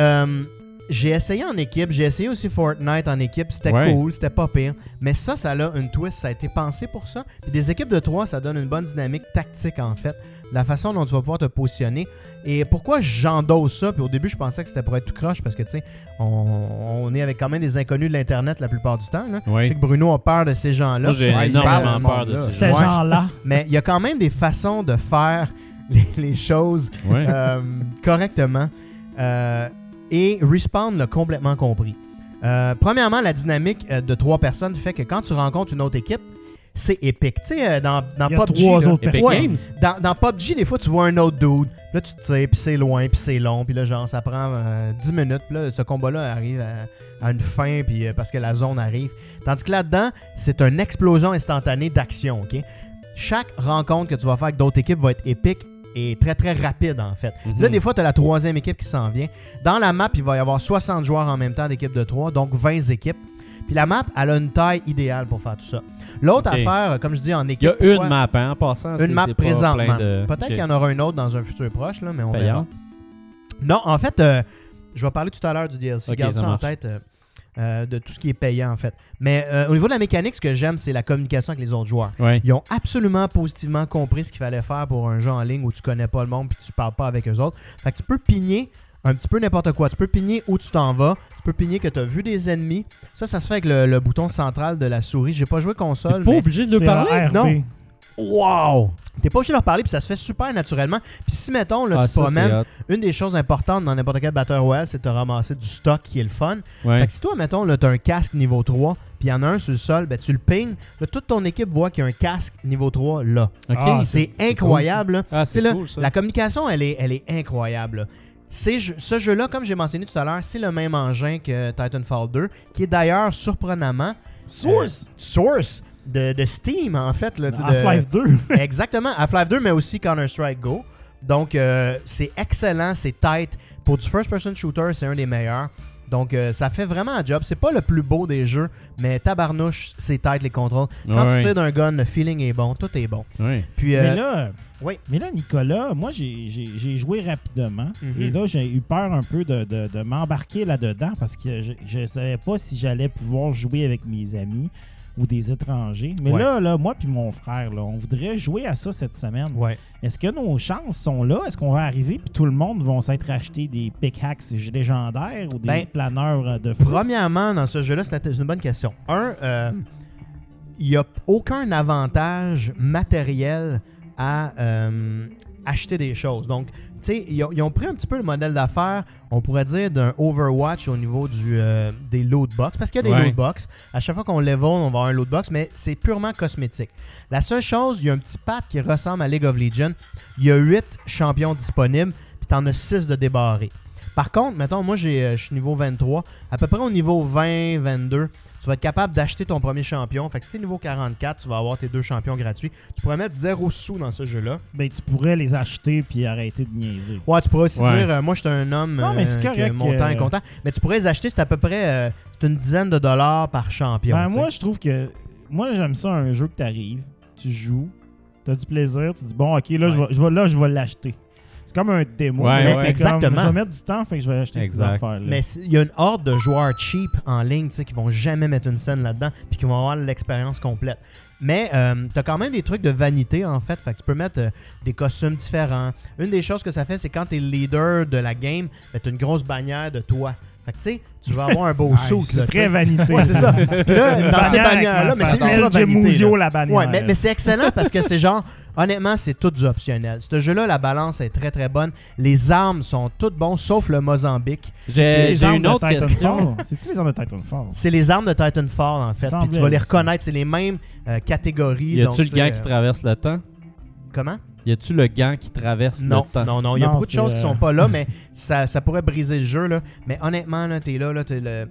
j'ai essayé en équipe, j'ai essayé aussi Fortnite en équipe, c'était Ouais. cool, c'était pas pire. Mais ça, ça a une twist, ça a été pensé pour ça. Puis des équipes de 3, ça donne une bonne dynamique tactique en fait. La façon dont tu vas pouvoir te positionner. Et pourquoi j'endosse ça? Puis au début, je pensais que c'était pour être tout croche parce que tu sais, on, on est avec quand même des inconnus de l'Internet la plupart du temps. Là. Je Oui. sais que Bruno a peur de ces gens-là. Moi, j'ai Ouais, de énormément peur de ça. Ces Ouais. gens-là. Mais il y a quand même des façons de faire *laughs* les, les choses Ouais. euh, correctement. Euh, et Respawn l'a complètement compris. Euh, premièrement, la dynamique de trois personnes fait que quand tu rencontres une autre équipe, c'est épique. Tu sais, euh, dans, dans Il y a PUBG, trois là, autres Epic personnes. Games. dans, dans PUBG, des fois, tu vois un autre dude. Là, tu te tires, puis c'est loin, puis c'est long. Puis là, genre, ça prend euh, 10 minutes. Puis là, ce combat-là arrive à, à une fin, puis euh, parce que la zone arrive. Tandis que là-dedans, c'est une explosion instantanée d'action, OK? Chaque rencontre que tu vas faire avec d'autres équipes va être épique et très, très rapide, en fait. Mhm. Là, des fois, tu as la troisième équipe qui s'en vient. Dans la map, il va y avoir 60 joueurs en même temps d'équipe de 3, donc 20 équipes. Puis la map, elle a une taille idéale pour faire tout ça. L'autre affaire, comme je dis, en Il y équipe... a une map, hein, en passant. une map présentement. de- Peut-être qu'il y en aura une autre dans un futur proche, là, mais on verra. Non, en fait, euh, je vais parler tout à l'heure du DLC. Garde ça ça en tête euh, euh, de tout ce qui est payant, en fait. Mais euh, au niveau de la mécanique, ce que j'aime, c'est la communication avec les autres joueurs. Ouais. Ils ont absolument positivement compris ce qu'il fallait faire pour un jeu en ligne où tu connais pas le monde puis tu parles pas avec eux autres. Fait que tu peux pigner un petit peu n'importe quoi. Tu peux pigner où tu t'en vas. Peux pigner que tu as vu des ennemis. Ça, ça se fait avec le, le bouton central de la souris. J'ai pas joué T'es console, pas mais obligé de le parler? Non. Wow! t'es pas obligé de leur parler puis ça se fait super naturellement. Puis si, mettons, là, Ah, tu ça, promènes, une des choses importantes dans n'importe quel Battle Royale, c'est de te ramasser du stock qui est le fun. Ouais. Fait que si toi, mettons, là, t'as un casque niveau 3, puis il y en a un sur le sol, ben tu le ping. Là, toute ton équipe voit qu'il y a un casque niveau 3 là. Ok. Ah, c'est incroyable. là. Ah, C'est c'est là, cool, ça. La communication, elle est, elle est incroyable. là. Ce jeu-là, comme j'ai mentionné tout à l'heure, c'est le même engin que Titanfall 2, qui est d'ailleurs surprenamment Source. euh, source de, de Steam en fait. Là, Half-Life 2. *laughs* *laughs* Exactement, Half-Life 2, mais aussi Counter-Strike Go. Donc, euh, c'est excellent, c'est tight. Pour du first-person shooter, c'est un des meilleurs. Donc, euh, ça fait vraiment un job. C'est pas le plus beau des jeux, mais tabarnouche, c'est tight les contrôles. Quand Ouais. tu tires d'un gun, le feeling est bon, tout est bon. Ouais. Puis, euh, Mais là, oui. mais là, Nicolas, moi, j'ai- joué rapidement. Mhm. Et là, j'ai eu peur un peu de, de- de m'embarquer là-dedans parce que je ne savais pas si j'allais pouvoir jouer avec mes amis ou des étrangers. Mais Ouais. là, là, moi puis mon frère, là, on voudrait jouer à ça cette semaine. Ouais. Est-ce que nos chances sont là? Est-ce qu'on va arriver puis tout le monde va s'être acheté des pickaxes légendaires ou des Ben, planeurs euh, de feu? Premièrement, dans ce jeu-là, c'est une bonne question. Un, euh, il n'y a aucun avantage matériel à euh, acheter des choses. Donc, sais, ils, ont- ils ont pris un petit peu le modèle d'affaires, on pourrait dire, d'un Overwatch au niveau du, euh, des loot box. Parce qu'il y a des Ouais. loot box. À chaque fois qu'on level, on va avoir un loot box, mais c'est purement cosmétique. La seule chose, il y a un petit pad qui ressemble à League of Legends. Il y a 8 champions disponibles, puis t'en as 6 de débarrés. Par contre, mettons, moi j'ai, euh, je suis niveau 23. À peu près au niveau 20, 22, tu vas être capable d'acheter ton premier champion. Fait que si t'es niveau 44, tu vas avoir tes deux champions gratuits. Tu pourrais mettre 0 sous dans ce jeu-là. Ben, tu pourrais les acheter puis arrêter de niaiser. Ouais, tu pourrais aussi Ouais. dire, euh, moi je suis un homme Non, mais euh, correct, que mon temps est euh, content. Mais tu pourrais les acheter, c'est à peu près euh, c'est une dizaine de dollars par champion. Ben, moi, je trouve que. Moi, j'aime ça, un jeu que t'arrives, tu joues, t'as du plaisir, tu dis, bon, ok, là, je vais- là, je vais l'acheter. C'est comme un démo. Ouais, mais ouais. comme, Exactement. Je vais mettre du temps, fait que je vais acheter Exact. ces affaires-là. Mais il y a une horde de joueurs cheap en ligne tu sais, qui vont jamais mettre une scène là-dedans puis qui vont avoir l'expérience complète. Mais euh, t'as quand même des trucs de vanité en fait. Fait que tu peux mettre euh, des costumes différents. Une des choses que ça fait, c'est quand t'es le leader de la game, ben, t'as une grosse bannière de toi. Fait que tu sais, tu vas avoir un beau suit. c'est très vanité. Ouais, c'est ça. *laughs* Puis là, dans ces bannières-là, ma mais c'est ultra vanité. La bannière. Ouais, mais, mais c'est excellent parce que c'est genre, honnêtement, c'est tout du optionnel. Ce jeu-là, la balance est très très bonne. Les armes sont toutes bonnes, sauf le Mozambique. J'ai une autre Titanfall? question. C'est-tu les armes de Titanfall? C'est les armes de Titanfall, en fait. Puis tu vas les reconnaître. C'est les mêmes euh, catégories. Y a-tu le sais, gant qui euh, traverse le temps? Comment? Y a-tu le gant qui traverse Non, le temps? non, non. Il y a Non, beaucoup de choses qui euh, sont pas là, *laughs* mais ça, ça pourrait briser le jeu. Là. Mais honnêtement, là, t'es là, là, t'es le...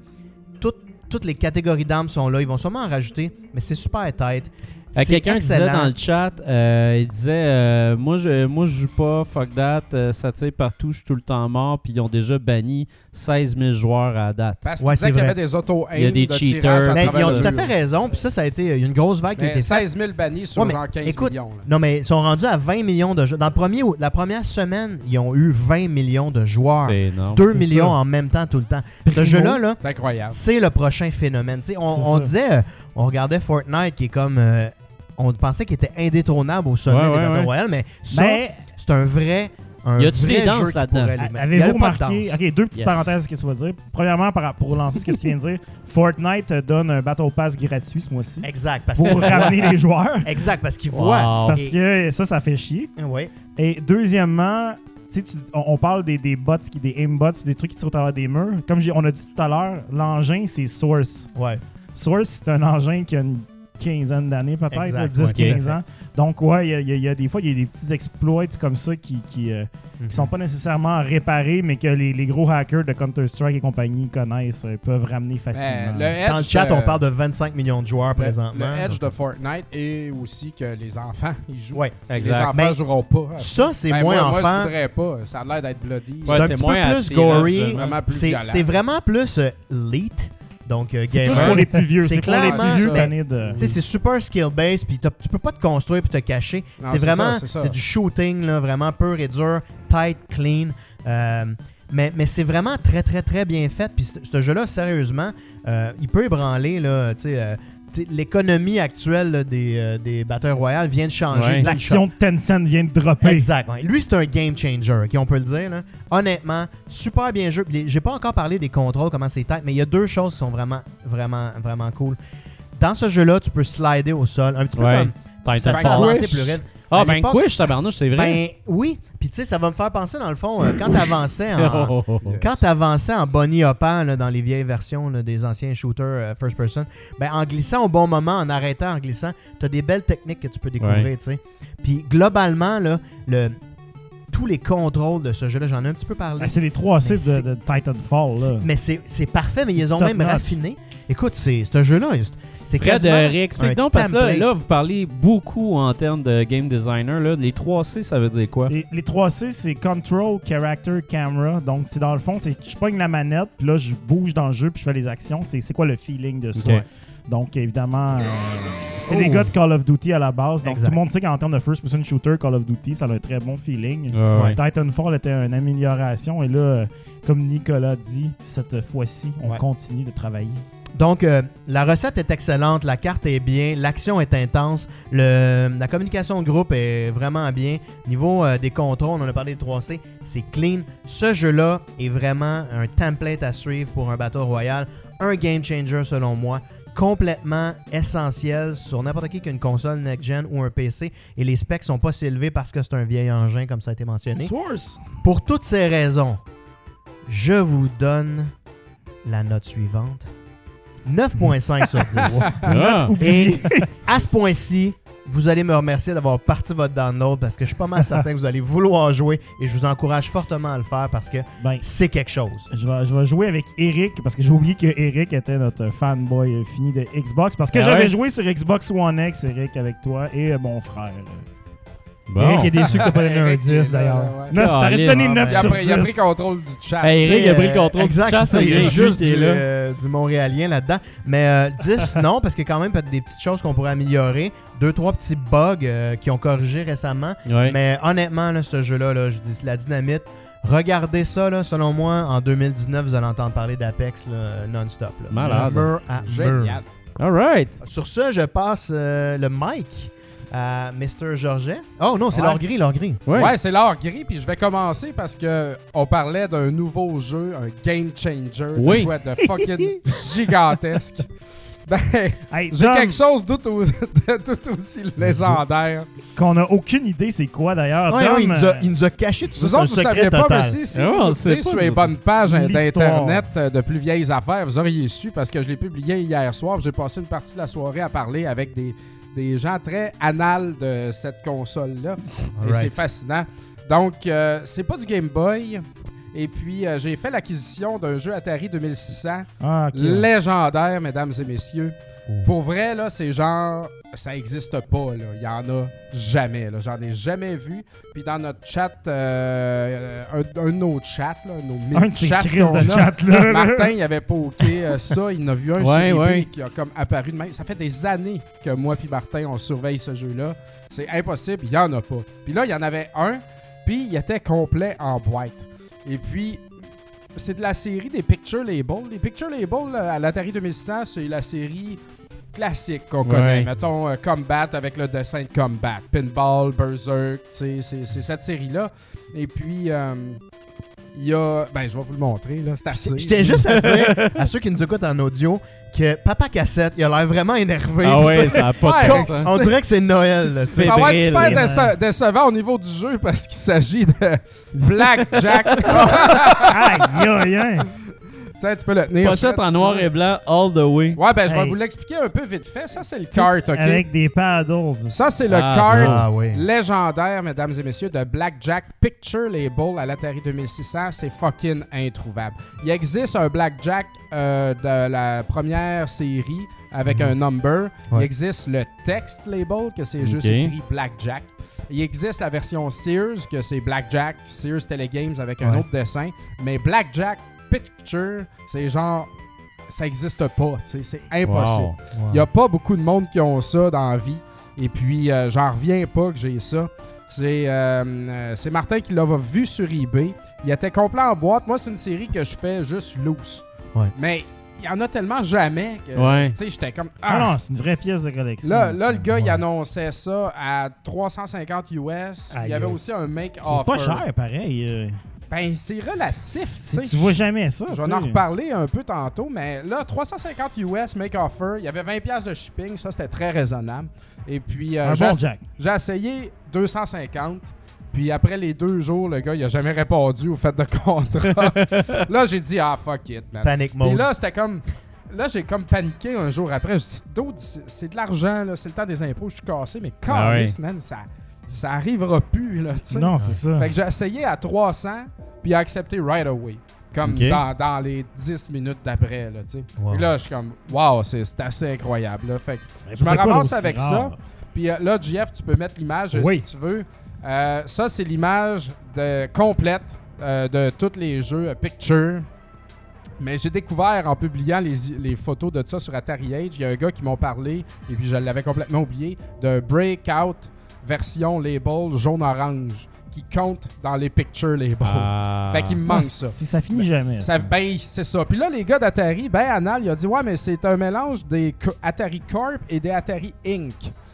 Toutes, toutes les catégories d'armes sont là. Ils vont sûrement en rajouter, mais c'est super tight. Euh, Quelqu'un disait dans le chat, euh, il disait euh, moi, je, moi je joue pas, fuck that, euh, ça tire partout, je suis tout le temps mort, puis ils ont déjà banni 16 000 joueurs à date. Parce Ouais, qu'il y vrai. avait des auto Il y a des cheaters. Mais ils ont tout à fait raison. Puis ça, ça a été une grosse vague qui a été faite. 16 000 bannis sur Ouais, mais genre 15 écoute, millions. là. Non, mais ils sont rendus à 20 millions de joueurs. Dans le premier, la première semaine, ils ont eu 20 millions de joueurs. C'est énorme. 2 c'est millions ça. en même temps tout le temps. Ce Primo. jeu-là, là, C'est incroyable. c'est le prochain phénomène. Tu sais, on, disait, on regardait Fortnite qui est comme. euh, on pensait qu'il était indétrônable au sommet Ouais, des Battle. Royale, mais ça, Mais c'est un vrai. Un Y a-tu vrai des danses là-dedans? Avez-vous remarqué. Ok, deux petites Yes. parenthèses que tu vas dire? Premièrement, pour lancer ce que tu viens de dire, *laughs* Fortnite donne un Battle Pass gratuit ce mois-ci Exact, parce pour que- ramener les joueurs. *laughs* Exact, parce qu'ils Wow. voient. Parce que ça, ça fait chier. Ouais. Et deuxièmement, tu on, on parle des, des bots, qui, des aimbots, des trucs qui tirent au travers des murs. Comme j'ai- on a dit tout à l'heure, l'engin, c'est Source. Ouais. Source, c'est un engin qui a une quinzaine d'années, peut-être, Exact, là, 10, ouais, 15 tout à ans. Donc, ouais, il y a- y, y des fois, il y a des petits exploits comme ça qui, qui, euh, Mhm. qui sont pas nécessairement réparés, mais que les, les gros hackers de Counter-Strike et compagnie connaissent, euh, peuvent ramener facilement. Ben, le Edge, Dans le chat, on euh, parle de 25 millions de joueurs le, présentement. le Edge de Fortnite et aussi que les enfants ils jouent. Ouais. Les enfants Mais joueront pas. Ça, c'est Ben, moins moi, enfant. Moi, je voudrais pas. Ça a l'air d'être bloody. C'est Ouais, un c'est petit moins peu plus gory. ça. Vraiment plus C'est c'est vraiment plus euh, late. Donc, euh, c'est gamer. pour les plus vieux. C'est C'est clairement de. Tu sais, c'est super skill-based, puis tu peux pas te construire puis te cacher. C'est c'est vraiment, c'est c'est du shooting, là, vraiment pur et dur, tight, clean. Euh, mais mais c'est vraiment très, très, très bien fait. Puis ce jeu-là, sérieusement, euh, il peut ébranler, là, tu sais, euh, tu sais, l'économie actuelle là, des, euh, des Battle Royale vient de changer. Ouais. L'action de Tencent vient de dropper. Exact. ouais. Lui, c'est un game changer, ok, on peut le dire. là. Honnêtement, super bien joué. J'ai pas encore parlé des contrôles, comment c'est tight, mais il y a deux choses qui sont vraiment, vraiment, vraiment cool. Dans ce jeu-là, tu peux slider au sol, un petit peu Ouais. comme ça te fait Titanfall. avancer plus vite. Ah, À ben tabarnouche, c'est vrai. Ben oui, puis tu sais, ça va me faire penser dans le fond, euh, quand t'avançais en, *laughs* quand t'avançais en bunny hoppant là, dans les vieilles versions là, des anciens shooters euh, first person, ben en glissant au bon moment, en arrêtant, en glissant, t'as des belles techniques que tu peux découvrir, Ouais. tu sais. Puis globalement là, le tous les contrôles de ce jeu-là, j'en ai un petit peu parlé. Ah, c'est les 3 Mais C de, de Titanfall. Là. Mais c'est c'est parfait, mais ils ont même notch. raffiné. Écoute, c'est c'est un jeu-là, c'est- quasiment euh, réexplique donc, parce que là, là, vous parlez beaucoup en termes de game designer. Là. Les 3C, ça veut dire quoi? Les, les 3C, c'est Control, Character, Camera. Donc, c'est dans le fond, c'est que je pogne la manette, puis là, je bouge dans le jeu, puis je fais les actions. C'est c'est quoi le feeling de ça? Donc, évidemment, euh, c'est Oh. les gars de Call of Duty à la base. Donc, Exact. tout le monde sait qu'en termes de first-person shooter, Call of Duty, ça a un très bon feeling. Ouais. Titanfall était une amélioration. Et là, euh, comme Nicolas dit, cette fois-ci, on Ouais. continue de travailler. Donc, euh, la recette est excellente, la carte est bien, l'action est intense, le, la communication de groupe est vraiment bien. Niveau euh, des contrôles, on en a parlé de 3C, c'est clean. Ce jeu-là est vraiment un template à suivre pour un Battle Royale, un game changer selon moi complètement essentiel sur n'importe qui qui a une console next-gen ou un PC et les specs sont pas si élevés parce que c'est un vieil engin comme ça a été mentionné. Source! Pour toutes ces raisons, je vous donne la note suivante. 9.5 sur 10. *laughs* Ah. Et à ce point-ci, vous allez me remercier d'avoir parti votre download parce que je suis pas mal *laughs* certain que vous allez vouloir jouer et je vous encourage fortement à le faire parce que Ben, c'est quelque chose. Je vais, je vais jouer avec Eric parce que j'ai oublié que Eric était notre fanboy fini de Xbox. Parce que Ah j'avais ouais? joué sur Xbox One X, Eric, avec toi et mon frère. Bon. Eric est déçu que t'as pas donné un Eric, 10 il est là, d'ailleurs. Neuf, Ah, t'arrêtes de donner ah, 9 ben, Il a, sur pris, il a pris 10. contrôle du chat. Hey, Eric C'est, a pris le euh, contrôle exact, du chat, c'est ça, il y a juste il est du, là. euh, du montréalien là-dedans. Mais euh, 10, *laughs* non, parce qu'il y a quand même peut-être des petites choses qu'on pourrait améliorer. Deux, trois petits bugs euh, qui ont corrigé récemment. Ouais. Mais honnêtement, là, ce jeu-là, là, je dis la dynamite. Regardez ça, là, selon moi, en 2019, vous allez entendre parler d'Apex non-stop. Malade. Génial. All right. Sur ce, je passe euh, le mic à Mr. Georget. Oh non, c'est Ouais. l'or gris, l'or gris. Ouais. Ouais, c'est l'or gris, puis je vais commencer parce que on parlait d'un nouveau jeu, un game changer, Oui. de, quoi de fucking *laughs* gigantesque. Ben, Hey, j'ai quelque chose tout, *laughs* de tout aussi légendaire. qu'on a aucune idée c'est quoi d'ailleurs. Ouais, il, a, euh, il nous a caché tout ça. Vous secret saviez pas, total. mais si, si vous pas, sur les bonnes pages d'Internet euh, de plus vieilles affaires, vous auriez su parce que je l'ai publié hier soir. J'ai passé une partie de la soirée à parler avec des, des gens très anal de cette console-là. Et c'est fascinant. Donc, euh, c'est pas du Game Boy. Et puis, euh, j'ai fait l'acquisition d'un jeu Atari 2600 Ah, légendaire, mesdames et messieurs. Pour vrai, là, c'est genre. Ça existe pas, là. Il y en a jamais. J'en ai jamais vu. Puis dans notre chat, euh, un, un de nos chats, là, nos Un de chats de là. Martin, il avait poké euh, ça. Il en a vu un Ouais, sur ouais. qui a comme apparu de même. Ça fait des années que moi puis Martin, on surveille ce jeu-là. C'est impossible, il y en a pas. Puis là, il y en avait un, puis il était complet en boîte. Et puis, c'est de la série des Picture Label. Les Picture Label euh, à l'Atari 2600, c'est la série classique qu'on Ouais. connaît. Mettons euh, Combat avec le dessin de Combat. Pinball, Berserk, tu sais, c'est cette série-là. Et puis, euh, il y a... Ben, je vais vous le montrer, là. C'est assez. Je tiens juste à dire à ceux qui nous écoutent en audio que Papa Cassette, il a l'air vraiment énervé. Ah ouais, ça a pas Ouais, de On- sens. On dirait que c'est Noël. là. Ça va être super déce- décevant au niveau du jeu parce qu'il s'agit de *laughs* Blackjack. *laughs* Aïe, aïe, Tiens, tu peux le tenir. Pochette en noir et blanc, all the way. Ouais, ben je vais Hey. vous l'expliquer un peu vite fait. Ça, c'est le kart, OK? Avec des paddles. Ça, c'est le Ah, kart Ah oui. légendaire, mesdames et messieurs, de Blackjack Picture Label à l'Atari 2600. C'est fucking introuvable. Il existe un Blackjack euh, de la première série avec un number. Il existe le Text Label, que c'est juste écrit Blackjack. Il existe la version Sears, que c'est Blackjack, Sears Telegames avec un Ouais. autre dessin. Mais Blackjack Picture, c'est genre. Ça existe pas, c'est impossible. Wow. Il n'y a pas beaucoup de monde qui ont ça dans la vie. Et puis, euh, j'en reviens pas que j'ai ça. C'est euh, euh, Martin qui l'a vu sur eBay. Il était complet en boîte. Moi, c'est une série que je fais juste loose. Ouais. Mais il y en a tellement jamais que Ouais. tu sais, j'étais comme. Ah Ah! non, c'est une vraie pièce de collection. Là, là, le gars, il annonçait ça à 350 US. il y avait aussi un make C'est pas cher, pareil. Ben, c'est relatif. Tu sais. Tu vois jamais ça. Je vais en reparler un peu tantôt, mais là, 350 US make offer. Il y avait 20$ piastres de shipping, ça c'était très raisonnable. Et puis, euh, j'ai bon essayé 250. Puis après les deux jours, le gars, il a jamais répondu au fait de contrat. *laughs* là, j'ai dit, ah, fuck it, man. Panic Puis mode. là, c'était comme. Là, j'ai comme paniqué un jour après. Je dis, d'autres, c'est de l'argent, là, c'est le temps des impôts, je suis cassé, mais Ah calice, man, ça, ça arrivera plus, là, tu sais. Non, c'est ça. Fait que j'ai essayé à 300, puis il a accepté right away. Comme dans, dans les 10 minutes d'après, là, tu sais. Wow. Et là, je suis comme, wow, c'est assez incroyable, là. Fait que, Mais je me ramasse avec rare? ça. puis euh, là, JF, tu peux mettre l'image euh, Oui. si tu veux. Euh, ça, c'est l'image complète euh, de tous les jeux Picture. Mais j'ai découvert en publiant les, les photos de ça sur Atari Age, il y a un gars qui m'a parlé, et puis je l'avais complètement oublié, de Breakout version label jaune-orange, qui compte dans les Picture Label. Ah. Fait qu'il me Ah, manque ça. Si ça finit jamais. Ça, ça. ben, c'est ça. Puis là, les gars d'Atari, ben, Anal, il a dit Ouais, mais c'est un mélange des Atari Corp et des Atari Inc.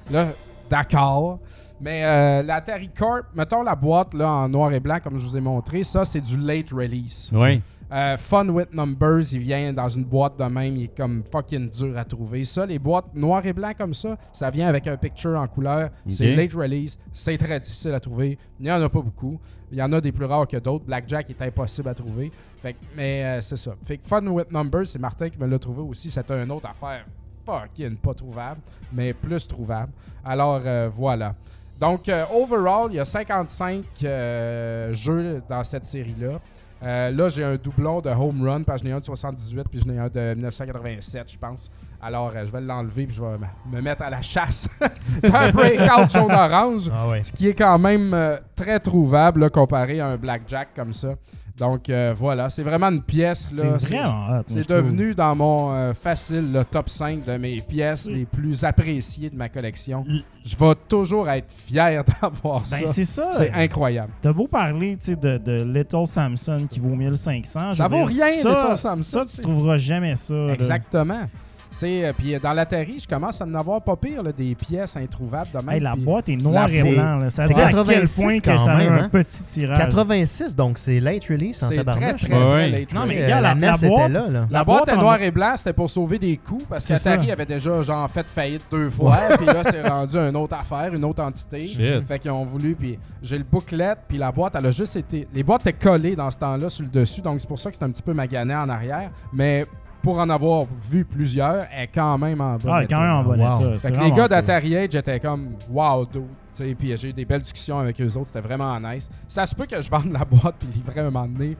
Là, d'accord. Mais euh, l'Atari Corp, mettons la boîte là, en noir et blanc, comme je vous ai montré, ça, c'est du late release. Oui. Euh, Fun with Numbers, il vient dans une boîte de même, il est comme fucking dur à trouver. Ça, les boîtes noir et blanc comme ça, ça vient avec un picture en couleur. C'est late release, c'est très difficile à trouver. Il n'y en a pas beaucoup. Il y en a des plus rares que d'autres. Blackjack est impossible à trouver. Fait que- mais euh, c'est ça. Fait que Fun with Numbers, c'est Martin qui me l'a trouvé aussi. C'était une autre affaire fucking pas trouvable, mais plus trouvable. Alors euh, voilà. Donc, overall, il y a 55 euh, jeux dans cette série-là. Euh, là, j'ai un doublon de Home Run, parce que j'en ai un de 78, puis j'en ai un de 1987, je pense. Alors, euh, je vais l'enlever, puis je vais me- me mettre à la chasse *laughs* d'un breakout jaune-orange, Ah ouais. ce qui est quand même euh, très trouvable là, comparé à un blackjack comme ça. Donc, euh, voilà, c'est vraiment une pièce. C'est là. C'est trouve. devenu dans mon euh, facile le top 5 de mes pièces C'est- les plus appréciées de ma collection. L- Je vais toujours être fier *laughs* d'avoir Ben, ça. c'est ça. C'est incroyable. T'as beau parler de, de Little Samson qui vaut 1500. je Ça vaut dire, rien, ça, Little Samson, Ça, tu trouveras jamais ça. là. C'est, euh, puis euh, dans l'Atari, je commence à en avoir pas pire, là, des pièces introuvables de même. Hey, la boîte est noire la- et blanc. là. Ça dire à quel 86 point que quand ça a même, un hein? petit tirage. 86, donc c'est late release en C'est très, très, late Non, mais. Euh, regarde, la la- la était boîte- là, là. La, La boîte est en- noir et blanc, c'était pour sauver des coûts parce C'est qu'Atari ça. avait déjà genre fait faillite deux fois, puis là c'est rendu une autre affaire, une autre entité. Shit. Fait qu'ils ont voulu, puis j'ai le booklet, puis la boîte, elle a juste été. Les boîtes étaient collées dans ce temps-là sur le dessus, donc c'est pour ça que c'est un petit peu magané en arrière. Mais pour en avoir vu plusieurs, elle est quand même en bon Ah, état. quand même en bon Wow. état. Fait c'est que les gars d'Atari Age étaient comme wow, dude. Tu sais, Puis j'ai eu des belles discussions avec eux autres, c'était vraiment nice. Ça se peut que je vende la boîte puis livrer un moment donné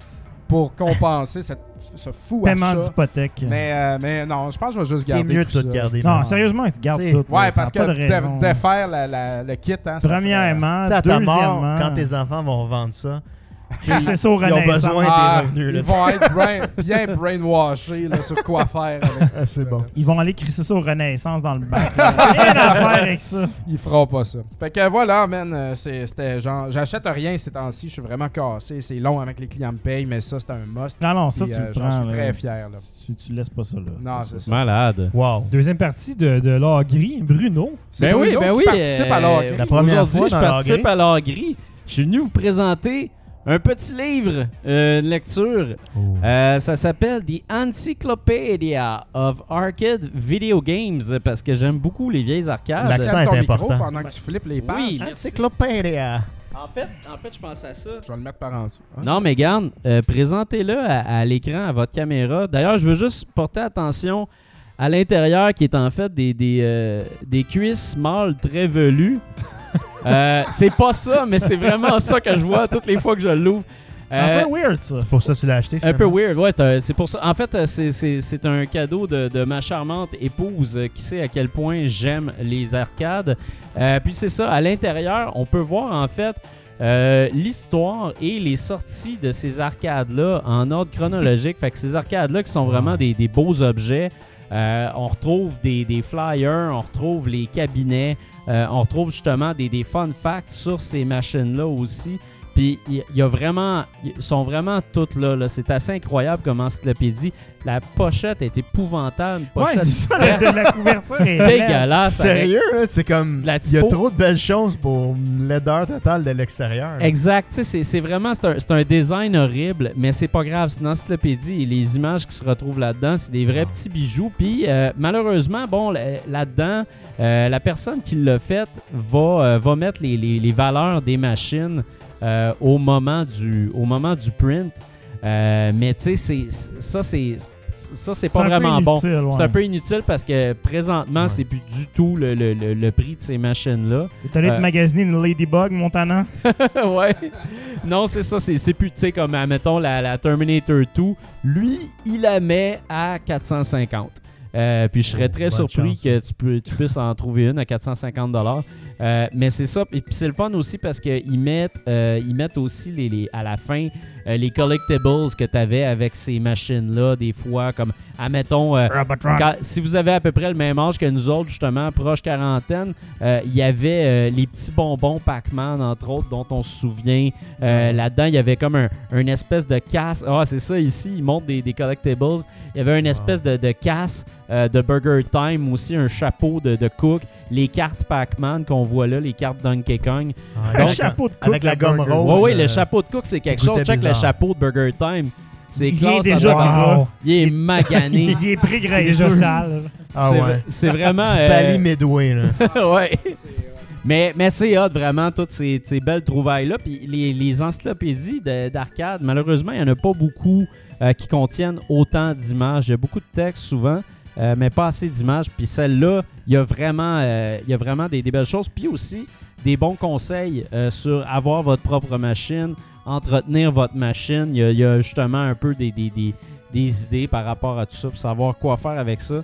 pour compenser cette, ce fou Paiement achat. d'hypothèque. Mais, euh, mais non, je pense que je vais juste C'est garder mieux de tout tout ça. garder. Non, là. sérieusement, tu gardes T'sais, tout. Ouais, ça parce que de de, la- la- le kit, hein, ça Premièrement, Tu sais, à ta mort, deuxièmement, quand tes enfants vont revendre ça, c'est ça au ils ont Renaissance. besoin Ah, des revenus. là. Ils vont être brain- bien brainwashés là, sur quoi faire. Ah, c'est bon. Ils vont aller crisser ça au Renaissance dans le bac. Rien à faire avec ça. Ils feront pas ça. Fait que voilà, man, euh, c'est- c'était genre, j'achète rien ces temps-ci, je suis vraiment cassé. C'est long avec les clients me payent, mais ça, c'est un must. Non, non, ça, Puis, tu euh, le suis très fier, là. Tu, tu laisses pas ça, là. Non, c'est ça. Malade. Wow. Deuxième partie de, de l'or gris, Bruno. C'est Ben oui, ben qui oui. participe à euh, l'or. La première fois je participe gris. à l'or gris. Je suis venu vous présenter un petit livre, euh, une lecture. Euh, ça s'appelle The Encyclopedia of Arcade Video Games parce que j'aime beaucoup les vieilles arcades. L'accent est important. pendant que tu flippes les pages. Oui, Encyclopédia. En fait, en fait, je pense à ça. Je vais le mettre par en dessous. hein. Non, mais garde, euh, présentez-le à, à l'écran, à votre caméra. D'ailleurs, je veux juste porter attention à l'intérieur qui est en fait des, des, euh, des cuisses mâles très velues. Euh, c'est pas ça, mais c'est vraiment ça que je vois toutes les fois que je l'ouvre. Euh, un peu weird, ça. C'est pour ça que tu l'as acheté. un peu weird, ouais, c'est pour ça. En fait, euh, c'est- c'est c'est un cadeau de, de ma charmante épouse euh, qui sait à quel point j'aime les arcades. Euh, puis c'est ça, à l'intérieur, on peut voir en fait euh, l'histoire et les sorties de ces arcades-là en ordre chronologique. fait que ces arcades-là qui sont vraiment des, des beaux objets. Euh, on retrouve des, des flyers, on retrouve les cabinets, euh, on retrouve justement des, des fun facts sur ces machines-là aussi. Puis il y, y a vraiment, ils sont vraiment toutes là. là. C'est assez incroyable comme encyclopédie. La pochette est épouvantable. Une Ouais, pochette c'est ça, la, la couverture est *laughs* dégueulasse. Sérieux, c'est comme. Il y a trop de belles choses pour une laideur totale de l'extérieur. Exact, tu sais, c'est- vraiment c'est un, c'est un design horrible, mais c'est pas grave, c'est une encyclopédie et les images qui se retrouvent là-dedans, c'est des vrais petits bijoux. Puis euh, malheureusement, bon, là- là-dedans, euh, la personne qui l'a fait va, euh, va mettre les, les- les valeurs des machines euh, au, moment du, au moment du print. Euh, mais tu sais, ça, c'est ça c'est pas un peu vraiment bon. inutile, ouais. C'est un peu inutile parce que présentement, Ouais. c'est plus du tout le, le- le- le prix de ces machines-là. T'es allé Euh, te magasiner une Ladybug, Montana? *laughs* ouais. Non, c'est ça. C'est c'est plus, tu sais, comme, admettons, la, la Terminator 2. Lui, il la met à 450. Euh, puis je serais très bonne surpris chance. que tu, peux, tu puisses en trouver une à 450 Euh, mais c'est ça. Et puis c'est le fun aussi parce qu'ils mettent, euh, ils mettent aussi les, les- à la fin euh, les collectibles que tu avais avec ces machines-là, des fois, comme, admettons, quand- si vous avez à peu près le même âge que nous autres, justement, proche quarantaine, il y avait les petits bonbons Pac-Man, entre autres, dont on se souvient. Là-dedans, il y avait comme un, une espèce de casse. Ah, c'est ça ici, ils montrent des, des collectibles. Il y avait une espèce de, de casse de Burger Time, aussi un chapeau de, de Cook, les cartes Pac-Man qu'on voit là, les cartes Donkey Kong. Avec- chapeau de coupe avec la gomme burger. rose. Ouais, oui, euh, le chapeau de Cook, c'est quelque chose. Check le bizarre. chapeau de Burger Time. C'est Il est classe. déjà ça doit- gras. Wow. Il est magané. *laughs* Il est pris Il est déjà sale. Ah C'est- ouais. C'est vraiment. Du euh, Bali Midway, là. *laughs* ouais. Mais, mais c'est hot, vraiment, toutes ces, ces belles trouvailles-là. Puis les, les encyclopédies de- d'arcade, malheureusement, il n'y en a pas beaucoup euh, qui contiennent autant d'images. Il y a beaucoup de textes souvent, euh, mais pas assez d'images. Puis celle-là, il y a vraiment, euh, y a vraiment des, belles choses. Puis aussi des bons conseils euh, sur avoir votre propre machine, entretenir votre machine. Il y a, justement un peu des, des, des- idées par rapport à tout ça, pour savoir quoi faire avec ça.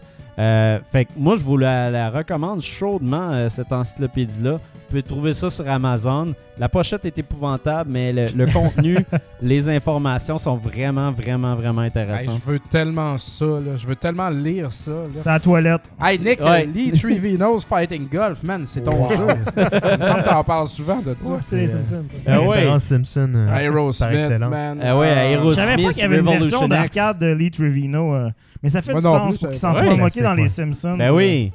Fait que moi, je vous la, recommande chaudement, cette encyclopédie-là. Pouvez trouver ça sur Amazon. La pochette est épouvantable, mais le, le contenu, *laughs* les informations sont vraiment, vraiment, vraiment Hey, intéressantes. je veux tellement ça, là. je veux tellement lire ça. là. C'est à la toilette. Hey Nick, Ouais. euh, Lee Trevino's Fighting Golf, man, c'est ton Wow. jeu. *laughs* Il me semble que t'en parles souvent de ça. Ouais, c'est les euh, Simpsons. ça. Ah ouais. Simpson. euh, par Aerosmith, man. Ah ouais, Ah, Aerosmith. Je savais pas qu'il y avait une version d'arcade de Lee Trevino. euh, mais ça fait Moi du non sens plus, pour je qu'il s'en savais soit pas. moqué dans les Simpsons. Ben oui.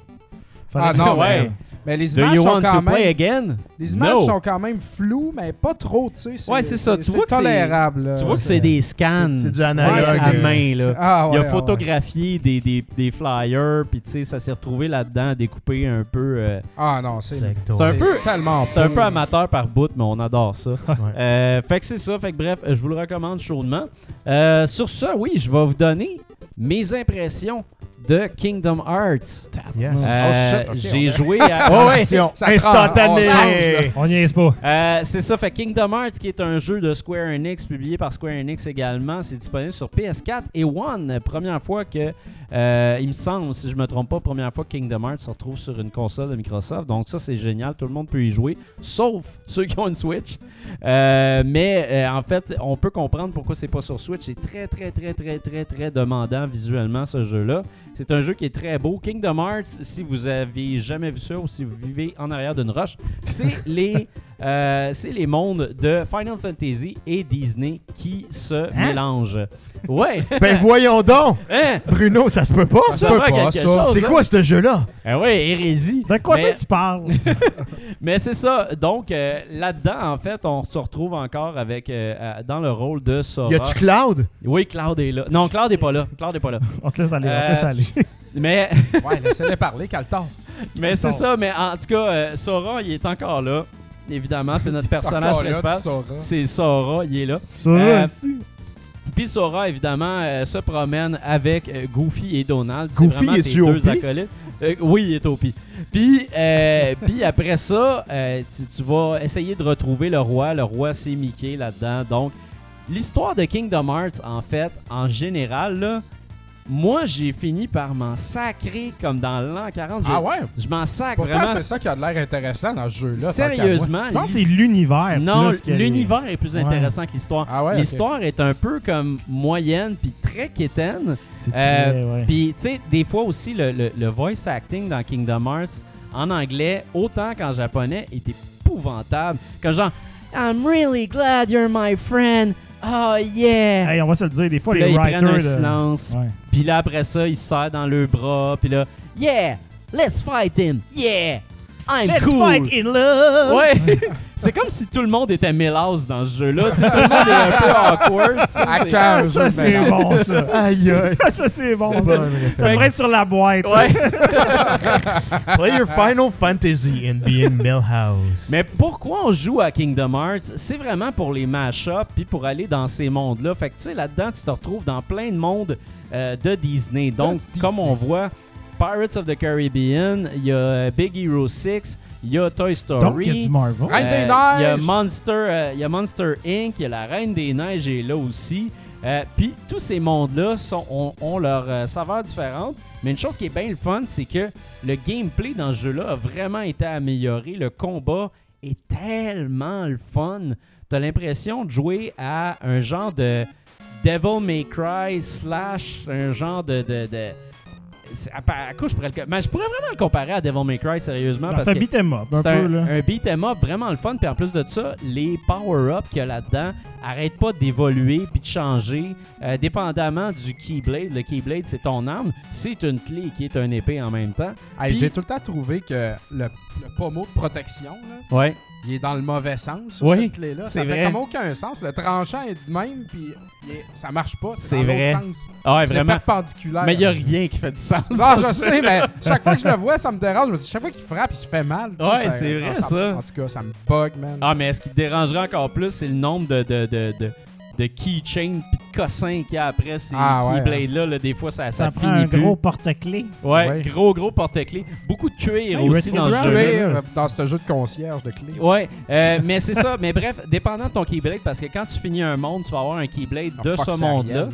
Ah ça non, ouais. Mais les Do images you sont want quand to même... play again? Les images No. sont quand même floues, mais pas trop, tu sais. Ouais, c'est ça. Tu vois que c'est- tolérable. là. Tu vois que c'est des scans. C'est- du analogue, à euh, main, là. Ah, ouais, Il a ouais, photographié des, des, des flyers, puis tu sais, ça s'est retrouvé là-dedans, découpé un peu. euh. Ah non, c'est. C'est un peu- tellement C'est un peu amateur par bout, mais on adore ça. Ouais. *laughs* Euh, fait que c'est ça. Fait que bref, je vous le recommande chaudement. Euh, sur ça, oui, je vais vous donner mes impressions de Kingdom Hearts. Yes. Euh, Oh, shit, ok, J'ai joué *laughs* à. Ouais, ouais. Instantanée. on n'y est pas. Euh, c'est ça, fait Kingdom Hearts, qui est un jeu de Square Enix, publié par Square Enix également, c'est disponible sur PS4 et One. Première fois que, euh, il me semble, si je me trompe pas, première fois que Kingdom Hearts se retrouve sur une console de Microsoft. Donc ça, c'est génial, tout le monde peut y jouer, sauf *laughs* ceux qui ont une Switch. Euh, mais euh, en fait, on peut comprendre pourquoi c'est pas sur Switch. C'est très, très, très, très, très, très demandant visuellement ce jeu-là. C'est un jeu qui est très beau. Kingdom Hearts, si vous avez jamais vu ça ou si vous vivez en arrière d'une roche, c'est *laughs* les, euh, c'est les mondes de Final Fantasy et Disney qui se mélangent. Ouais. *laughs* Ben voyons donc! Hein? Bruno, ça se peut pas, Ça ça? peut pas, ça. chose, C'est hein? quoi ce jeu-là? Ah ouais, hérésie. De quoi Mais- ça tu parles? *laughs* Mais c'est ça. Donc, euh, là-dedans, en fait, on se retrouve encore avec euh, dans le rôle de Sora. Y a-tu Cloud? Oui, Cloud est là. Non, Cloud est pas là. Cloud est pas là. *laughs* On te laisse aller, on te laisse aller. Mais, Ouais, laissez-les parler, Calton. mais c'est ça. Mais en tout cas, euh, Sora, il est encore là. Évidemment, c'est notre *laughs* personnage principal. C'est Sora, il est là. Ça, Euh, aussi. Puis Sora, évidemment, euh, se promène avec euh, Goofy et Donald. C'est Goofy, vraiment tes es-tu deux acolytes. Euh, oui, il est. Puis, euh, *laughs* puis après ça, euh, tu, tu vas essayer de retrouver le roi. Le roi, c'est Mickey là-dedans. Donc, l'histoire de Kingdom Hearts, en fait, en général, là, moi, j'ai fini par m'en sacrer comme dans l'an 40. Ah ouais? Je m'en sac Pourtant, vraiment. c'est ça qui a de l'air intéressant dans ce jeu-là. Sérieusement, Je pense que c'est l'univers. non, les- l'univers est plus Ouais. intéressant que l'histoire. Ah ouais, l'histoire est un peu comme moyenne puis très quétaine. C'est Euh. Puis, tu sais, des fois aussi, le, le- le voice acting dans Kingdom Hearts, en anglais, autant qu'en japonais, est épouvantable. Comme genre, I'm really glad you're my friend. Oh yeah. Hey, on va se le dire, des fois, Puis là, les ils prennent writers. un de- silence. Ouais. Puis là, après ça, ils se dans le bras. Puis là, yeah, let's fight him. Yeah, I'm Let's cool. fight in love! Ouais, *laughs* c'est comme si tout le monde était mélasse dans ce jeu-là. Tu sais, tout le monde est un peu awkward. tu sais, À c'est- cœur. Ah, un jeu ça, c'est bon, ça. Aïe aïe. ça, c'est bon. Bonne Ça devrait être sur la boîte. Ouais. *laughs* Play your Final Fantasy and be in Millhouse. Mais pourquoi on joue à Kingdom Hearts? C'est vraiment pour les mash-ups puis pour aller dans ces mondes-là. Fait que tu sais, là-dedans, tu te retrouves dans plein de mondes euh, de Disney. Donc, Disney. comme on voit, Pirates of the Caribbean, il y a euh, Big Hero 6, il y a Toy Story. Donc, il y a du Marvel. Reine des Euh, Il y a Neiges. Monster, euh, il y a Monster Inc., il y a la Reine des Neiges est là aussi. Euh, Puis tous ces mondes-là sont- ont, ont leur euh, saveur différente. Mais une chose qui est bien le fun, c'est que le gameplay dans ce jeu-là a vraiment été amélioré. Le combat est tellement le fun. T'as l'impression de jouer à un genre de Devil May Cry slash un genre de... de, de- à, à quoi je pourrais le... mais je pourrais vraiment le comparer à Devil May Cry, sérieusement. C'est un que beat'em up, un c'est un, peu, là. un beat 'em up vraiment le fun. Puis en plus de ça, les power-ups qu'il y a là-dedans arrêtent pas d'évoluer puis de changer, euh, dépendamment du Keyblade. Le Keyblade, c'est ton arme. C'est une clé qui est une épée en même temps. Hey, J'ai tout le temps trouvé que le, le pommeau de protection, là, Ouais. Il est dans le mauvais sens sur Oui, cette clé-là. c'est Ça vrai. fait comme aucun sens. Le tranchant est de même, puis ça marche pas. C'est vrai. sens. Ah ouais, C'est vraiment. perpendiculaire. Mais il y a rien qui fait du sens. Non, je sais, mais chaque fois que je le vois, ça me dérange. Je me dis, chaque fois qu'il frappe, il se fait mal. Ouais, c'est vrai, ah, ça. En tout cas, ça me bug, man. Ah, mais ce qui te dérangerait encore plus, c'est le nombre de, de, de, de, de keychains puis de cossins qu'il y a après ces Ah, ouais, Keyblades-là. là. des fois, ça, ça, Ça prend finit un plus. gros porte-clés. Ouais, Ouais. gros, gros porte-clés. Beaucoup de cuir Hey, aussi dans ce jeu. Dans ce jeu de concierge de clé. Ouais, euh, mais c'est ça. Mais bref, dépendant de ton Keyblade, parce que quand tu finis un monde, tu vas avoir un Keyblade Ah, de fuck, ce monde-là.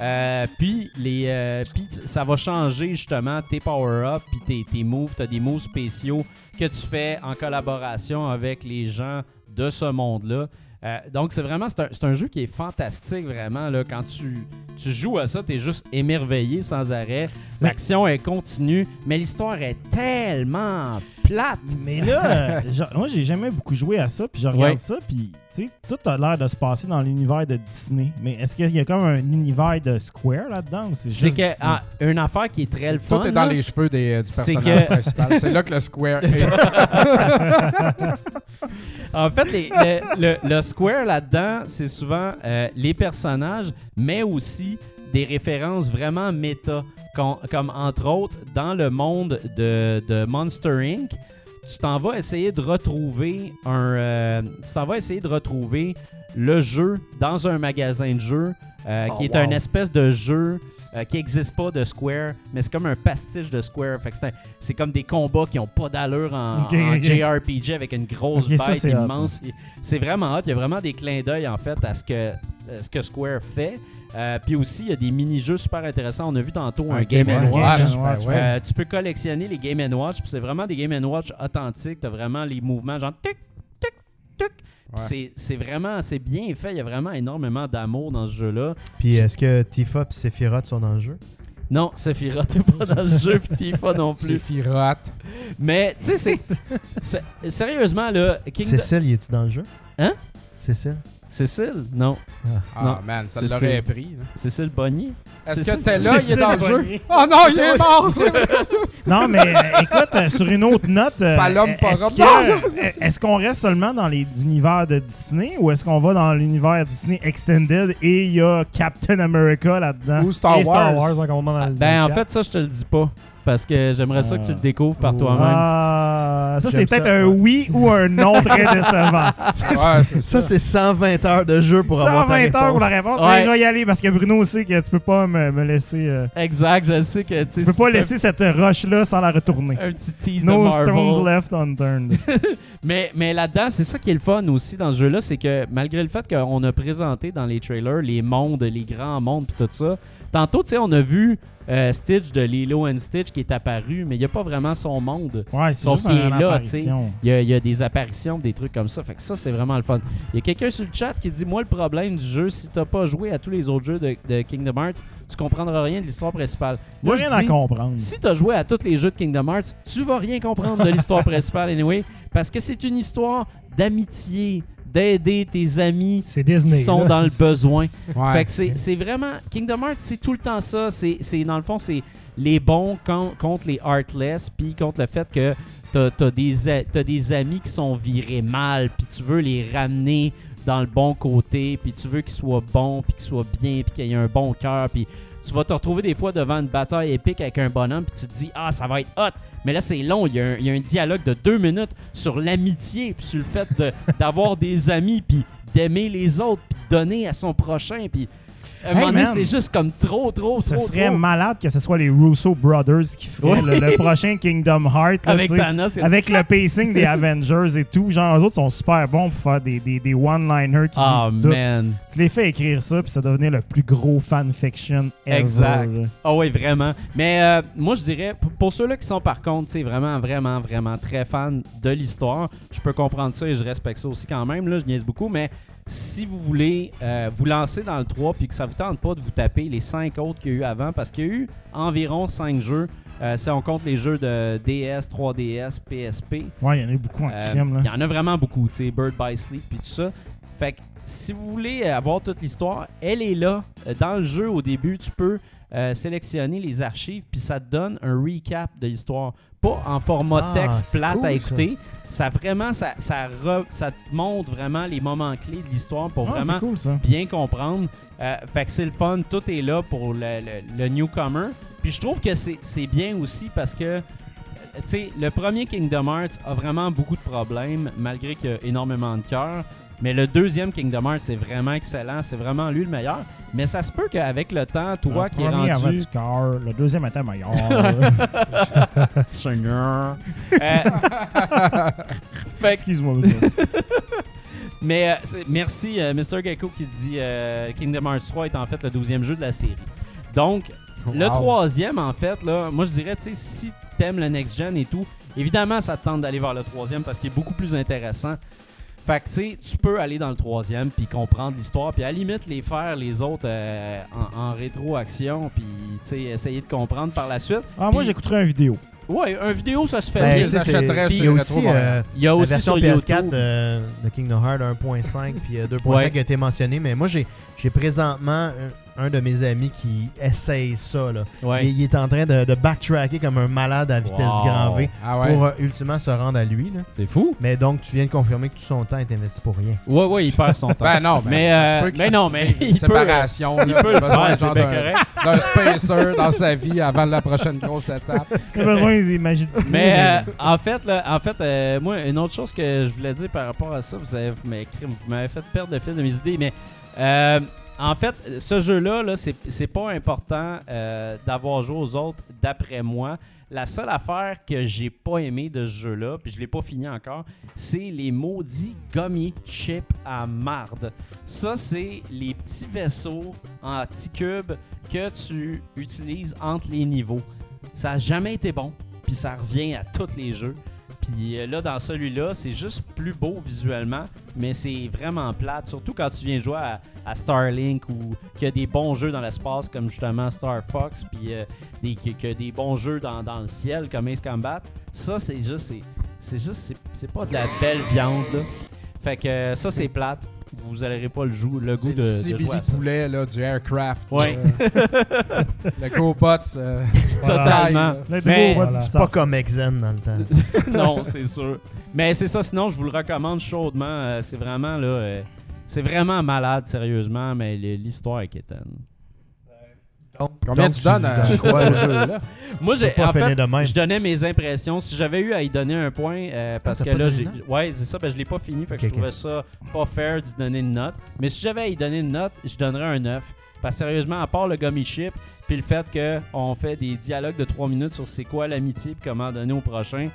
Euh, puis les, euh, ça va changer justement tes power-ups puis tes, tes moves. Tu as des moves spéciaux que tu fais en collaboration avec les gens de ce monde-là. Euh, donc c'est vraiment c'est un, jeu qui est fantastique vraiment là. Quand tu, tu joues à ça tu es juste émerveillé sans arrêt l'action est continue mais l'histoire est tellement plate Mais là, *laughs* euh, genre, moi, j'ai jamais beaucoup joué à ça, puis je regarde Ouais. ça, puis tu sais, tout a l'air de se passer dans l'univers de Disney. Mais est-ce qu'il y a comme un univers de Square là-dedans ou c'est c'est juste que ah, une affaire qui est très le fun Tout est dans là, les cheveux des, du c'est personnage que- principal. C'est là que le square *laughs* est. En fait, les- le, le- le square là-dedans, c'est souvent euh, les personnages, mais aussi des références vraiment méta. com- Comme entre autres, dans le monde de, de Monster Inc., tu t'en vas essayer de retrouver un. euh, tu t'en vas essayer de retrouver le jeu dans un magasin de jeux. euh, Oh, qui est wow. un espèce de jeu euh, qui n'existe pas de Square, mais c'est comme un pastiche de Square. C'est comme des combats qui ont pas d'allure en. JRPG avec une grosse Ok, ça, bête immense. C'est vraiment hot. Il y a vraiment des clins d'œil en fait à ce que, euh, ce que Square fait. Euh, Puis aussi, il y a des mini-jeux super intéressants. On a vu tantôt un, Game Game Watch. Watch. Watch, ouais. Euh, tu peux collectionner les Game Watch, puis c'est vraiment des Game Watch authentiques. T'as vraiment les mouvements genre tic, tic, tic. Ouais. C'est- C'est vraiment, c'est bien fait. Il y a vraiment énormément d'amour dans ce jeu-là. Puis est-ce que Tifa et Sephiroth sont dans le jeu? Non, Sephiroth t'es pas dans le jeu, puis Tifa non plus. firotte. Mais, tu sais, c'est- c'est. Sérieusement, là, Kingdom. Cécile, y est-tu dans le jeu? Hein? Cécile? Cécile? Non. Ah, Non. man, ça C'est l'aurait pris. là. Cécile Bonnier? Est-ce que Cécile- t'es là? Il est dans le jeu. Oh non, il est mort! *laughs* Non, mais euh, écoute, euh, sur une autre note, euh, Palom, est-ce parom. que- euh, est-ce qu'on reste seulement dans les univers de Disney ou est-ce qu'on va dans l'univers Disney Extended et il y a Captain America là-dedans? Ou Star Et Star Wars. Wars, donc on dans le- dans Ben, le en chat. fait, ça, je te le dis pas. Parce que j'aimerais ça que tu le découvres par toi-même. Ah, ça, c'est peut-être un ouais. oui ou un non *laughs* très décevant. Ouais, Ça, c'est 120 heures de jeu pour avoir ta 120 heures pour la réponse. réponse. Ouais. Mais je vais y aller parce que Bruno sait que tu peux pas me, me laisser. euh, Exact, je sais que tu sais, tu peux si pas laisser cette roche-là sans la retourner. un petit tease No de Marvel. stones left unturned. *laughs* Mais, mais là-dedans, c'est ça qui est le fun aussi dans ce jeu-là, c'est que malgré le fait qu'on a présenté dans les trailers les mondes, les grands mondes puis tout ça, tantôt, tu sais, on a vu euh, Stitch de Lilo and Stitch qui est apparu, mais il n'y a pas vraiment son monde. Ouais, c'est Sauf qu'il est là. Il y, a, il y a des apparitions, des trucs comme ça. Fait que ça, c'est vraiment le fun. Il y a quelqu'un sur le chat qui dit Moi, le problème du jeu, si t'as pas joué à tous les autres jeux de, de Kingdom Hearts, tu comprendras rien de l'histoire principale. Moi, rien je à dis, comprendre. si t'as joué à tous les jeux de Kingdom Hearts, tu vas rien comprendre de l'histoire *laughs* principale, anyway, parce que c'est une histoire d'amitié, d'aider tes amis Disney. qui sont là. dans le besoin. *laughs* Ouais. Fait que c'est vraiment. Kingdom Hearts, c'est tout le temps ça. C'est c'est- dans le fond, c'est les bons con- contre les heartless, puis contre le fait que t'as as des, des amis qui sont virés mal, puis tu veux les ramener dans le bon côté, puis tu veux qu'ils soient bons, puis qu'ils soient bien, puis qu'ils aient un bon cœur, puis tu vas te retrouver des fois devant une bataille épique avec un bonhomme, puis tu te dis ah ça va être hot. Mais là c'est long, il y, a un- dialogue de deux minutes sur l'amitié, puis sur le fait *laughs* d'avoir des amis, puis d'aimer les autres, puis de donner à son prochain, puis à un Hey, moment donné man. c'est juste comme trop trop Ce trop serait trop. malade que ce soit les Russo Brothers qui feraient le, le prochain Kingdom Hearts. là, avec Thanos. le pacing des *laughs* Avengers et tout. Genre, eux autres sont super bons pour faire des, des, des one-liners qui Ah disent man. Tu les fais écrire ça, puis ça devenait le plus gros fanfiction ever. Exact. Ah oui, vraiment. Mais euh, moi, je dirais, pour ceux-là qui sont par contre, vraiment, vraiment, vraiment très fans de l'histoire, je peux comprendre ça et je respecte ça aussi quand même. Là, je niaise beaucoup, mais si vous voulez euh, vous lancer dans le 3 puis que ça vous tente pas de vous taper les 5 autres qu'il y a eu avant, parce qu'il y a eu environ 5 jeux, euh, si on compte les jeux de DS, 3DS, PSP, Ouais, il y en a eu beaucoup en euh, crime. Il y en a vraiment beaucoup, tu sais, Bird by Sleep puis tout ça. Fait que si vous voulez avoir toute l'histoire, elle est là. Dans le jeu, au début, tu peux euh, sélectionner les archives puis ça te donne un recap de l'histoire. Pas en format Ah, texte plate cool, à écouter. Ça vraiment, ça, ça, re- ça te montre vraiment les moments clés de l'histoire pour Ah, vraiment cool ça. bien comprendre. Euh, fait que c'est le fun, tout est là pour le, le- le newcomer. Puis je trouve que c'est c'est bien aussi parce que, tu sais, le premier Kingdom Hearts a vraiment beaucoup de problèmes, malgré qu'il y a énormément de cœur. Mais le deuxième Kingdom Hearts, c'est vraiment excellent. C'est vraiment lui le meilleur. Mais ça se peut qu'avec le temps, toi Le qui es premier avait rendu... du cœur, le deuxième était meilleur. *laughs* Seigneur. Euh, *laughs* Excuse-moi. *laughs* Mais euh, merci euh, Mr. Gecko qui dit euh, Kingdom Hearts 3 est en fait le 12e jeu de la série. Donc, le troisième, en fait, là, moi je dirais, tu sais, si t'aimes le next-gen et tout, évidemment, ça te tente d'aller vers le troisième parce qu'il est beaucoup plus intéressant. Fait que, tu sais, tu peux aller dans le troisième puis comprendre l'histoire, puis à la limite, les faire, les autres, euh, en, en rétroaction, puis, tu sais, essayer de comprendre par la suite. Ah, moi, j'écouterais une vidéo. Ouais, un vidéo, ça se fait Ben, bien. j'achèterais il y a aussi euh, Il y a la aussi version sur PS4 YouTube. euh, de Kingdom Hearts 1.5 puis euh, 2.5 Ouais. qui a été mentionné, mais moi j'ai j'ai présentement un, de mes amis qui essaye ça. Là. Ouais. Il, il est en train de, de backtracker comme un malade à vitesse Wow. grand V Ah ouais. pour euh, ultimement se rendre à lui. Là. C'est fou. Mais donc tu viens de confirmer que tout son temps est investi pour rien. Ouais, ouais, il perd son *laughs* temps. Ben non, ben, Mais, euh, peut qu'il mais non, mais il peut, séparation. il là, peut il le a besoin d'un- spacer dans sa vie avant la prochaine grosse étape. T'as besoin des magies de Disney, Mais euh, en fait, là, en fait euh, moi, une autre chose que je voulais dire par rapport à ça, vous avez- vous m'avez écrit- vous m'avez fait perdre le fil de mes idées, mais euh, en fait, ce jeu-là, -là, c'est c'est pas important euh, d'avoir joué aux autres d'après moi. La seule affaire que j'ai pas aimé de ce jeu-là, puis je l'ai pas fini encore, c'est les maudits gummy chips à marde. Ça, c'est les petits vaisseaux en petits cubes que tu utilises entre les niveaux. Ça a jamais été bon, puis ça revient à tous les jeux. Puis euh, là, dans celui-là, c'est juste plus beau visuellement, mais c'est vraiment plate. Surtout quand tu viens jouer à, Starlink ou qu'il y a des bons jeux dans l'espace comme justement Star Fox, puis euh, des, que, que des bons jeux dans, le ciel comme Ace Combat. Ça, c'est juste, c'est, juste, c'est pas de la belle viande là. Fait que euh, ça, c'est plate. Vous n'aurez pas le, jou- le goût de, le de Sibili jouer à ça. poulet là, du aircraft. Ouais. là. *laughs* le GoBots. euh, *laughs* Totalement. style, Mais- Voilà. C'est pas comme Exen dans le temps. *laughs* non, c'est sûr. Mais c'est ça, sinon, je vous le recommande chaudement. Euh, c'est vraiment, là, euh, c'est vraiment malade, sérieusement, mais l'histoire est quétaine. Combien Donc, tu donnes à je crois, ce jeu-là? Moi, j'ai, pas en fait, de même. je donnais mes impressions. Si j'avais eu à y donner un point, euh, parce t'as que là, j'ai, ouais, c'est ça, ben, je l'ai pas fini, fait que je trouvais ça pas fair d'y donner une note. Mais si j'avais à y donner une note, je donnerais un 9. Parce que sérieusement, à part le gummy chip, puis le fait qu'on fait des dialogues de 3 minutes sur c'est quoi l'amitié, puis comment donner au prochain,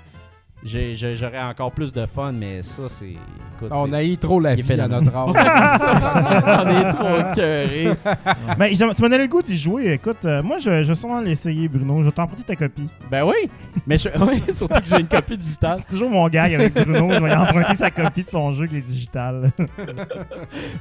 j'aurais encore plus de fun, mais ça, c'est. écoute, On c'est- haït trop la vie à notre âge. *laughs* On est trop cœurés. *laughs* Mais tu m'as donné le goût d'y jouer. Écoute, euh, moi, je, je vais sûrement l'essayer, Bruno. Je vais t'emporter ta copie. Ben oui, mais je, *laughs* oui, surtout que j'ai une copie digitale. C'est toujours mon gag avec Bruno. je vais emprunter sa copie de son jeu qui est digital.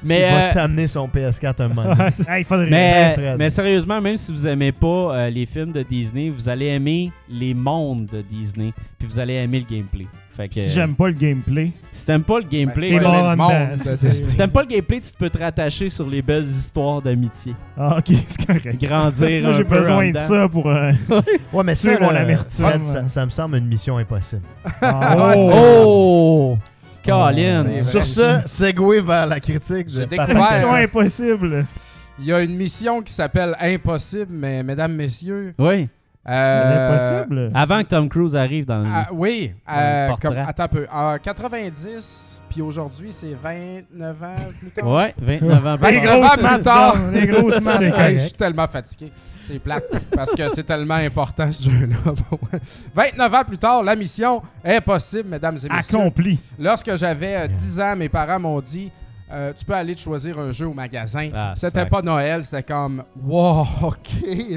Mais, Il va euh, t'amener son PS4 un moment. donné. Ouais, il faudrait. mais, Fred. mais sérieusement, même si vous aimez pas euh, les films de Disney, vous allez aimer les mondes de Disney, puis vous allez aimer le gameplay. Fait que, Si j'aime pas le gameplay. si t'aimes pas le gameplay, C'est Ouais, mort le en monde si t'aimes pas le gameplay, tu te peux te rattacher sur les belles histoires d'amitié. Ah, ok, *laughs* c'est correct. Grandir Moi, j'ai besoin de dedans. ça pour. euh, *laughs* Ouais, mais ça, mon amertume. Fred, ça, ça me semble une mission impossible. ah, *laughs* oh. Oh! Colin! C'est Sur vrai. ce, segway vers la critique. J'ai de découvert- Mission impossible. Il y a une mission qui s'appelle Impossible, mais mesdames, messieurs. Oui, euh, Impossible. avant que Tom Cruise arrive dans le... ah, oui, Dans euh, le portrait. comme, attends un peu. En 90, puis aujourd'hui, c'est 29 ans plus tard. Ouais, 29 ans. plus Les tard. gros- grosses plus maths, tard. non, les grosses je suis tellement fatigué. C'est plate parce que c'est tellement important ce jeu-là. pour moi. 29 ans plus tard, la mission est possible, mesdames et messieurs. Accompli. Lorsque j'avais euh, 10 ans, mes parents m'ont dit euh, Tu peux aller te choisir un jeu au magasin. Ah, c'était pas Noël, c'était comme Wow, *laughs* ok,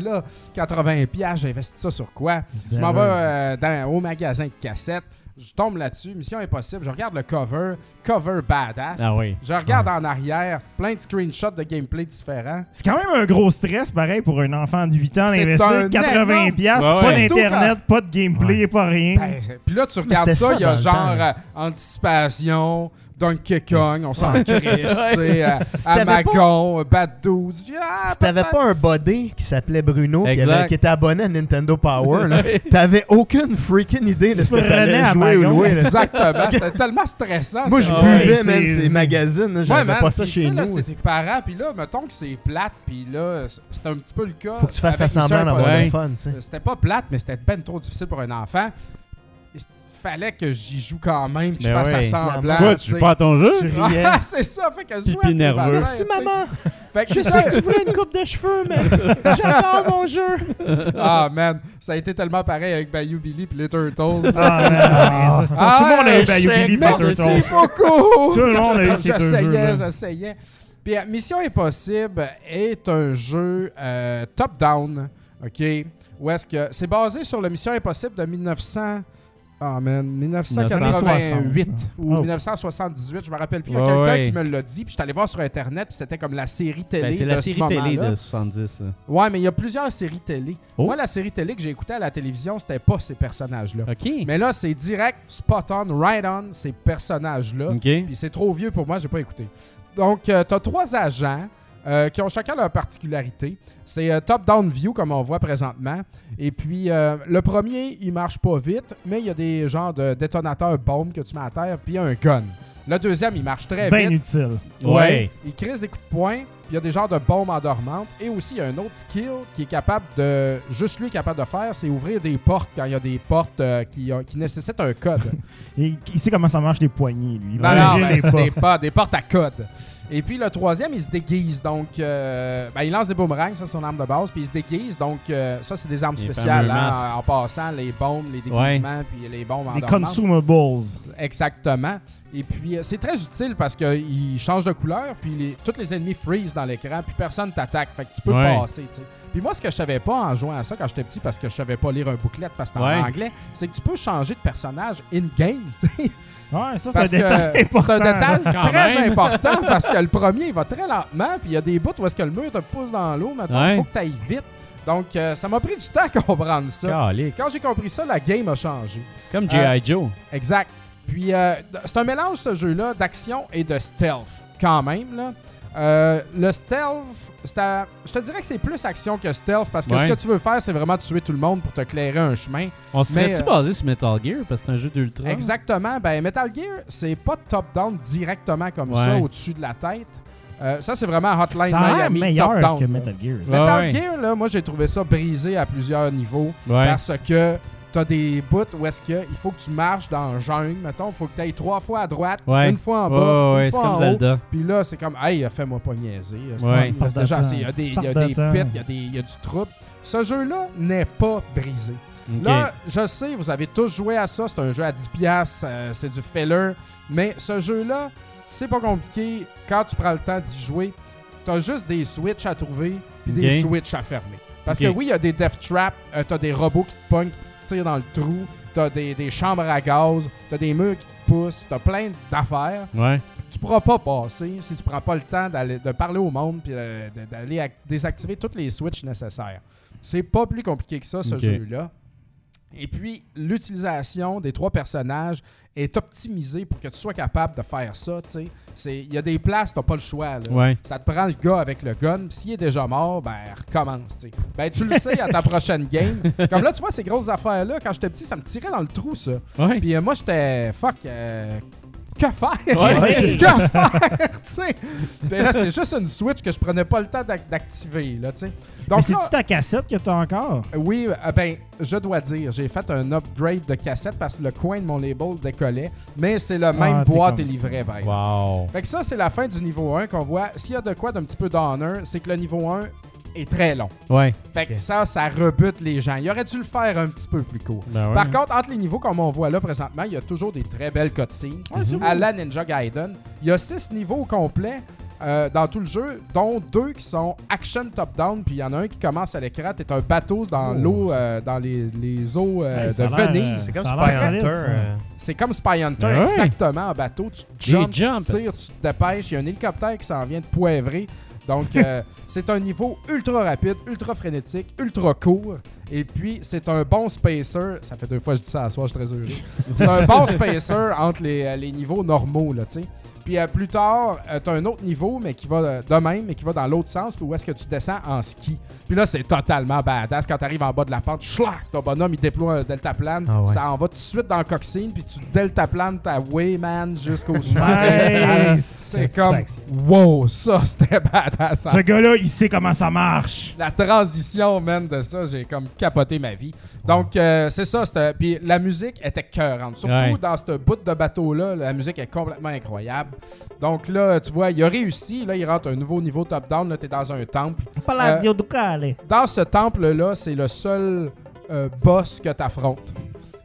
là, 80$, piastres, j'ai investi ça sur quoi? Je m'en vais euh, dans- au magasin de cassettes. Je tombe là-dessus, Mission Impossible. Je regarde le cover, cover badass. Ah oui. Je regarde en arrière, plein de screenshots de gameplay différents. C'est quand même un gros stress, pareil, pour un enfant de 8 ans d'investir un 80$, énorme- piastres, Ouais, pas ouais. d'internet, pas de gameplay, pas rien. Ben, Puis là, tu regardes ça, il y a genre euh, Anticipation, Donkey Kong, on s'en crisse, tu sais, Si Amagon, Bad Dudes. Ah, Si t'avais pas un body qui s'appelait Bruno qui, Exact. avait- qui était abonné à Nintendo Power, *laughs* t'avais aucune freaking idée de ce que t'allais à jouer ou louer. Exactement, c'était tellement stressant. Moi, ça. je buvais, ouais, man, c'est- ces magazines. Ouais, J'avais man, pas ça puis, chez nous. c'est tes parents, puis là, mettons que c'est plate, puis là, c'était un petit peu le cas. Faut que tu fasses avec semblant d'avoir du fun, tu sais. C'était pas plate, mais c'était ben trop difficile pour un enfant. Il fallait que j'y joue quand même, que je fasse ouais. semblant. Quoi, tu joues pas à ton jeu? Tu riais. Ah, c'est ça, fait que je jouais Pipi mes nerveux. Merci, tu sais. maman. Fait que Je c'est sais ça. que tu voulais une coupe de cheveux, mais j'adore mon jeu. *laughs* Ah, man, ça a été tellement pareil avec Bayou Billy puis les Turtles. Ah, c'est- Ah, tout le monde a eu échec, Bayou Billy merci. Beaucoup! Tout le monde a eu ces deux J'essayais, jeux-là. j'essayais. Puis euh, Mission Impossible est un jeu euh, top-down, OK? Où est-ce que... C'est basé sur le Mission Impossible de 1900... Ah, man, 1988 ou Oh. 1978, je me rappelle plus. Il y a quelqu'un ouais. qui me l'a dit, puis je suis allé voir sur Internet, puis c'était comme la série télé Ben, c'est de la ce série télé de 70. là. Ouais, mais il y a plusieurs séries télé. Oh. Moi, la série télé que j'ai écoutée à la télévision, c'était pas ces personnages-là. OK. Mais là, c'est direct, spot on, right on, ces personnages-là. OK. Puis c'est trop vieux pour moi, j'ai pas écouté. Donc, euh, t'as trois agents euh, qui ont chacun leur particularité. C'est euh, top-down view, comme on voit présentement. Et puis, euh, le premier, il marche pas vite, mais il y a des genres de détonateurs bombes que tu mets à terre, puis il y a un gun. Le deuxième, il marche très Ben vite. utile. Ouais. Il crise des coups de poing, puis il y a des genres de bombes endormantes. Et aussi, il y a un autre skill qui est capable de. Juste lui est capable de faire, c'est ouvrir des portes quand il y a des portes euh, qui, ont- qui nécessitent un code. *laughs* Il, il sait comment ça marche les poignées, lui. Il non, non, ben, des, portes, des portes à code. Et puis le troisième, il se déguise. Donc, euh, ben, il lance des boomerangs, ça c'est son arme de base, puis il se déguise. Donc, euh, ça c'est des armes Les spéciales. hein, en passant, les bombes, les déguisements, puis les bombes en Les consumables. Exactement. Et puis, euh, c'est très utile parce qu'il change de couleur, puis les, tous les ennemis freeze dans l'écran, puis personne t'attaque. Fait que tu peux Ouais. passer, tu sais. Puis moi, ce que je savais pas en jouant à ça quand j'étais petit, parce que je savais pas lire un bouclette parce que c'était Ouais. en anglais, c'est que tu peux changer de personnage in-game, *laughs* tu sais. Ouais, ça, c'est un détail c'est important. un détail Quand très même. important parce que le premier, il va très lentement, puis il y a des bouts où est-ce que le mur te pousse dans l'eau, maintenant, il Ouais. faut que tu ailles vite. Donc, euh, ça m'a pris du temps à comprendre ça. Calique. Quand j'ai compris ça, la game a changé. Comme G.I. Joe. Exact. Puis, euh, c'est un mélange, ce jeu-là, d'action et de stealth, quand même. Là. Euh, le stealth, c'est à- je te dirais que c'est plus action que stealth parce que Ouais. ce que tu veux faire, c'est vraiment tuer tout le monde pour te clairer un chemin. On serait-tu euh, basé sur Metal Gear parce que c'est un jeu d'ultra? Exactement. Ben, Metal Gear, c'est pas top-down directement comme Ouais. ça, au-dessus de la tête. Euh, ça, c'est vraiment Hotline Ça a Miami meilleur top-down. Metal Gear. Ouais. Metal Gear, là, moi, j'ai trouvé ça brisé à plusieurs niveaux Ouais. parce que t'as des bouts où est-ce que il faut que tu marches dans le jungle, mettons, il faut que tu ailles trois fois à droite, Ouais. une fois en bas, ouais, une c'est fois comme en haut. Zelda. Puis là, c'est comme, hey, fais-moi pas niaiser. Ouais. Déjà, il y a des, il y a des pits, il y a des- il y a du trouble. Ce jeu-là n'est pas brisé. Là, je sais, vous avez tous joué à ça. C'est un jeu à 10$, piastres, euh, c'est du filler. Mais ce jeu-là, c'est pas compliqué. Quand tu prends le temps d'y jouer, t'as juste des switches à trouver puis des switches à fermer. Parce que oui, il y a des death traps, euh, t'as des robots qui te pognent, qui te tirent dans le trou, t'as des, des chambres à gaz, t'as des murs qui te poussent, t'as plein d'affaires. Ouais. Tu pourras pas passer si tu prends pas le temps d'aller de parler au monde puis euh, d'aller ac- désactiver toutes les switches nécessaires. C'est pas plus compliqué que ça, ce jeu-là. Et puis, l'utilisation des trois personnages est optimisée pour que tu sois capable de faire ça. tu Il y a des places, t'as pas le choix. là. Ouais. Ça te prend le gars avec le gun. S'il est déjà mort, ben recommence. tu sais. Ben tu le sais à ta prochaine game. *laughs* Comme là, tu vois, ces grosses affaires-là, quand j'étais petit, ça me tirait dans le trou, ça. Ouais. Puis euh, moi, j'étais fuck. euh, que faire? Ouais, ouais, c'est que faire? tu sais? Puis là, c'est juste une Switch que je prenais pas le temps d'ac- d'activer, là, tu sais. Mais Donc là, c'est-tu ta cassette que t'as encore? oui, euh, ben, je dois dire, j'ai fait un upgrade de cassette parce que le coin de mon label décollait, mais c'est le même Ah, t'es boîte et livret, par exemple. Wow. Fait que ça, c'est la fin du niveau 1 qu'on voit. S'il y a de quoi d'un petit peu d'honneur, c'est que le niveau 1 est très long. Ouais. Fait que ça, ça rebute les gens. Il aurait dû le faire un petit peu plus court. Ben ouais. Par contre, entre les niveaux, comme on voit là présentement, il y a toujours des très belles cutscenes. à la Ninja Gaiden. Il y a six niveaux au complet euh, dans tout le jeu, dont deux qui sont action top-down, puis il y en a un qui commence à l'écran. T'es un bateau dans Oh. l'eau, euh, dans les, les eaux euh, de Venise. euh, C'est comme Spy Hunter. C'est comme Spy Hunter, exactement, en bateau. Tu jumps, tu jumps. tires, tu te dépêches. Il y a un hélicoptère qui s'en vient de poivrer. Donc, euh, *laughs* c'est un niveau ultra rapide, ultra frénétique, ultra court. Et puis, c'est un bon spacer. Ça fait deux fois que je dis ça à soir, je suis très heureux. *laughs* C'est un bon spacer entre les, euh, les niveaux normaux, là, tu sais. Puis euh, plus tard, euh, t'as un autre niveau, mais qui va euh, de même, mais qui va dans l'autre sens, puis où est-ce que tu descends en ski. Puis là, c'est totalement badass. Quand t'arrives en bas de la pente, schlac, ton bonhomme, il déploie un deltaplane. Ah ouais. Ça en va tout de suite dans le coxine, puis tu deltaplanes ta Wayman jusqu'au *laughs* sommet. Nice! C'est comme, wow, ça, c'était badass. Ce gars-là, il sait comment ça marche. La transition, man, de ça, j'ai comme capoté ma vie. Donc, euh, c'est ça. Puis la musique était cœurante. Surtout Ouais. dans ce bout de bateau-là, la musique est complètement incroyable. Donc là, tu vois, il a réussi. Là, il rentre un nouveau niveau top-down. Là, t'es dans un temple. Palladio Ducale. Dans ce temple-là, c'est le seul euh, boss que t'affrontes.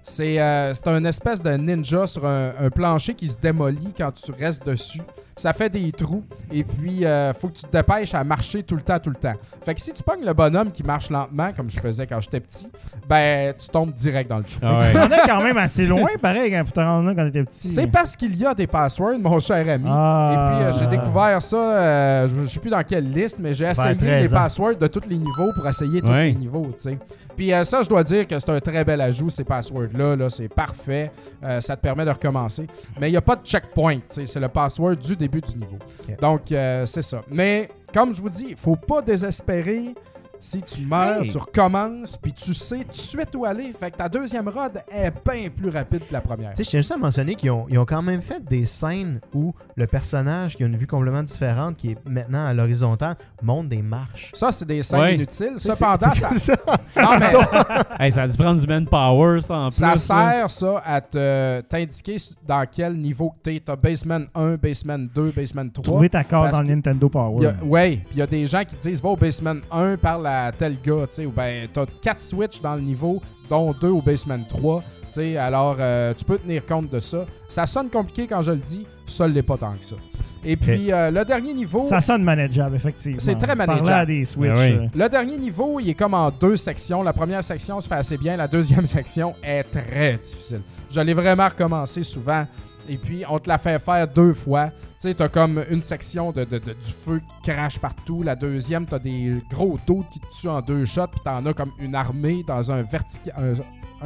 C'est euh, c'est un espèce de ninja sur un, un plancher qui se démolit quand tu restes dessus. Ça fait des trous et puis euh, faut que tu te dépêches à marcher tout le temps, tout le temps. Fait que si tu pognes le bonhomme qui marche lentement, comme je faisais quand j'étais petit, ben tu tombes direct dans le trou. Ah Tu t'en es quand même assez loin, pareil, quand- pour te rendre là quand t'étais petit. C'est parce qu'il y a des passwords, mon cher ami. Ah. Et puis euh, j'ai découvert ça, euh, je ne sais plus dans quelle liste, mais j'ai essayé 13 les ans. passwords de tous les niveaux pour essayer tous Ouais. les niveaux, tu sais. Puis euh, ça, je dois dire que c'est un très bel ajout, ces passwords-là. Là, c'est parfait. Euh, ça te permet de recommencer. Mais il n'y a pas de checkpoint. C'est le password du début du niveau. Donc, euh, c'est ça. Mais comme je vous dis, il faut pas désespérer. Si tu meurs, Hey. tu recommences, puis tu sais tout de suite où aller. Fait que ta deuxième rod est bien plus rapide que la première. Tu sais, je tiens juste à mentionner qu'ils ont, ils ont quand même fait des scènes où le personnage qui a une vue complètement différente, qui est maintenant à l'horizontale, monte des marches. Ça, c'est des scènes Ouais. inutiles. Cependant, *laughs* ça, c'est non, mais *laughs* Hey, ça a dû prendre du manpower, ça, en plus. ça là. sert, ça, à te- t'indiquer dans quel niveau que t'es. T'as Basement 1, Basement 2, Basement 3. Trouver ta case dans que le Nintendo Power. a- ouais, puis il y a des gens qui te disent va au basement 1 parle à tel gars, tu sais, ou ben t'as 4 switches dans le niveau, dont 2 au basement 3, tu sais, alors euh, tu peux tenir compte de ça. Ça sonne compliqué quand je le dis, ça l'est pas tant que ça. Et puis euh, le dernier niveau, Ça sonne manageable, effectivement. C'est très manageable. à des Switch. Ben oui. euh, le dernier niveau, il est comme en deux sections. La première section se fait assez bien, la deuxième *laughs* section est très difficile. Je l'ai vraiment recommencé souvent. Et puis, on te la fait faire deux fois. Tu sais, t'as comme une section de, de- de- du feu qui crache partout. La deuxième, t'as des gros dos qui te tuent en deux shots. Puis t'en as comme une armée dans un, un,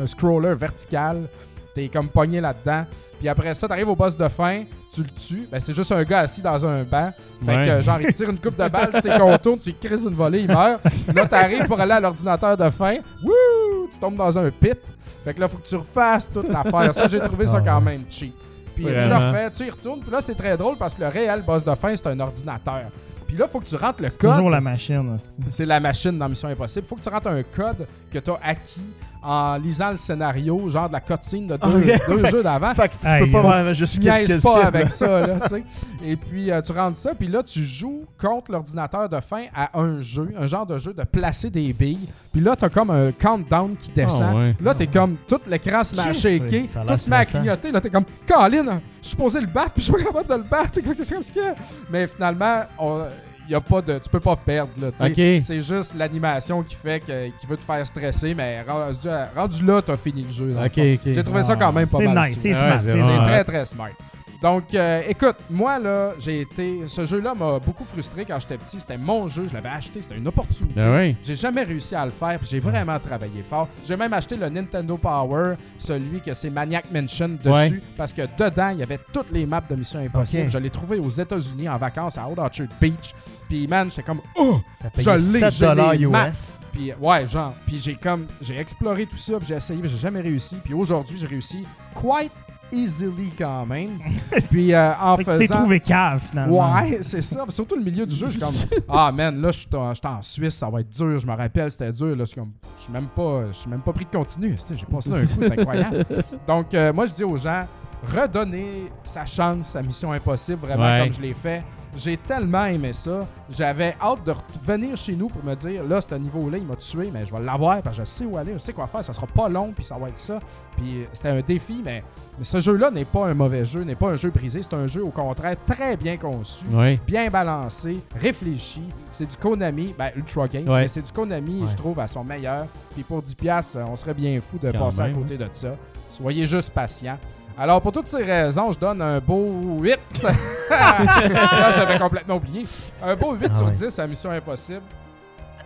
un scroller vertical. T'es comme pogné là-dedans. Puis après ça, t'arrives au boss de fin, tu le tues. Ben, c'est juste un gars assis dans un banc. Fait Ouais. que, genre, il tire une coupe de balle, t'es contournes, tu crises une volée, il meurt. Là, t'arrives pour aller à l'ordinateur de fin. Wouh! Tu tombes dans un pit. Fait que là, faut que tu refasses toute l'affaire. Ça, j'ai trouvé ça Ah quand ouais. même cheap. Puis tu le Vraiment. refais, tu y retournes. Puis là, c'est très drôle parce que le réel boss de fin, c'est un ordinateur. Puis là, faut que tu rentres le C'est code. toujours la machine. C'est la machine dans Mission Impossible. Faut que tu rentres un code que tu as acquis en lisant le scénario, genre de la cutscene de deux, *laughs* jeux d'avant. Fait que tu peux pas vraiment juste Tu skip, niaises skip, pas skip, avec là. ça, là, tu sais. *laughs* Et puis, euh, tu rentres ça, puis là, tu joues contre l'ordinateur de fin à un jeu, un genre de jeu de placer des billes. Puis là, t'as comme un countdown qui descend. Ah ouais. Puis Là, t'es comme, tout l'écran se met à Je shaker, tout se met à clignoter. Là, t'es comme, Colin, je suis supposé le battre, puis je suis pas capable de le battre. *laughs* Mais finalement, on- y a pas de, tu peux pas perdre, là, tu sais. Ok. C'est juste l'animation qui fait que, qui veut te faire stresser, mais rendu, rendu là, t'as fini le jeu. J'ai trouvé ça quand même pas C'est mal. nice, c'est smart. c'est très très smart. Donc, euh, écoute, moi là, j'ai été. Ce jeu-là m'a beaucoup frustré quand j'étais petit. C'était mon jeu, je l'avais acheté, c'était une opportunité. Ah ouais. J'ai jamais réussi à le faire, puis j'ai vraiment travaillé fort. J'ai même acheté le Nintendo Power, celui que c'est Maniac Mansion dessus, Ouais. parce que dedans, il y avait toutes les maps de Mission Impossible. Je l'ai trouvé aux États-Unis en vacances à Old Orchard Beach. Puis man, j'étais comme oh, Je l'ai, 7 j'ai dollars les US. puis ouais, genre, puis j'ai comme j'ai exploré tout ça, puis j'ai essayé, mais j'ai jamais réussi. Puis aujourd'hui, j'ai réussi quite easily quand même. *laughs* puis euh, en Fait que tu t'es faisant trouvé cave, finalement. Ouais, c'est ça. Surtout le milieu du jeu, je suis comme *laughs* Ah man, là je suis en, j'étais en Suisse, ça va être dur. Je me rappelle, c'était dur. Là, je suis comme je suis même pas, je suis même pas pris de continu. J'ai passé là un coup, c'est incroyable. *laughs* Donc euh, moi je dis aux gens, redonner sa chance à Mission Impossible, vraiment Ouais. comme je l'ai fait. J'ai tellement aimé ça. J'avais hâte de revenir chez nous pour me dire, là, ce niveau-là, il m'a tué, mais je vais l'avoir parce que je sais où aller, je sais quoi faire, ça sera pas long, puis ça va être ça. Puis euh, c'était un défi, mais, mais ce jeu-là n'est pas un mauvais jeu, n'est pas un jeu brisé, c'est un jeu au contraire très bien conçu bien balancé, réfléchi. C'est du Konami, ben Ultra Games, mais c'est du Konami, je trouve, à son meilleur. Puis pour 10$, piastres, on serait bien fou de Quand passer à côté de ça. Soyez juste patient. Alors, pour toutes ces raisons, je donne un beau 8. *laughs* Là, j'avais complètement oublié. Un beau 8 Ah sur ouais. 10 à Mission Impossible.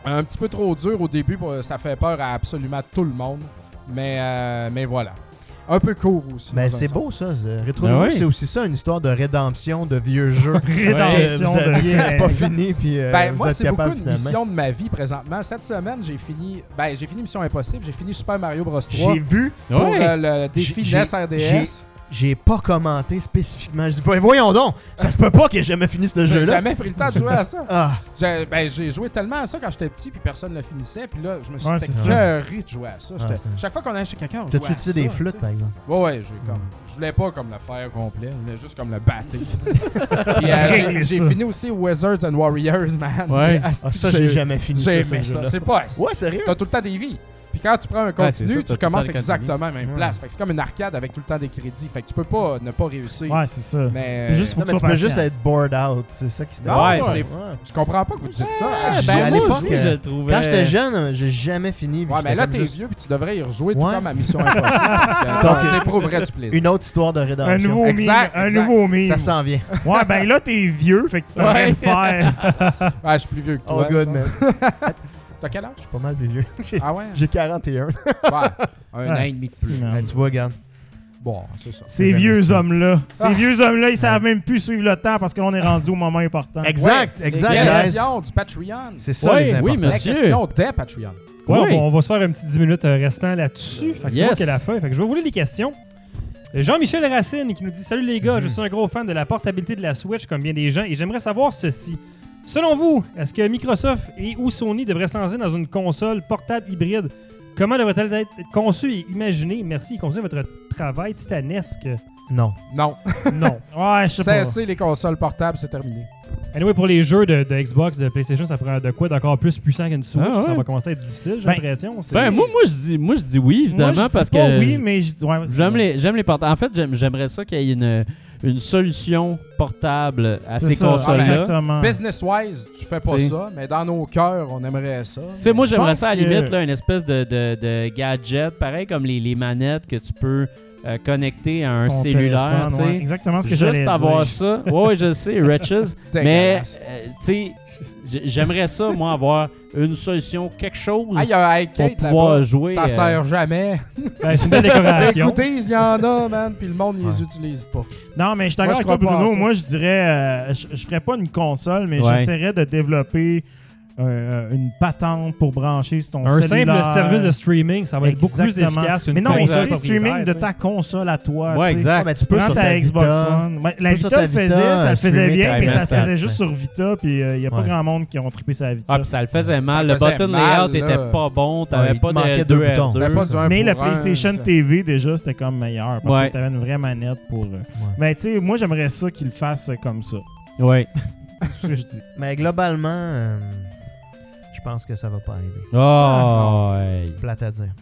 Un petit peu trop dur au début, ça fait peur à absolument tout le monde. Mais, euh, mais voilà. Un peu court aussi. Mais c'est beau ça. Rétro Ben oui. c'est aussi ça, une histoire de rédemption de vieux jeux *laughs* que Rédemption vous aviez de *laughs* pas fini puis euh, Ben, vous moi, êtes c'est beaucoup capable une finalement. mission de ma vie présentement. Cette semaine, j'ai fini, ben, j'ai fini Mission Impossible, j'ai fini Super Mario Bros 3 J'ai vu, pour euh, le défi NES RDS. J'ai pas commenté spécifiquement. Je dis Voy- voyons donc, ça se peut pas que j'ai jamais fini ce J'ai jeu-là. jamais pris le temps de jouer à ça. Ah, J'ai ben, j'ai joué tellement à ça quand j'étais petit, puis personne ne le finissait. Puis là, je me suis Ouais, écœuré de jouer à ça. C'est- Chaque fois qu'on allait chez quelqu'un, on t'as-tu jouait à utilisé des flûtes par exemple? Ouais, ouais, j'ai comme. Je voulais pas comme le faire complet, je voulais juste comme le battre. *laughs* Puis, euh, j'ai- j'ai fini aussi Wizards and Warriors, man. Ouais. *laughs* Ah, ça, j'ai jamais fini ça. J'ai ce aimé ça. jeu-là. C'est pas. Ouais, sérieux? T'as tout le temps des vies. Puis quand tu prends un Ouais, continu, ça, tu commences exactement à la même Ouais. place. Fait que c'est comme une arcade avec tout le temps des crédits. Fait que tu peux pas ne pas réussir. Ouais, c'est ça. Mais C'est juste faut Non, que mais tu peux juste être bored out. C'est ça qui Non, Ouais, c'est- Ouais. je comprends pas que vous dites ça. Ah, ben, à moi l'époque, je trouvais. Quand j'étais jeune, j'ai jamais fini. Ouais, mais là, t'es juste vieux puis tu devrais y rejouer tout Ouais. comme à Mission Impossible parce que *laughs* Donc, tu t'éprouverais du plaisir. Une autre histoire de Un rédemption. nouveau Exact, meme. Un nouveau meme. Ça s'en vient. *laughs* Ouais, ben là, t'es vieux, fait que tu devrais Ouais. le faire. *laughs* Ah, je suis plus vieux que Oh toi. good, toi. man. T'as quel âge? Je suis pas mal plus vieux. J'ai- Ah ouais? *laughs* J'ai 41. Ouais. Un an et demi de plus. Ben, tu vois, regarde. Bon, c'est ça. Ces vieux hommes-là. Ces Ah. vieux hommes-là, ils savent même plus suivre le temps parce que là, on est rendu au moment important. Exact, Ouais, exact, Les guys. questions du Patreon. C'est ça Ouais, les oui, importants. Monsieur. La question des Patreon. Ouais, Oui. bon, on va se faire un petit 10 minutes euh, restant là-dessus. Fait que c'est Yes. moi qui ai la fin. Fait que je vais vous lire les questions. Euh, Jean-Michel Racine qui nous dit Salut les gars, je suis un gros fan de la portabilité de la Switch comme bien des gens et j'aimerais savoir ceci. Selon vous, est-ce que Microsoft et ou Sony devraient s'en dans une console portable hybride? Comment devrait-elle être conçue et imaginée? Merci continuez votre travail titanesque. Non. Non. *laughs* Non. Ouais, je sais pas. Cessez les consoles portables, c'est terminé. Anyway, pour les jeux de, de Xbox, de PlayStation, ça prend de quoi d'encore plus puissant qu'une Switch? Ah ouais. Ça va commencer à être difficile, j'ai Ben, l'impression. Ben, moi, moi, je dis, moi, je dis oui, évidemment, Moi, je dis parce pas que oui, mais ouais, j'aime les, j'aime les portables. En fait, j'aime- j'aimerais ça qu'il y ait une, une solution portable à ces consoles-là. Exactement. Business-wise, tu fais pas T'sais. ça, mais dans nos cœurs, on aimerait ça. Tu sais, moi, j'aimerais ça à la que- limite, là, une espèce de, de, de gadget, pareil comme les, les manettes que tu peux euh, connecter à un cellulaire. téléphone, tu sais. ouais. Exactement ce que j'allais Juste dire. avoir ça. Ouais, ouais, je sais, Riches. *laughs* mais, euh, tu sais, j'aimerais ça, moi, avoir une solution, quelque chose. Ah, il y a un iCade pour pouvoir jouer, Ça euh, sert jamais. Ben, c'est une belle décoration. *laughs* Écoutez, il y en a, man, puis le monde, ils Ouais. les utilise pas. Non, mais je suis d'accord avec toi, Bruno. Moi, je dirais, euh, je, je ferais pas une console, mais Ouais. j'essaierais de développer euh, une patente pour brancher sur ton Un cellulaire. simple service de streaming, ça va être beaucoup plus efficace Mais non, mais tu sais, streaming de tu ta console à toi. Ouais, tu exact. Ah, ben, tu peux Prends sur ta, ta Xbox Vita. One. La Vita ta le faisait, Vita, ça le faisait bien, mais ça se Vita. faisait juste sur Vita, puis il n'y a pas Ouais. grand monde qui ont trippé sa Vita. Ah, puis ça le faisait mal. Ça le faisait button mal, layout là. était pas bon. T'avais Ouais, pas de deux L2 boutons. C'était pas du R2. un mais la un, PlayStation. TV, déjà, c'était comme meilleur parce que tu avais une vraie manette pour. euh, Mais tu sais, moi, j'aimerais ça qu'ils le fassent comme ça. Ouais. C'est ce que je dis. Mais globalement, euh, je pense que ça va pas arriver. Oh, ouais. Plate à dire.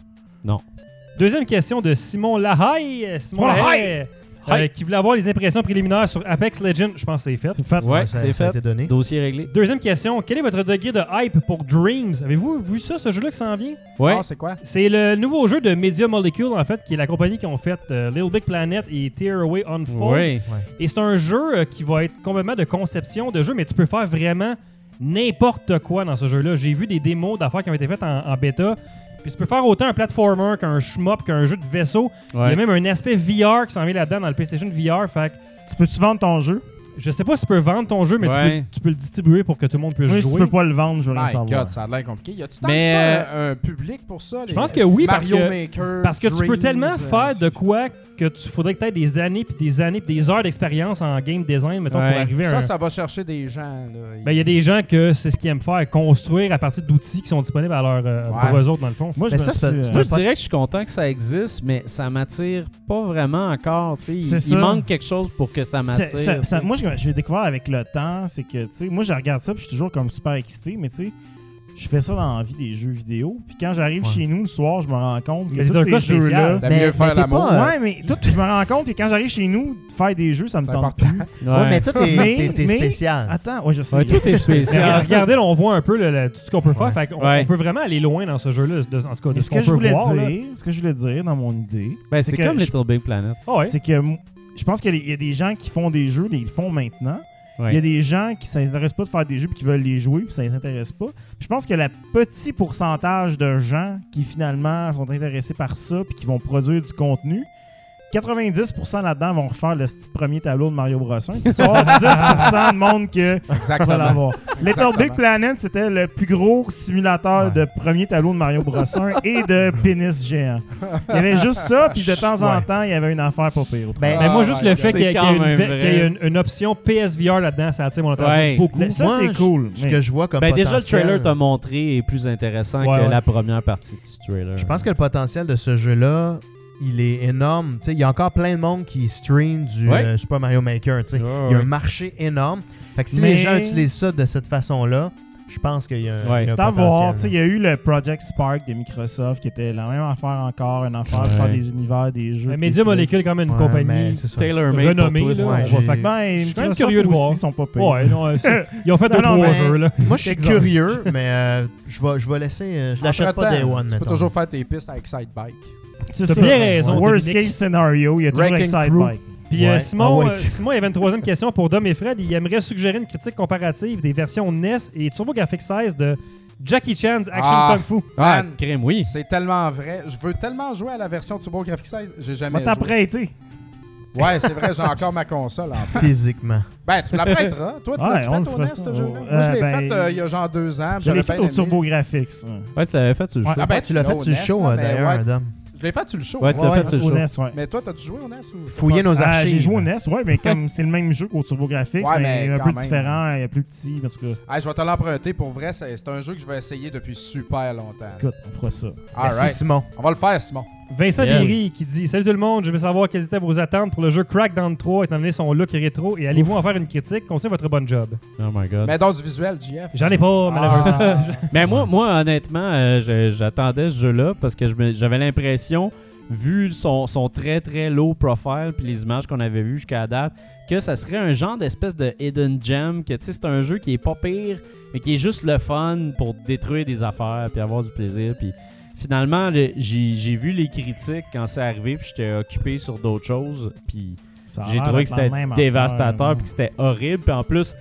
Deuxième question de Simon Lahaye. Simon Lahaye, euh, qui voulait avoir les impressions préliminaires sur Apex Legends. Je pense que c'est fait. C'est fait. Ouais, c'est ça a fait. été donné. Dossier réglé. Deuxième question. Quel est votre degré de hype pour Dreams? Avez-vous vu ça, ce jeu-là qui s'en vient? Ouais. Ah, c'est quoi? C'est le nouveau jeu de Media Molecule, en fait, qui est la compagnie qui ont fait euh, Little Big Planet et Tearaway Unfold. Ouais. Et c'est un jeu euh, qui va être complètement de conception de jeu, mais tu peux faire vraiment n'importe quoi dans ce jeu-là. J'ai vu des démos d'affaires qui ont été faites en, en bêta. Puis tu peux faire autant un platformer qu'un shmup, qu'un jeu de vaisseau. Il y a même un aspect VR qui s'en vient là-dedans dans le PlayStation VR. Fait que Tu peux-tu vendre ton jeu? je sais pas si tu peux vendre ton jeu, mais tu, peux, tu peux le distribuer pour que tout le monde puisse Oui, si jouer. tu peux pas le vendre, je veux My savoir. God, ça a l'air compliqué. Y a-tu tant Mais, ça, euh, un, public pour ça? je pense que oui, parce Mario que- Maker, Parce que tu peux tellement euh, faire de c'est- quoi que tu faudrait que tu aies des années, puis des années, puis des heures d'expérience en game design, mettons, Ouais. pour arriver à Ça, un... ça va chercher des gens. là. Ben, il y a des gens que c'est ce qu'ils aiment faire, construire à partir d'outils qui sont disponibles à leur, euh, Ouais. pour eux autres, dans le fond. Moi, je Mais me ça, suis, euh, Moi, je dirais que je suis content que ça existe, mais ça m'attire pas vraiment encore. tu sais. Il, il ça. manque quelque chose pour que ça m'attire. ça- ça- moi, je, je vais découvrir avec le temps, c'est que, tu sais, moi, je regarde ça, puis je suis toujours comme super excité, mais tu sais, je fais ça dans la vie des jeux vidéo. Puis quand j'arrive Ouais. chez nous le soir, je me rends compte que Mais tous ces jeux-là. Mais- mieux faire l'amour. pas, euh, Ouais, mais tout, je me rends compte que quand j'arrive chez nous, faire des jeux, ça me tente plus. Ouais, mais toi, t'es spécial. Attends, ouais, je sais. Ouais, tout est *laughs* spécial. regardez, là, on voit un peu le- le- tout ce qu'on peut faire. Ouais. Fait qu'on- Ouais. on peut vraiment aller loin dans ce jeu-là, de- en tout cas, de ce ce qu'on que peut je voulais voir. là. dire, ce que je voulais dire dans mon idée, Ben, c'est comme Little Big Planet. Ah ouais. c'est que je pense qu'il y a des- il y a des gens qui font des jeux, ils le font maintenant. Il y a des gens qui s'intéressent pas de faire des jeux puis qui veulent les jouer puis ça les intéresse pas. Je pense que le petit pourcentage de gens qui finalement sont intéressés par ça puis qui vont produire du contenu, 90% là-dedans vont refaire le premier tableau de Mario Bros. 1. Puis tu vas avoir 10% de monde que tu vas Exactement. l'avoir. Little Exactement. Big Planet, c'était le plus gros simulateur Ouais. de premier tableau de Mario Bros. 1 et de *laughs* pénis géant. Il y avait juste ça, puis de temps en Ouais. temps, il y avait une affaire pas pire. Ben, Mais moi, juste le fait qu'il y ait, une, option PSVR là-dedans, ça attire mon attention Ouais. beaucoup. Mais ça, c'est cool. Ce Mais- que je vois comme Ben, déjà, le trailer t'a montré est plus intéressant Ouais, que ouais. la première partie du trailer. Je pense que le potentiel de ce jeu-là, il est énorme. Tu sais, il y a encore plein de monde qui stream du Ouais. euh, Super Mario Maker. tu sais. Ouais, Il y a ouais. un marché énorme. Fait que si Mais- les gens utilisent ça de cette façon-là, je pense qu'il y a un, Ouais. il y a un C'est à voir. potentiel, Tu sais, Il y a eu le Project Spark de Microsoft qui était la même affaire encore, une affaire de Ouais. faire des univers, des jeux. Mais Media. Molecule, quand même, une Ouais, compagnie. Tailor-made renommée. pour Là, on va Ben, Je suis quand même curieux de voir. sont pas payés. Ouais, non, c'est- ils ont fait *laughs* Non, deux, non, trois jeux, là. Moi, je suis curieux, mais euh, je vais, je vais laisser. euh, je l'achète pas Day One. Tu peux toujours faire tes pistes avec Sidebike. C'est T'as bien raison, Worst Dominique. case scenario, il y a toujours Excite Crew. Bike. Puis euh, Ouais. Simon, Ah ouais. euh, Simon, il y avait une troisième question pour Dom et Fred. Il aimerait suggérer une critique comparative des versions NES et TurboGrafx 16 de Jackie Chan's Action Ah. Kung Fu. Ah, crème, oui. C'est tellement vrai. Je veux tellement jouer à la version TurboGrafx 16. J'ai jamais joué. t'apprêter. Ouais, c'est vrai, j'ai encore ma console en *laughs* Physiquement. Ben, tu me la prêteras. Toi, tu Ouais, on le fait au NES, ce jeu-là? Moi, je euh, l'ai ben, fait euh, il y a genre deux ans. Je l'ai fait au. TurboGrafx. ouais. Ouais, tu l'avais fait sur le Ouais. show. Ah ben, tu l'as l'as fait sur le show, mais d'ailleurs, ouais. Je l'ai fait sur le show. Ouais, tu l'as Ouais, fait sur le show. NES, ouais. Mais toi, t'as-tu joué au NES ou Fouiller nos Ah, archives. J'ai joué au NES, ouais, mais comme *laughs* c'est le même jeu qu'au TurboGrafx, Ouais, mais, mais un peu même. différent, et plus petit, en tout cas. Ah, je vais te l'emprunter. Pour vrai, c'est un jeu que je vais essayer depuis super longtemps. Écoute, on fera ça. Merci, Alright. Simon. On va le faire, Simon. Vincent Yes. Qui dit Salut tout le monde, je veux savoir quelles étaient vos attentes pour le jeu Crackdown 3 étant donné son look rétro et allez-vous en faire une critique? Continuez votre bon job. Oh my god. Mais dans du visuel, JF. J'en ai pas, malheureusement. Ah. *laughs* Mais moi, moi honnêtement, euh, je- j'attendais ce jeu-là parce que je me- j'avais l'impression, vu son, son très très low profile puis les images qu'on avait vues jusqu'à la date, que ça serait un genre d'espèce de hidden gem, que tu sais, c'est un jeu qui est pas pire, mais qui est juste le fun pour détruire des affaires puis avoir du plaisir. Puis finalement, le- j'ai vu les critiques quand c'est arrivé, puis j'étais occupé sur d'autres choses, puis j'ai trouvé que c'était dévastateur puis que c'était horrible. Puis en plus,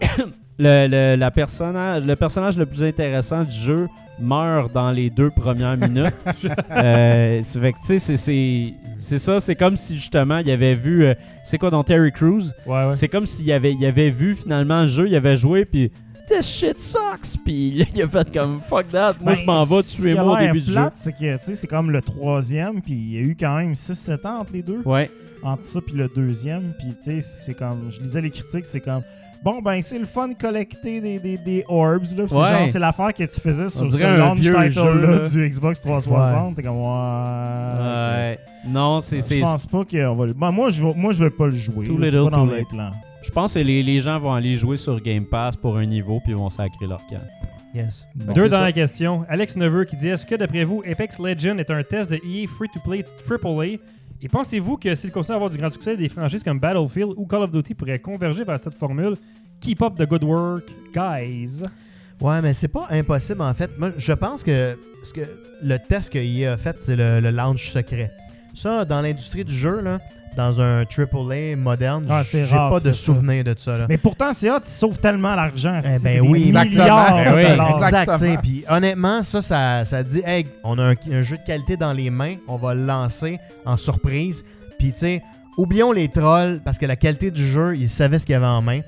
*coughs* le, le- la personnage, le personnage le plus intéressant du jeu meurt dans les deux premières minutes. *laughs* euh, c'est fait que, tu sais, c'est- c'est c'est ça. C'est comme si justement il avait vu. euh, c'est quoi dans Terry Crews? Ouais, ouais. C'est comme s'il avait, il avait vu finalement le jeu, il avait joué, puis. This shit sucks! Puis il a fait comme fuck that, moi Ben, je m'en vais tuer moi au début du jeu. c'est que tu sais, c'est comme le troisième, puis il y a eu quand même 6-7 ans entre les deux. Ouais, Entre ça puis le deuxième, puis tu sais, c'est comme, je lisais les critiques, c'est comme, bon ben c'est le fun de collecter des, des, des orbs, là. Puis c'est Ouais. genre, c'est l'affaire que tu faisais sur ce un launch vieux title jeu, là, là. du Xbox 360. T'es comme, ouais. ouais. Non, c'est. Je c'est- pense pas qu'on va le. Bon, moi, je vais, moi, je vais pas le jouer. Too là, c'est Je pense que les, les gens vont aller jouer sur Game Pass pour un niveau, puis ils vont sacrer leur camp. Yes. Bon, Deux dans ça. la question. Alex Neveu qui dit Est-ce que d'après vous, Apex Legends est un test de EA Free-to-Play AAA Et pensez-vous que s'il continue à avoir du grand succès, des franchises comme Battlefield ou Call of Duty pourraient converger vers cette formule? Keep up the good work, guys. Ouais, mais c'est pas impossible en fait. Moi, je pense que, ce que le test qu'il a fait, c'est le, le launch secret. Ça, dans l'industrie du jeu, là, dans un AAA moderne, Ah, j'ai rare, pas de ça. souvenir de ça. Là. Mais pourtant, c'est hot, ils sauvent tellement l'argent. c'est- Eh ben des oui. milliards Eh oui. Exact. Puis honnêtement, ça, ça, ça dit, hey, on a un, un jeu de qualité dans les mains, on va le lancer en surprise. Puis tu sais, oublions les trolls parce que la qualité du jeu, ils savaient ce qu'il y avait en main.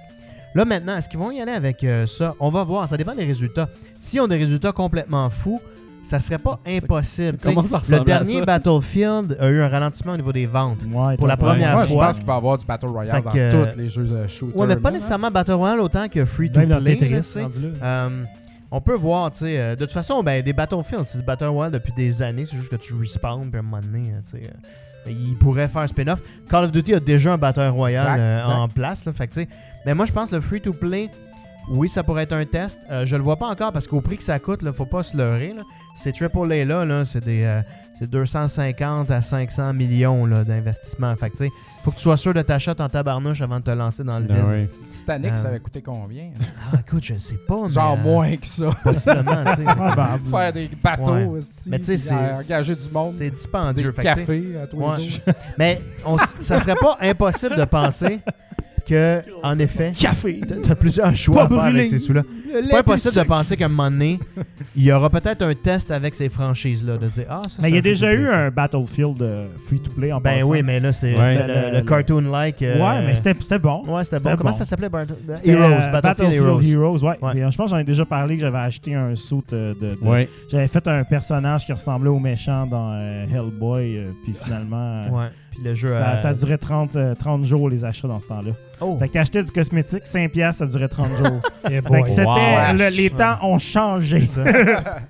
Là maintenant, est-ce qu'ils vont y aller avec euh, ça? On va voir, ça dépend des résultats. S'ils ont des résultats complètement fous, ça serait pas impossible. ça le dernier ça? Battlefield a eu un ralentissement au niveau des ventes. Ouais, Pour la première Moi, je fois. pense qu'il va y avoir du Battle Royale Fait dans que, tous les jeux de shooter. Ouais, mais pas nécessairement Battle Royale autant que Free to Play. Tetris, là. Euh, on peut voir, tu sais. euh, de toute façon, ben, des Battlefield, c'est du Battle Royale depuis des années. C'est juste que tu respawns, puis à un moment donné, euh, tu sais. euh, il pourrait faire un spin-off. Call of Duty a déjà un Battle Royale Exact, euh, exact. en place. Là, fait que, tu sais, mais moi, je pense que le free-to-play, oui, ça pourrait être un test. Euh, je le vois pas encore parce qu'au prix que ça coûte, là, faut pas se leurrer. Là. Ces AAA là, là c'est des. euh, c'est 250 à 500 millions là, d'investissement. Fait que, tu faut que tu sois sûr de ta shot en tabarnouche avant de te lancer dans le vide. Ah ouais. Titanic, ça Euh, avait coûté combien? *laughs* Ah, écoute, je sais pas. mais, Genre euh, moins que ça. Possiblement, tu sais. Ben, *laughs* Faire des bateaux, Ouais. Mais tu sais, euh, c'est. engager du monde. C'est Des dispendieux. Tu cafés à tous Ouais. les *laughs* jours. Mais on ça serait pas impossible de penser que, en effet, Café. t'as- t'as plusieurs choix à faire avec ces sous-là. C'est pas impossible de penser qu'à un moment donné, il y aura peut-être un test avec ces franchises-là, de dire Ah, ça Mais il y a déjà eu un Battlefield euh, free-to-play en Ben passant. oui, mais là, c'est Ouais. c'était le, le Le- cartoon-like. euh, Ouais, mais c'était c'était bon. Ouais, c'était bon. c'était Comment bon. ça s'appelait Bar- C'était, Heroes, euh, Battlefield, Heroes? ouais. Ouais. Et, euh, je pense que j'en ai déjà parlé que j'avais acheté un suit euh, de. de- Ouais. J'avais fait un personnage qui ressemblait au méchant dans euh, Hellboy, euh, puis finalement. euh, Ouais. Puis le jeu. Ça, a- ça durait 30, euh, 30 jours les achats dans ce temps-là. Oh. Fait que t'achetais du cosmétique, 5$, piastres, ça durait 30 jours. *laughs* Eh fait que c'était. Wow. le- les temps ont changé. *laughs* Dernière,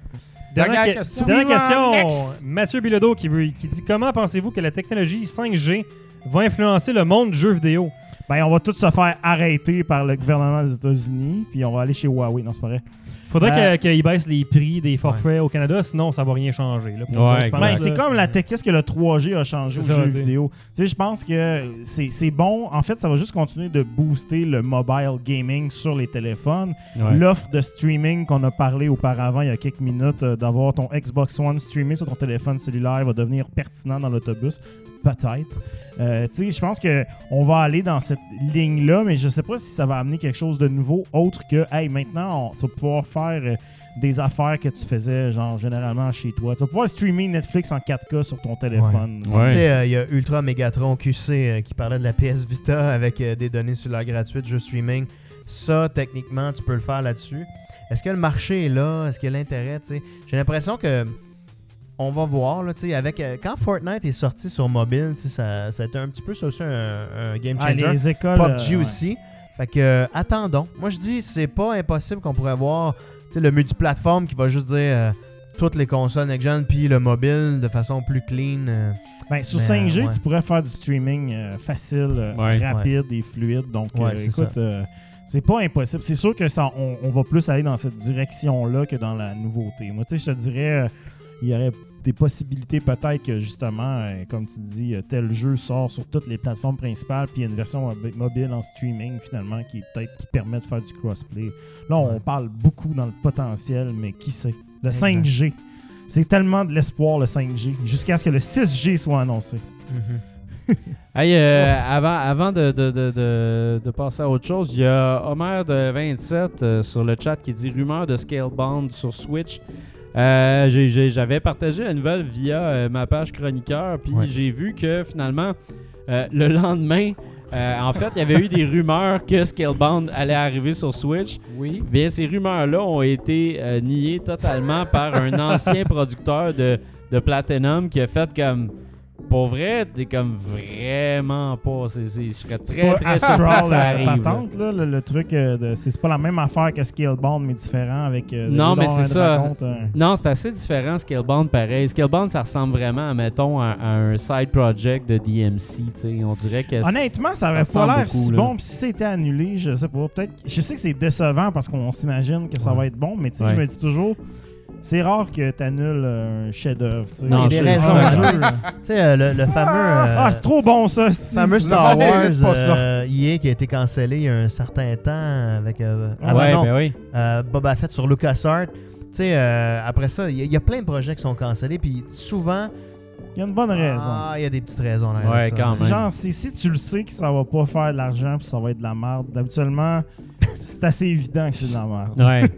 Dernière que- question. dernière Suivant, question. next. Mathieu Bilodeau qui, veut- qui dit Comment pensez-vous que la technologie 5G va influencer le monde du jeu vidéo? Ben, on va tous se faire arrêter par le gouvernement des États-Unis, puis on va aller chez Huawei. Non, c'est pas vrai. Faudrait Euh, que- qu'ils baissent les prix des forfaits au Canada, sinon ça va rien changer. Ouais, Ben, c'est comme la tech. Qu'est-ce que le 3G a changé aux ça, jeux tu sais. vidéo? Tu sais, je pense que c'est c'est bon. En fait, ça va juste continuer de booster le mobile gaming sur les téléphones. Ouais. L'offre de streaming qu'on a parlé auparavant il y a quelques minutes, euh, d'avoir ton Xbox One streamé sur ton téléphone cellulaire va devenir pertinent dans l'autobus. Peut-être. Euh, tu sais, je pense que on va aller dans cette ligne-là, mais je sais pas si ça va amener quelque chose de nouveau autre que, hey, maintenant, on, tu vas pouvoir faire euh, des affaires que tu faisais, genre, généralement chez toi. Tu vas pouvoir streamer Netflix en 4K sur ton téléphone. Ouais. Tu sais, euh, il y a Ultra Megatron QC euh, qui parlait de la PS Vita avec euh, des données sur la gratuite, jeu streaming. Ça, techniquement, tu peux le faire là-dessus. Est-ce que le marché est là? Est-ce qu'il y a l'intérêt? tu sais? J'ai l'impression que on va voir, là, tu sais, avec, euh, quand Fortnite est sorti sur mobile, tu sais, ça, ça a été un petit peu ça aussi un, un game Ah, changer. les écoles. PUBG euh, ouais. aussi. Fait que, euh, attendons. Moi, je dis, c'est pas impossible qu'on pourrait voir tu sais, le multiplateforme qui va juste dire euh, toutes les consoles next-gen puis le mobile de façon plus clean. euh. Ben, sur Mais, 5G, euh, ouais. tu pourrais faire du streaming euh, facile, Ouais. rapide et fluide. Donc, euh, écoute, euh, c'est pas impossible. C'est sûr que ça, on, on va plus aller dans cette direction-là que dans la nouveauté. Moi, tu sais, je te dirais, euh, il y aurait des possibilités peut-être que justement, euh, comme tu dis, euh, tel jeu sort sur toutes les plateformes principales, puis il y a une version mobi- mobile en streaming finalement qui peut-être qui permet de faire du crossplay. Là, on Ouais. parle beaucoup dans le potentiel, mais qui sait? Le Exact. 5G, c'est tellement de l'espoir le 5G, jusqu'à ce que le 6G soit annoncé. *laughs* Hey, euh, avant, avant de, de, de, de, de passer à autre chose, il y a Homer de 27 euh, sur le chat qui dit rumeur de Scalebound sur Switch. Euh, J'avais partagé la nouvelle via euh, ma page chroniqueur, puis Ouais. j'ai vu que finalement, euh, le *laughs* lendemain, euh, en fait, il y avait eu des rumeurs que Scalebound allait arriver sur Switch. Oui. Bien, ces rumeurs-là ont été niées totalement par un ancien *laughs* producteur de, de Platinum qui a fait comme. Pour vrai, t'es comme vraiment pas. c'est- c'est- je serais très, très surpris que ça la arrive. patente, là, le, le truc, euh, de- c'est c'est pas la même affaire que Scalebound, mais différent avec. euh, Non, mais c'est ça. Euh, Non, c'est assez différent, Scalebound, pareil. Scalebound, ça ressemble vraiment, mettons, à, à un side project de DMC. tu sais. On dirait que. Honnêtement, ça ressemble pas l'air beaucoup, si là. bon. Puis si c'était annulé, je sais pas. Peut-être. Je sais que c'est décevant parce qu'on s'imagine que ça Ouais. va être bon, mais tu sais, Ouais. je me dis toujours. C'est rare que tu annules un chef-d'œuvre. Non, Il y a des raisons. *laughs* Tu sais. euh, le, le fameux. euh, Ah, c'est trop bon ça, *laughs* c'est fameux Star Le Wars euh, EA qui a été cancellé il y a un certain temps avec. euh, Ah, ouais, non, ben oui. euh, Boba Fett sur LucasArts. Tu sais, euh, après ça, il y, a- il y a plein de projets qui sont cancellés, puis souvent, Il y a une bonne raison. ah, il y a des petites raisons. Là, Ouais, quand Si, même. genre, si, si tu le sais que ça va pas faire de l'argent puis ça va être de la merde, habituellement, *laughs* c'est assez évident que c'est de la merde. Ouais.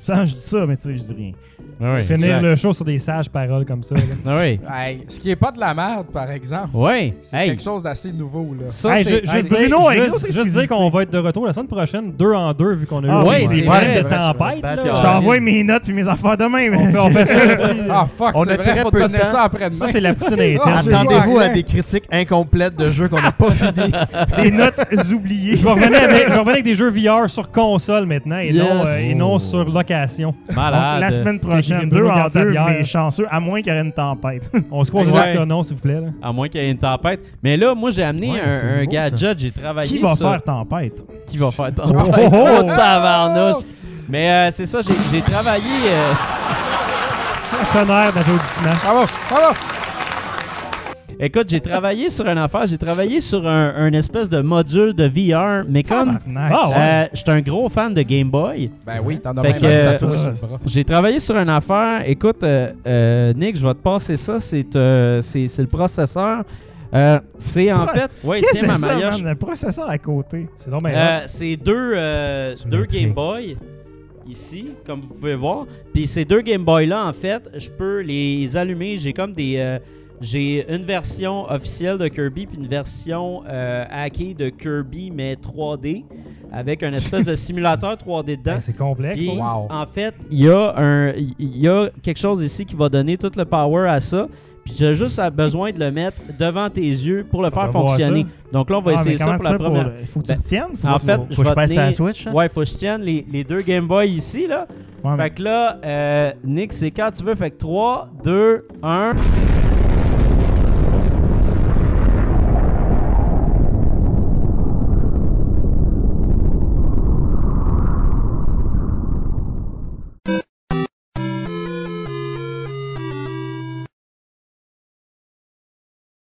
Ça, je dis ça, mais tu sais, je dis rien. Ouais Finir exact. le show sur des sages paroles comme ça. là. *laughs* Ah oui. Hey, ce qui est pas de la merde, par exemple, Ouais. c'est Hey, quelque chose d'assez nouveau. Là. ça, Hey, c'est. je- hey, juste Bruno juste- dire qu'on va être de retour la semaine prochaine, deux en deux, vu qu'on a eu Ah, ouais, oui, c'est c'est vrai, vrai, cette c'est tempête. vrai. là. Je Ah, t'envoie mes notes puis mes affaires demain. On mais- fait, on fait ça *laughs* aussi. Ah fuck, On c'est a vrai, très faut peu te de donner temps. ça après-demain. Ça, c'est la poutine. Ah, Attendez-vous à des critiques incomplètes de jeux qu'on n'a pas fini. *laughs* Des notes oubliées. Je vais, revenir avec, je vais revenir avec des jeux VR sur console maintenant et, Yes. non, euh, et non sur location. Malade. Donc, la semaine Quelqu'un qui deux en deux, mais chanceux, à moins qu'il y ait une tempête. *laughs* On se croise Ouais. les non, s'il vous plaît. là. À moins qu'il y ait une tempête. Mais là, moi, j'ai amené Ouais, un, nouveau, gadget. J'ai travaillé Qui va sur- faire tempête? Qui va faire tempête? Oh, oh, Oh, oh. tabarnouche! Mais euh, c'est ça, j'ai j'ai travaillé... euh, Tonnerre d'applaudissements. Bravo, bravo. Écoute, j'ai travaillé sur une affaire. J'ai travaillé sur un, un espèce de module de VR, mais comme... Tabarnak. Ah ouais. Euh, je suis un gros fan de Game Boy. Ben oui, t'en as Fait même euh. J'ai travaillé sur une affaire. Écoute, euh, euh, Nick, je vais te passer ça. C'est euh, c'est- c'est le processeur. Euh, c'est en Pro- fait... Ouais, Qu'est-ce tiens ma maillotche. man? Le processeur à côté? C'est Euh, c'est deux, euh, deux. Game Boy ici, comme vous pouvez voir. Puis ces deux Game Boy là, en fait, je peux les allumer. J'ai comme des, euh, j'ai une version officielle de Kirby puis une version euh, hackée de Kirby mais 3D avec un espèce de *laughs* simulateur 3D dedans. Ben, c'est complexe. Puis. Wow. en fait, il y, a un, il y a quelque chose ici qui va donner tout le power à ça. Puis j'ai juste besoin de le mettre devant tes yeux pour le faire fonctionner. Donc là, on va Ah, essayer ça pour la première. le- Faut que tu Ben, le tiennes. Faut en fait, Faut je que je passe tenir- à la Switch. hein? Ouais, faut que je tienne les, les deux Game Boy ici, là. Ouais, mais- Fait que là, euh, Nick, c'est quand tu veux. Fait que 3, 2, 1.